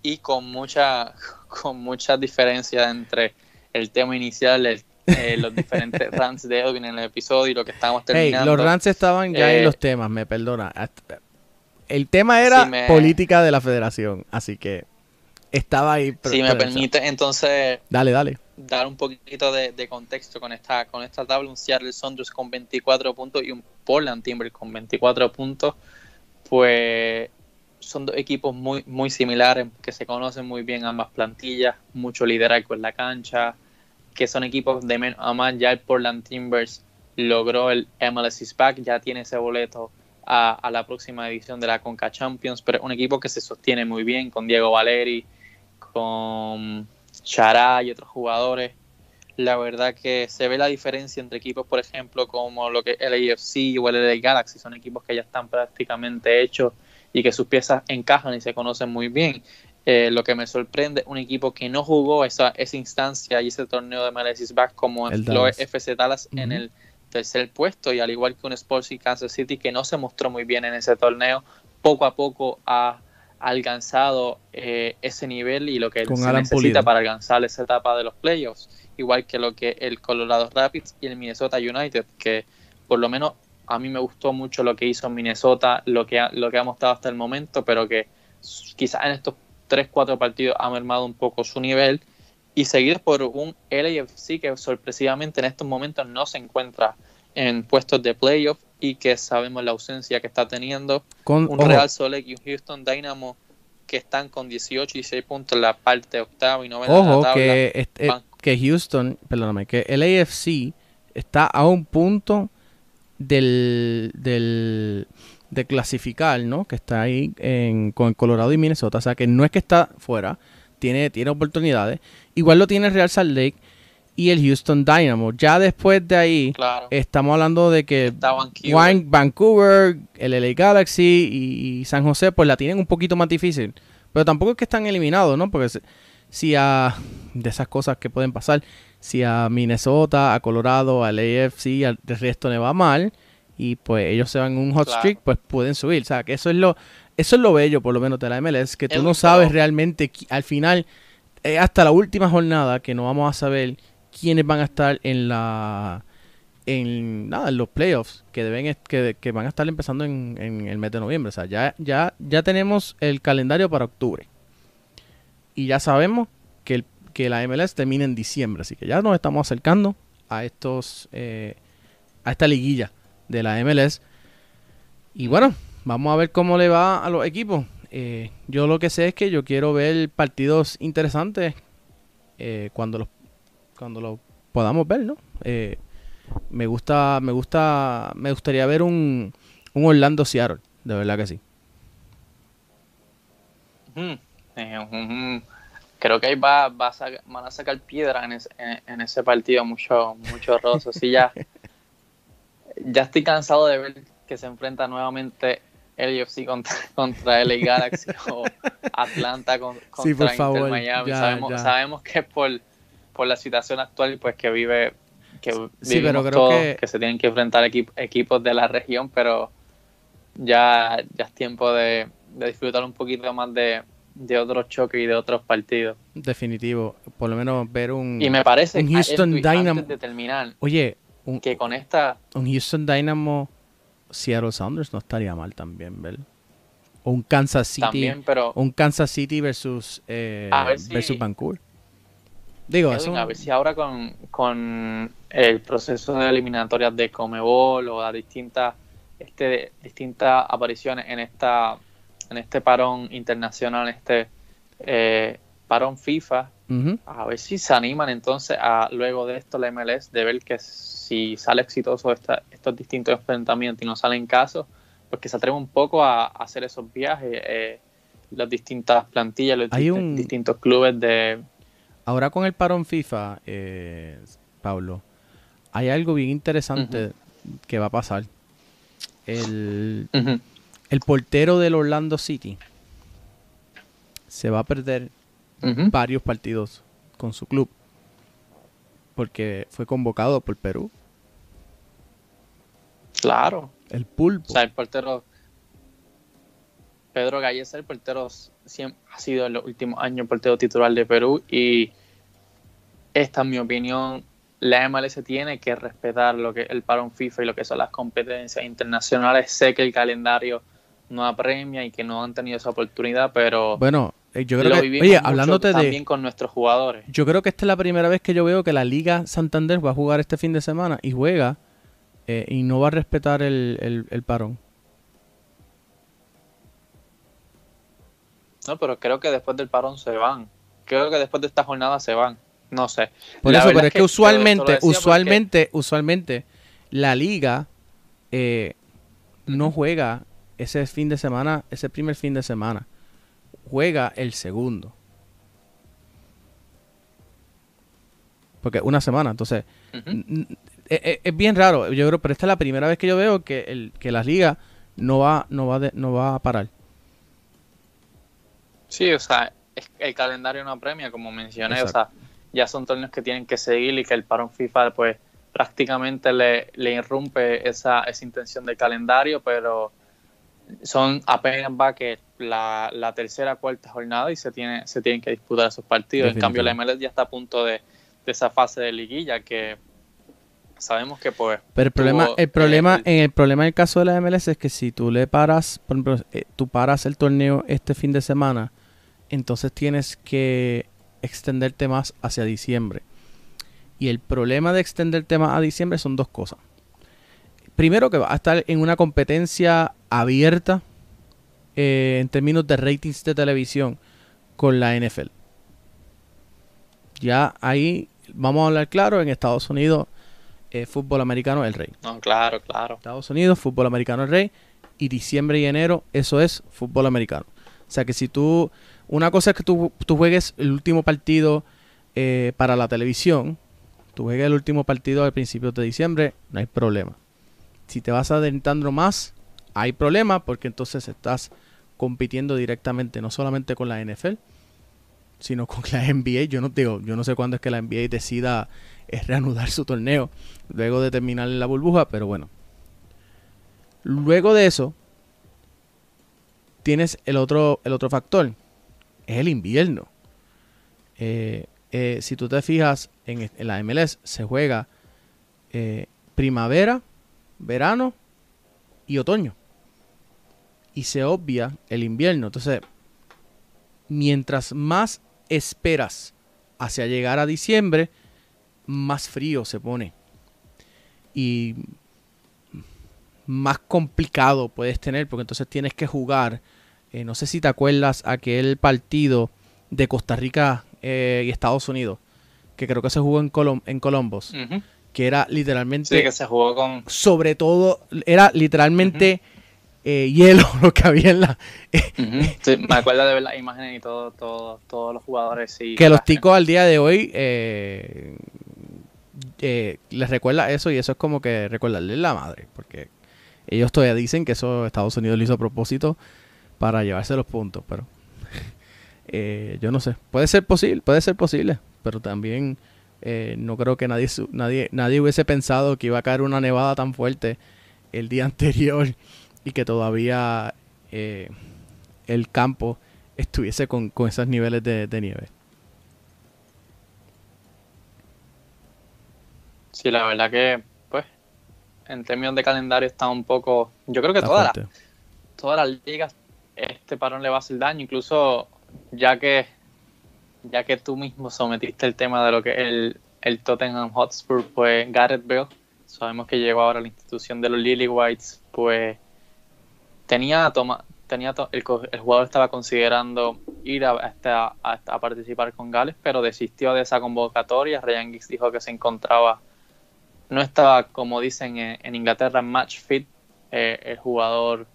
y con mucha con muchas diferencias entre el tema inicial, eh, los diferentes <laughs> rants de Edwin en el episodio y lo que estábamos terminando. Hey, los rants estaban ya en eh, los temas, me perdona el tema era política de la federación, así que estaba ahí. Si me permite, entonces. Dale, dale. Dar un poquito de, contexto con esta, con esta tabla: un Seattle Saunders con 24 puntos y un Portland Timber con 24 puntos. Pues son dos equipos muy, muy similares, que se conocen muy bien ambas plantillas, mucho liderazgo en la cancha, que son equipos de menos a más. Ya el Portland Timbers logró el MLS back, ya tiene ese boleto a, la próxima edición de la Conca Champions, pero un equipo que se sostiene muy bien con Diego Valeri, con Chará y otros jugadores. La verdad que se ve la diferencia entre equipos, por ejemplo, como lo que el AFC o el LA Galaxy, son equipos que ya están prácticamente hechos y que sus piezas encajan y se conocen muy bien. Eh, lo que me sorprende, un equipo que no jugó esa, esa instancia y ese torneo de Malasis Back como el lo FC Dallas en el tercer puesto y al igual que un Sports y Kansas City que no se mostró muy bien en ese torneo, poco a poco ha alcanzado eh, ese nivel y lo que se necesita para alcanzar esa etapa de los playoffs, igual que lo que el Colorado Rapids y el Minnesota United, que por lo menos a mí me gustó mucho lo que hizo Minnesota, lo que ha, lo que ha mostrado hasta el momento, pero que quizás en estos 3-4 partidos ha mermado un poco su nivel. Y seguir por un LAFC que sorpresivamente en estos momentos no se encuentra en puestos de playoff y que sabemos la ausencia que está teniendo. Con, un Real Solek y un Houston Dynamo que están con 18 y 16 puntos en la parte octava y novena de la tabla. Que, que Houston, perdóname, que el AFC está a un punto del, del de clasificar, ¿no? Que está ahí en, con Colorado y Minnesota. O sea, que no es que está fuera, tiene, tiene oportunidades. Igual lo tiene Real Salt Lake y el Houston Dynamo. Ya después de ahí, estamos hablando de que Vancouver. el LA Galaxy y, San José, pues la tienen un poquito más difícil. Pero tampoco es que están eliminados, ¿no? Porque si a. de esas cosas que pueden pasar, si a Minnesota, a Colorado, al AFC, al resto le va mal, y pues ellos se van en un hot streak, pues pueden subir. O sea, que eso es lo. Eso es lo bello, por lo menos, de la MLS, que tú no sabes realmente al final, eh, hasta la última jornada, que no vamos a saber quiénes van a estar en la en nada en los playoffs que deben que, que van a estar empezando en, en, el mes de noviembre. O sea ya ya ya tenemos el calendario para octubre. Y ya sabemos que el, que la MLS termina en diciembre. Así que ya nos estamos acercando a estos eh, a esta liguilla de la MLS y bueno vamos a ver cómo le va a los equipos. Eh, yo lo que sé es que yo quiero ver partidos interesantes eh, cuando los cuando lo podamos ver, ¿no? Eh, me gusta, me gusta, me gustaría ver un, un Orlando Seattle, de verdad que sí. Eh, creo que ahí va, va a van a sacar piedra en ese, en, ese partido, mucho, mucho roso. sí, ya, <laughs> ya estoy cansado de ver que se enfrenta nuevamente LFC contra, contra LA Galaxy o Atlanta con- contra Sí, por Inter favor, Miami. ya, sabemos, ya. sabemos que es por, por la situación actual pues que vive que Sí, pero creo todos, que- que... se tienen que enfrentar equip- equipos de la región, pero ya, ya es tiempo de, de disfrutar un poquito más de, de otros choques y de otros partidos. Definitivo. Por lo menos ver un. Y me parece un Houston Dynamo- antes de terminar, Oye, un, que con esta un Houston Dynamo Seattle Sounders no estaría mal también, ¿ver? O un Kansas City. también, pero Un Kansas City versus, eh, A ver si- versus Vancouver. Digo, Edwin, eso. a ver si ahora con, con el proceso de eliminatorias de Comebol o las distintas este, distintas apariciones en esta en este parón internacional, este eh, parón FIFA, a ver si se animan entonces a luego de esto la MLS de ver que si sale exitoso esta- estos distintos enfrentamientos y no salen casos, pues que se atreven un poco a, a hacer esos viajes, eh, las distintas plantillas, los Hay distin- un- distintos clubes de Ahora con el parón FIFA, eh, Pablo, hay algo bien interesante que va a pasar. El, el portero del Orlando City se va a perder varios partidos con su club porque fue convocado por Perú. Claro. El pulpo. O sea, el portero Pedro Gallesa, el portero siempre ha sido en los últimos años el portero titular de Perú y esta es mi opinión. La MLS tiene que respetar lo que el parón FIFA y lo que son las competencias internacionales. Sé que el calendario no apremia y que no han tenido esa oportunidad, pero bueno, eh, yo creo lo que, oye, hablándote de, también con nuestros jugadores. yo creo que esta es la primera vez que yo veo que la Liga Santander va a jugar este fin de semana y juega eh, y no va a respetar el, el- el parón. No, pero creo que después del parón se van. Creo que después de esta jornada se van. No sé. Por La eso, pero es que, usualmente, porque- usualmente, usualmente, la liga eh, no juega ese fin de semana, ese primer fin de semana. Juega el segundo. Porque una semana, entonces, n- n- es, es- es bien raro, yo creo, pero esta es la primera vez que yo veo que, el, que la liga no va, no va, de- no va a parar. Sí, o sea, es- el calendario no apremia, como mencioné, Exacto. o sea, ya son torneos que tienen que seguir y que el parón FIFA pues prácticamente le, le irrumpe esa, esa intención del calendario, pero son apenas va que la, la tercera cuarta jornada y se tiene se tienen que disputar esos partidos. En cambio, la MLS ya está a punto de, de esa fase de liguilla que sabemos que pues Pero el problema, tuvo, el problema, eh, en el problema en el caso de la MLS es que si tú le paras, por ejemplo, eh, tú paras el torneo este fin de semana, entonces tienes que extenderte más hacia diciembre. Y el problema de extenderte más a diciembre son dos cosas. Primero que va a estar en una competencia abierta eh, en términos de ratings de televisión con la NFL. Ya ahí vamos a hablar claro, en Estados Unidos eh, fútbol americano el rey. no, claro, claro. Estados Unidos, fútbol americano el rey. Y diciembre y enero, eso es fútbol americano. O sea que si tú, una cosa es que tú, tú juegues el último partido eh, para la televisión, tú juegues el último partido al principio de diciembre, no hay problema. Si te vas adentrando más, hay problema porque entonces estás compitiendo directamente no solamente con la NFL, sino con la NBA. Yo no digo, yo no sé cuándo es que la NBA decida eh, reanudar su torneo luego de terminar la burbuja, pero bueno. Luego de eso, tienes el otro, el otro factor, es el invierno. Eh, eh, si tú te fijas en, la MLS, se juega primavera, verano y otoño. Y se obvia el invierno. Entonces, mientras más esperas hacia llegar a diciembre, más frío se pone. Y más complicado puedes tener, porque entonces tienes que jugar. eh, no sé si te acuerdas aquel partido de Costa Rica eh, y Estados Unidos, que creo que se jugó en, Colom en Columbus, Ujú. que era literalmente Sí, que se jugó con sobre todo, era literalmente eh, hielo <laughs> lo que había en la... Sí, me acuerdo de ver las imágenes y todo, todo, todos los jugadores. Sí, que los ticos al día de hoy eh, eh, les recuerda eso y eso es como que recordarles la madre, porque Ellos todavía dicen que eso Estados Unidos lo hizo a propósito para llevarse los puntos, pero <laughs> eh, yo no sé. Puede ser posible, puede ser posible, pero también eh, no creo que nadie, nadie, nadie hubiese pensado que iba a caer una nevada tan fuerte el día <laughs> anterior y que todavía eh, el campo estuviese con, esos niveles de, nieve. Sí, la verdad que, pues, en términos de calendario está un poco. Yo creo que todas las, todas las ligas, este parón le va a hacer daño, incluso ya que ya que tú mismo sometiste el tema de lo que el, el Tottenham Hotspur, pues Garrett Bell, sabemos que llegó ahora a la institución de los Lily Whites, pues tenía toma, tenía el, el, jugador estaba considerando ir a, participar con Gales, pero desistió de esa convocatoria. Ryan Giggs dijo que se encontraba, no estaba, como dicen en, Inglaterra, match fit, eh, el jugador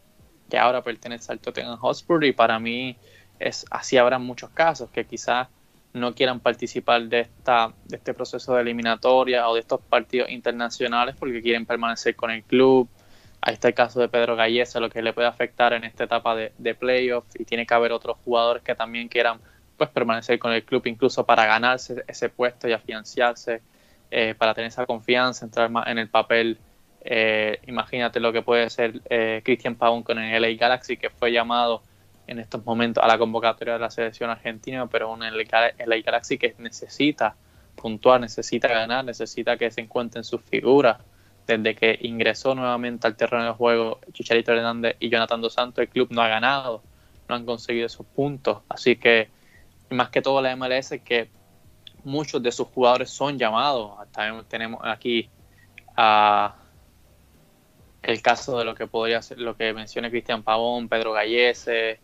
que ahora pertenece al Tottenham Hotspur, y para mí es así habrá muchos casos que quizás no quieran participar de esta de este proceso de eliminatoria o de estos partidos internacionales porque quieren permanecer con el club Ahí está el caso de Pedro Gallese, lo que le puede afectar en esta etapa de, de playoff y tiene que haber otros jugadores que también quieran pues permanecer con el club incluso para ganarse ese puesto y afianzarse, eh, para tener esa confianza, entrar más en el papel. Eh, imagínate lo que puede ser eh, Christian Pavón con el LA Galaxy, que fue llamado en estos momentos a la convocatoria de la selección argentina, pero un LA Galaxy que necesita puntuar, necesita ganar, necesita que se encuentren sus figuras desde que ingresó nuevamente al terreno de juego Chicharito Hernández y Jonathan Dos Santos, el club no ha ganado, no han conseguido esos puntos. Así que, más que todo la MLS, que muchos de sus jugadores son llamados. También tenemos aquí el caso de lo que podría ser, lo que menciona Cristian Pavón, Pedro Gallese,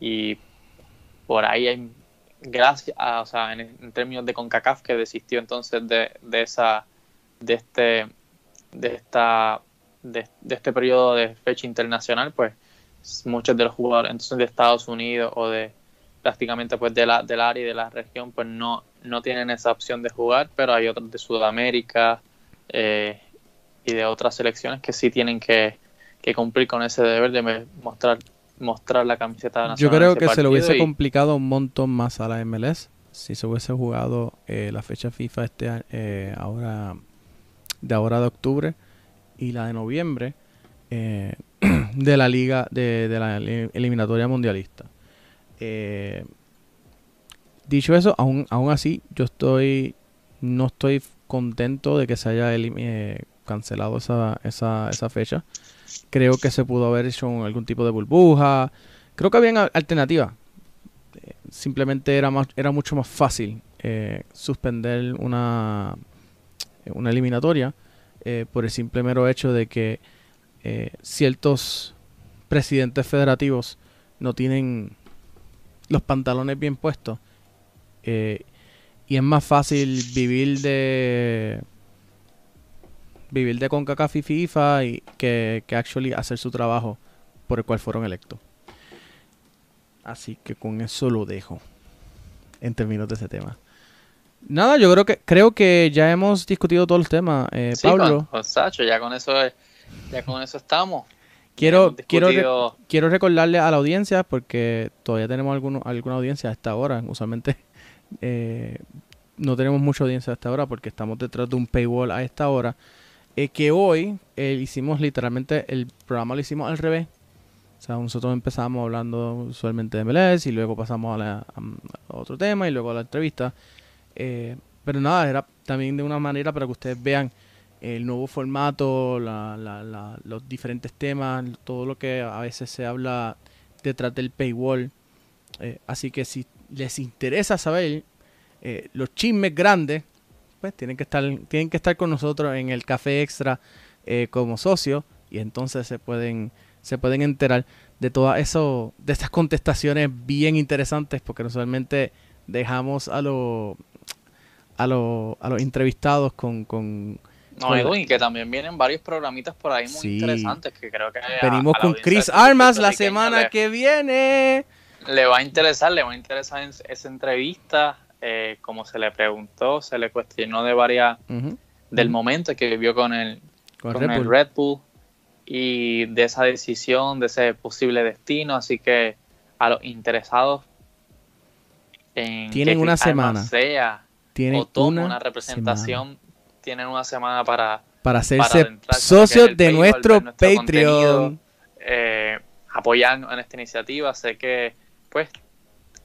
y por ahí hay, gracias, o sea, en, términos de CONCACAF, que desistió entonces de, de esa, de este de, esta, de, este periodo de fecha internacional, pues muchos de los jugadores entonces de Estados Unidos o de prácticamente pues de la, del área y de la región pues no, no tienen esa opción de jugar, pero hay otros de Sudamérica eh, y de otras selecciones que sí tienen que, cumplir con ese deber de mostrar mostrar la camiseta nacional. Yo creo que se le hubiese complicado un montón más a la MLS si se hubiese jugado eh, la fecha FIFA este eh, ahora de ahora de octubre y la de noviembre eh, <clears throat> de la liga de, la eliminatoria mundialista. Eh, dicho eso, aún, aún así, yo estoy no estoy contento de que se haya eh, cancelado esa, esa, esa fecha. Creo que se pudo haber hecho algún tipo de burbuja. Creo que había alternativas. simplemente era más, era mucho más fácil suspender una una eliminatoria eh, por el simple mero hecho de que eh, ciertos presidentes federativos no tienen los pantalones bien puestos eh, y es más fácil vivir de vivir de CONCACAF y FIFA y que, que actually hacer su trabajo por el cual fueron electos. Así que con eso lo dejo en términos de ese tema. Nada, yo creo que creo que ya hemos discutido todos los temas, eh, Pablo. Con, Sacho, ya con eso ya con eso estamos. Quiero quiero quiero recordarle a la audiencia porque todavía tenemos alguno, alguna audiencia a esta hora. Usualmente <laughs> eh, no tenemos mucha audiencia a esta hora porque estamos detrás de un paywall a esta hora. Eh, que hoy eh, hicimos literalmente el programa lo hicimos al revés. O sea, nosotros empezamos hablando usualmente de MLS y luego pasamos a, a otro tema y luego a la entrevista. Eh, pero nada, era también de una manera para que ustedes vean el nuevo formato, los diferentes temas, todo lo que a veces se habla detrás del paywall. Eh, así que si les interesa saber eh, los chismes grandes, pues tienen que estar, tienen que estar con nosotros en el café extra como socios y entonces se pueden, se pueden enterar de todas eso, de estas contestaciones bien interesantes, porque usualmente dejamos a, los a, los a los entrevistados con... con no, y que también vienen varios programitas por ahí muy interesantes que creo que... Venimos con Chris Armas la semana que viene. Le va a interesar, le va a interesar esa entrevista, eh, como se le preguntó, se le cuestionó de varias... Del momento que vivió con el, con, Red, Bull. y de esa decisión, de ese posible destino. Así que a los interesados en tienen que una semana. sea Tienen o una una, representación, tienen una semana para, para hacerse socios de nuestro Patreon. eh, apoyarnos en esta iniciativa. Sé que, pues,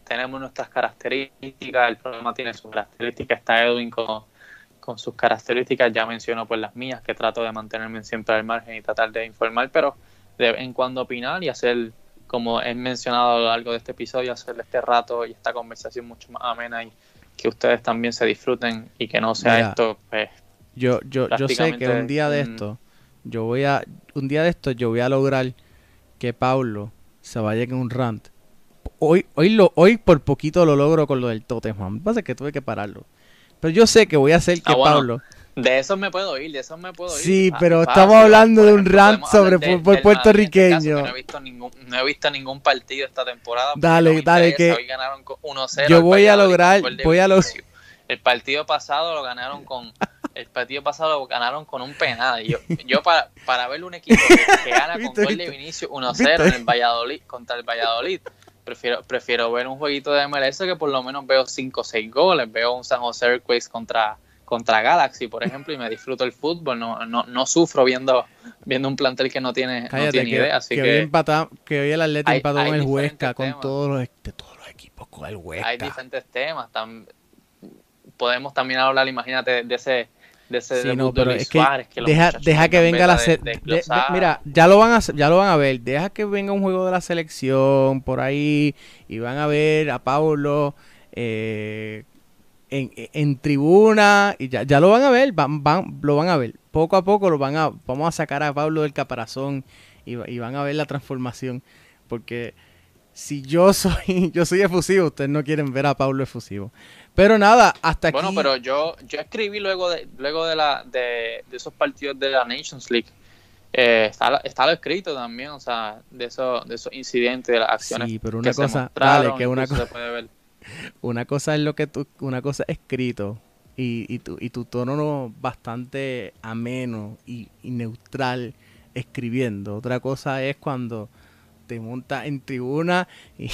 tenemos nuestras características, el programa tiene sus características, está Edwin con, con sus características, ya menciono pues las mías, que trato de mantenerme siempre al margen y tratar de informar, pero de vez en cuando opinar y hacer, como he mencionado a lo largo de este episodio, hacer este rato y esta conversación mucho más amena y que ustedes también se disfruten y que no sea Mira, esto, pues, Yo, yo, yo sé que un día de un- esto, yo voy a, un día de esto yo voy a lograr que Paulo se vaya en un rant. Hoy, hoy lo, hoy por poquito lo logro con lo del Tottenham. Lo que pasa es que tuve que pararlo. Pero yo sé que voy a hacer que Ah, bueno, Paulo. De eso me puedo ir, de eso me puedo ir. Sí, Ah, pero fácil. estamos hablando de un rant sobre de- este puertorriqueño. que no, he visto ningún, no he visto ningún partido esta temporada. Dale, no dale, interesa. que Hoy ganaron con 1-0 yo voy a lograr- voy a lo- Vinicius. El partido pasado lo ganaron con el partido pasado lo ganaron con un penal. Yo, yo para, para ver un equipo que, que <laughs> gana con ¿Viste, gol de? Vinicius 1-0 en el Valladolid contra el Valladolid. Prefiero, prefiero ver un jueguito de MLS que por lo menos veo 5 o 6 goles. Veo un San Jose Earthquakes contra, contra Galaxy, por ejemplo, y me disfruto el fútbol. No, no, no sufro viendo, viendo un plantel que no tiene, no Cállate, tiene que, idea. Así que que, hoy, empata- que hoy el Atlético hay- empató hay con el Huesca, con temas. todos los, de todos los equipos con el hay Huesca. diferentes temas. tam- podemos también hablar, imagínate, de ese, de ese Sí, debut no, de pero Luis es que Suárez, que deja, deja que venga la de- de de- de- mira ya lo van a ya lo van a ver deja que venga un juego de la selección por ahí y van a ver a Paulo eh, en, en tribuna y ya, ya lo van a ver van, van lo van a ver poco a poco lo van a vamos a sacar a Pablo del caparazón y, y van a ver la transformación porque si yo <laughs> soy yo soy efusivo ustedes no quieren ver a Pablo efusivo pero nada hasta aquí Bueno, pero yo, yo escribí luego de, luego de la de, de esos partidos de la Nations League. eh, está, está lo escrito también, o sea, de esos, de esos incidentes, de las acciones. Sí, pero una que se cosa, mostraron, dale, que una cosa, se puede ver. Una cosa es lo que tú, una cosa es escrito y, y, tu, y tu tono no bastante ameno y, neutral escribiendo. Otra cosa es cuando te montas en tribuna <laughs> y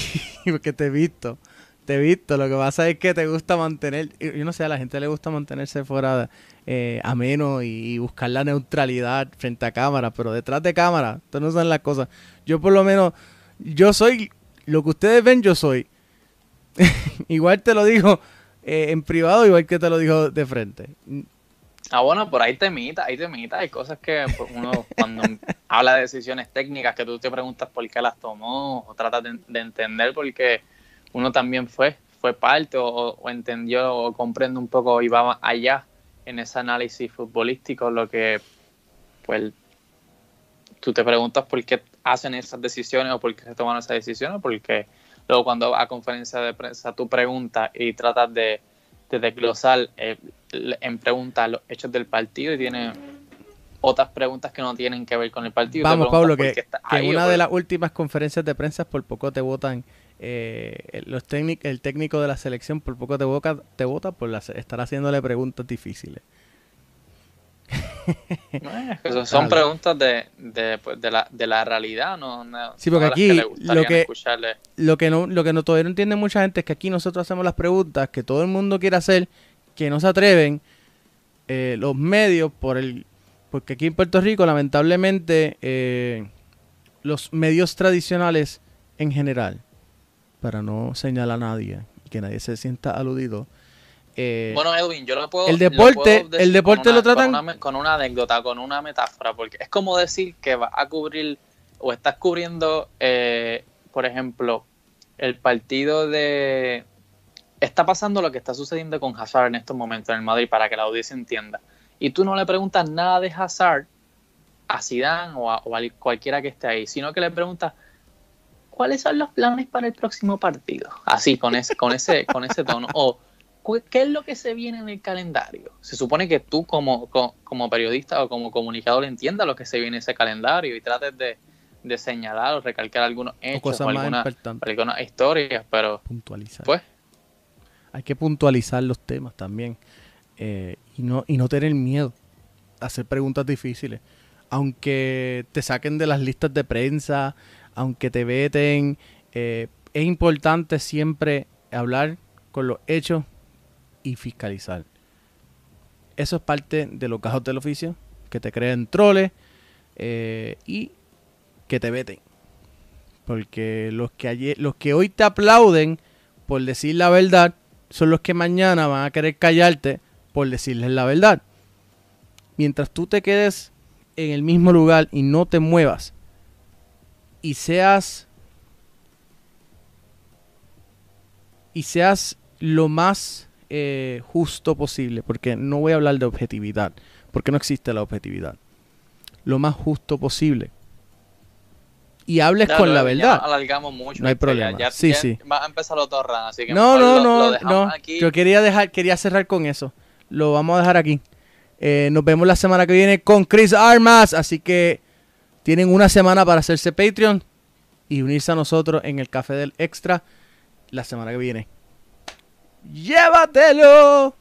porque te he visto, te he visto. Lo que pasa es que te gusta mantener, yo no sé, a la gente le gusta mantenerse fuera eh, ameno y, buscar la neutralidad frente a cámara, pero detrás de cámara, esto no son las cosas. Yo por lo menos, yo soy lo que ustedes ven, yo soy. <laughs> igual te lo digo eh, en privado, igual que te lo digo de frente. Ah, bueno, por ahí temita, hay temita, hay cosas que pues, uno cuando habla de decisiones técnicas que tú te preguntas por qué las tomó o tratas de, de entender porque uno también fue, fue parte o, entendió o comprende un poco y va allá en ese análisis futbolístico, lo que pues tú te preguntas por qué hacen esas decisiones o por qué se toman esas decisiones, porque luego cuando a conferencia de prensa tú preguntas y tratas de, de desglosar eh, en preguntas los hechos del partido y tiene otras preguntas que no tienen que ver con el partido. Vamos, Pablo, que, que en una por- de las últimas conferencias de prensa por poco te votan, eh, los técnic- el técnico de la selección por poco te, boca, te vota por la- estar haciéndole preguntas difíciles. <laughs> Son preguntas de, de, pues, de, la, de la realidad, no, no- Sí, porque aquí que lo que- escucharle. Lo que no, lo que no todavía no entiende mucha gente es que aquí nosotros hacemos las preguntas que todo el mundo quiere hacer, que no se atreven eh, los medios por el, porque aquí en Puerto Rico lamentablemente eh, los medios tradicionales en general, para no señalar a nadie y que nadie se sienta aludido, eh, Bueno, Edwin, yo lo puedo. el deporte- el deporte lo tratan- Con una, me- con una anécdota, con una metáfora, porque es como decir que vas a cubrir o estás cubriendo, eh, por ejemplo, el partido de. Está pasando lo que está sucediendo con Hazard en estos momentos en el Madrid para que la audiencia entienda. Y tú no le preguntas nada de Hazard a Zidane o a, o a cualquiera que esté ahí, sino que le preguntas cuáles son los planes para el próximo partido. Así, con ese, con ese, con ese tono. O qué es lo que se viene en el calendario. Se supone que tú como, co- como periodista o como comunicador entiendas lo que se viene en ese calendario y trates de, de señalar o recalcar algunos o hechos cosas o alguna- algunas historias, pero puntualizar. pues Hay que puntualizar los temas también eh, y, no, y no tener miedo a hacer preguntas difíciles. aunque te saquen de las listas de prensa, aunque te veten, eh, es importante siempre hablar con los hechos y fiscalizar. Eso es parte de los cajos del oficio, que te creen troles eh, y que te veten. Porque los que, ayer, los que hoy te aplauden por decir la verdad son los que mañana van a querer callarte por decirles la verdad. Mientras tú te quedes en el mismo lugar y no te muevas y seas y seas lo más eh, justo posible, porque no voy a hablar de objetividad, porque no existe la objetividad, lo más justo posible. Y hables con la verdad. alargamos mucho. No hay problema. sí, sí. Va a empezar los dos así que no, no, no, no. Yo quería dejar, quería cerrar con eso. Lo vamos a dejar aquí. Eh, nos vemos la semana que viene con Chris Armas. Así que tienen una semana para hacerse Patreon y unirse a nosotros en el Café del Extra la semana que viene. ¡Llévatelo!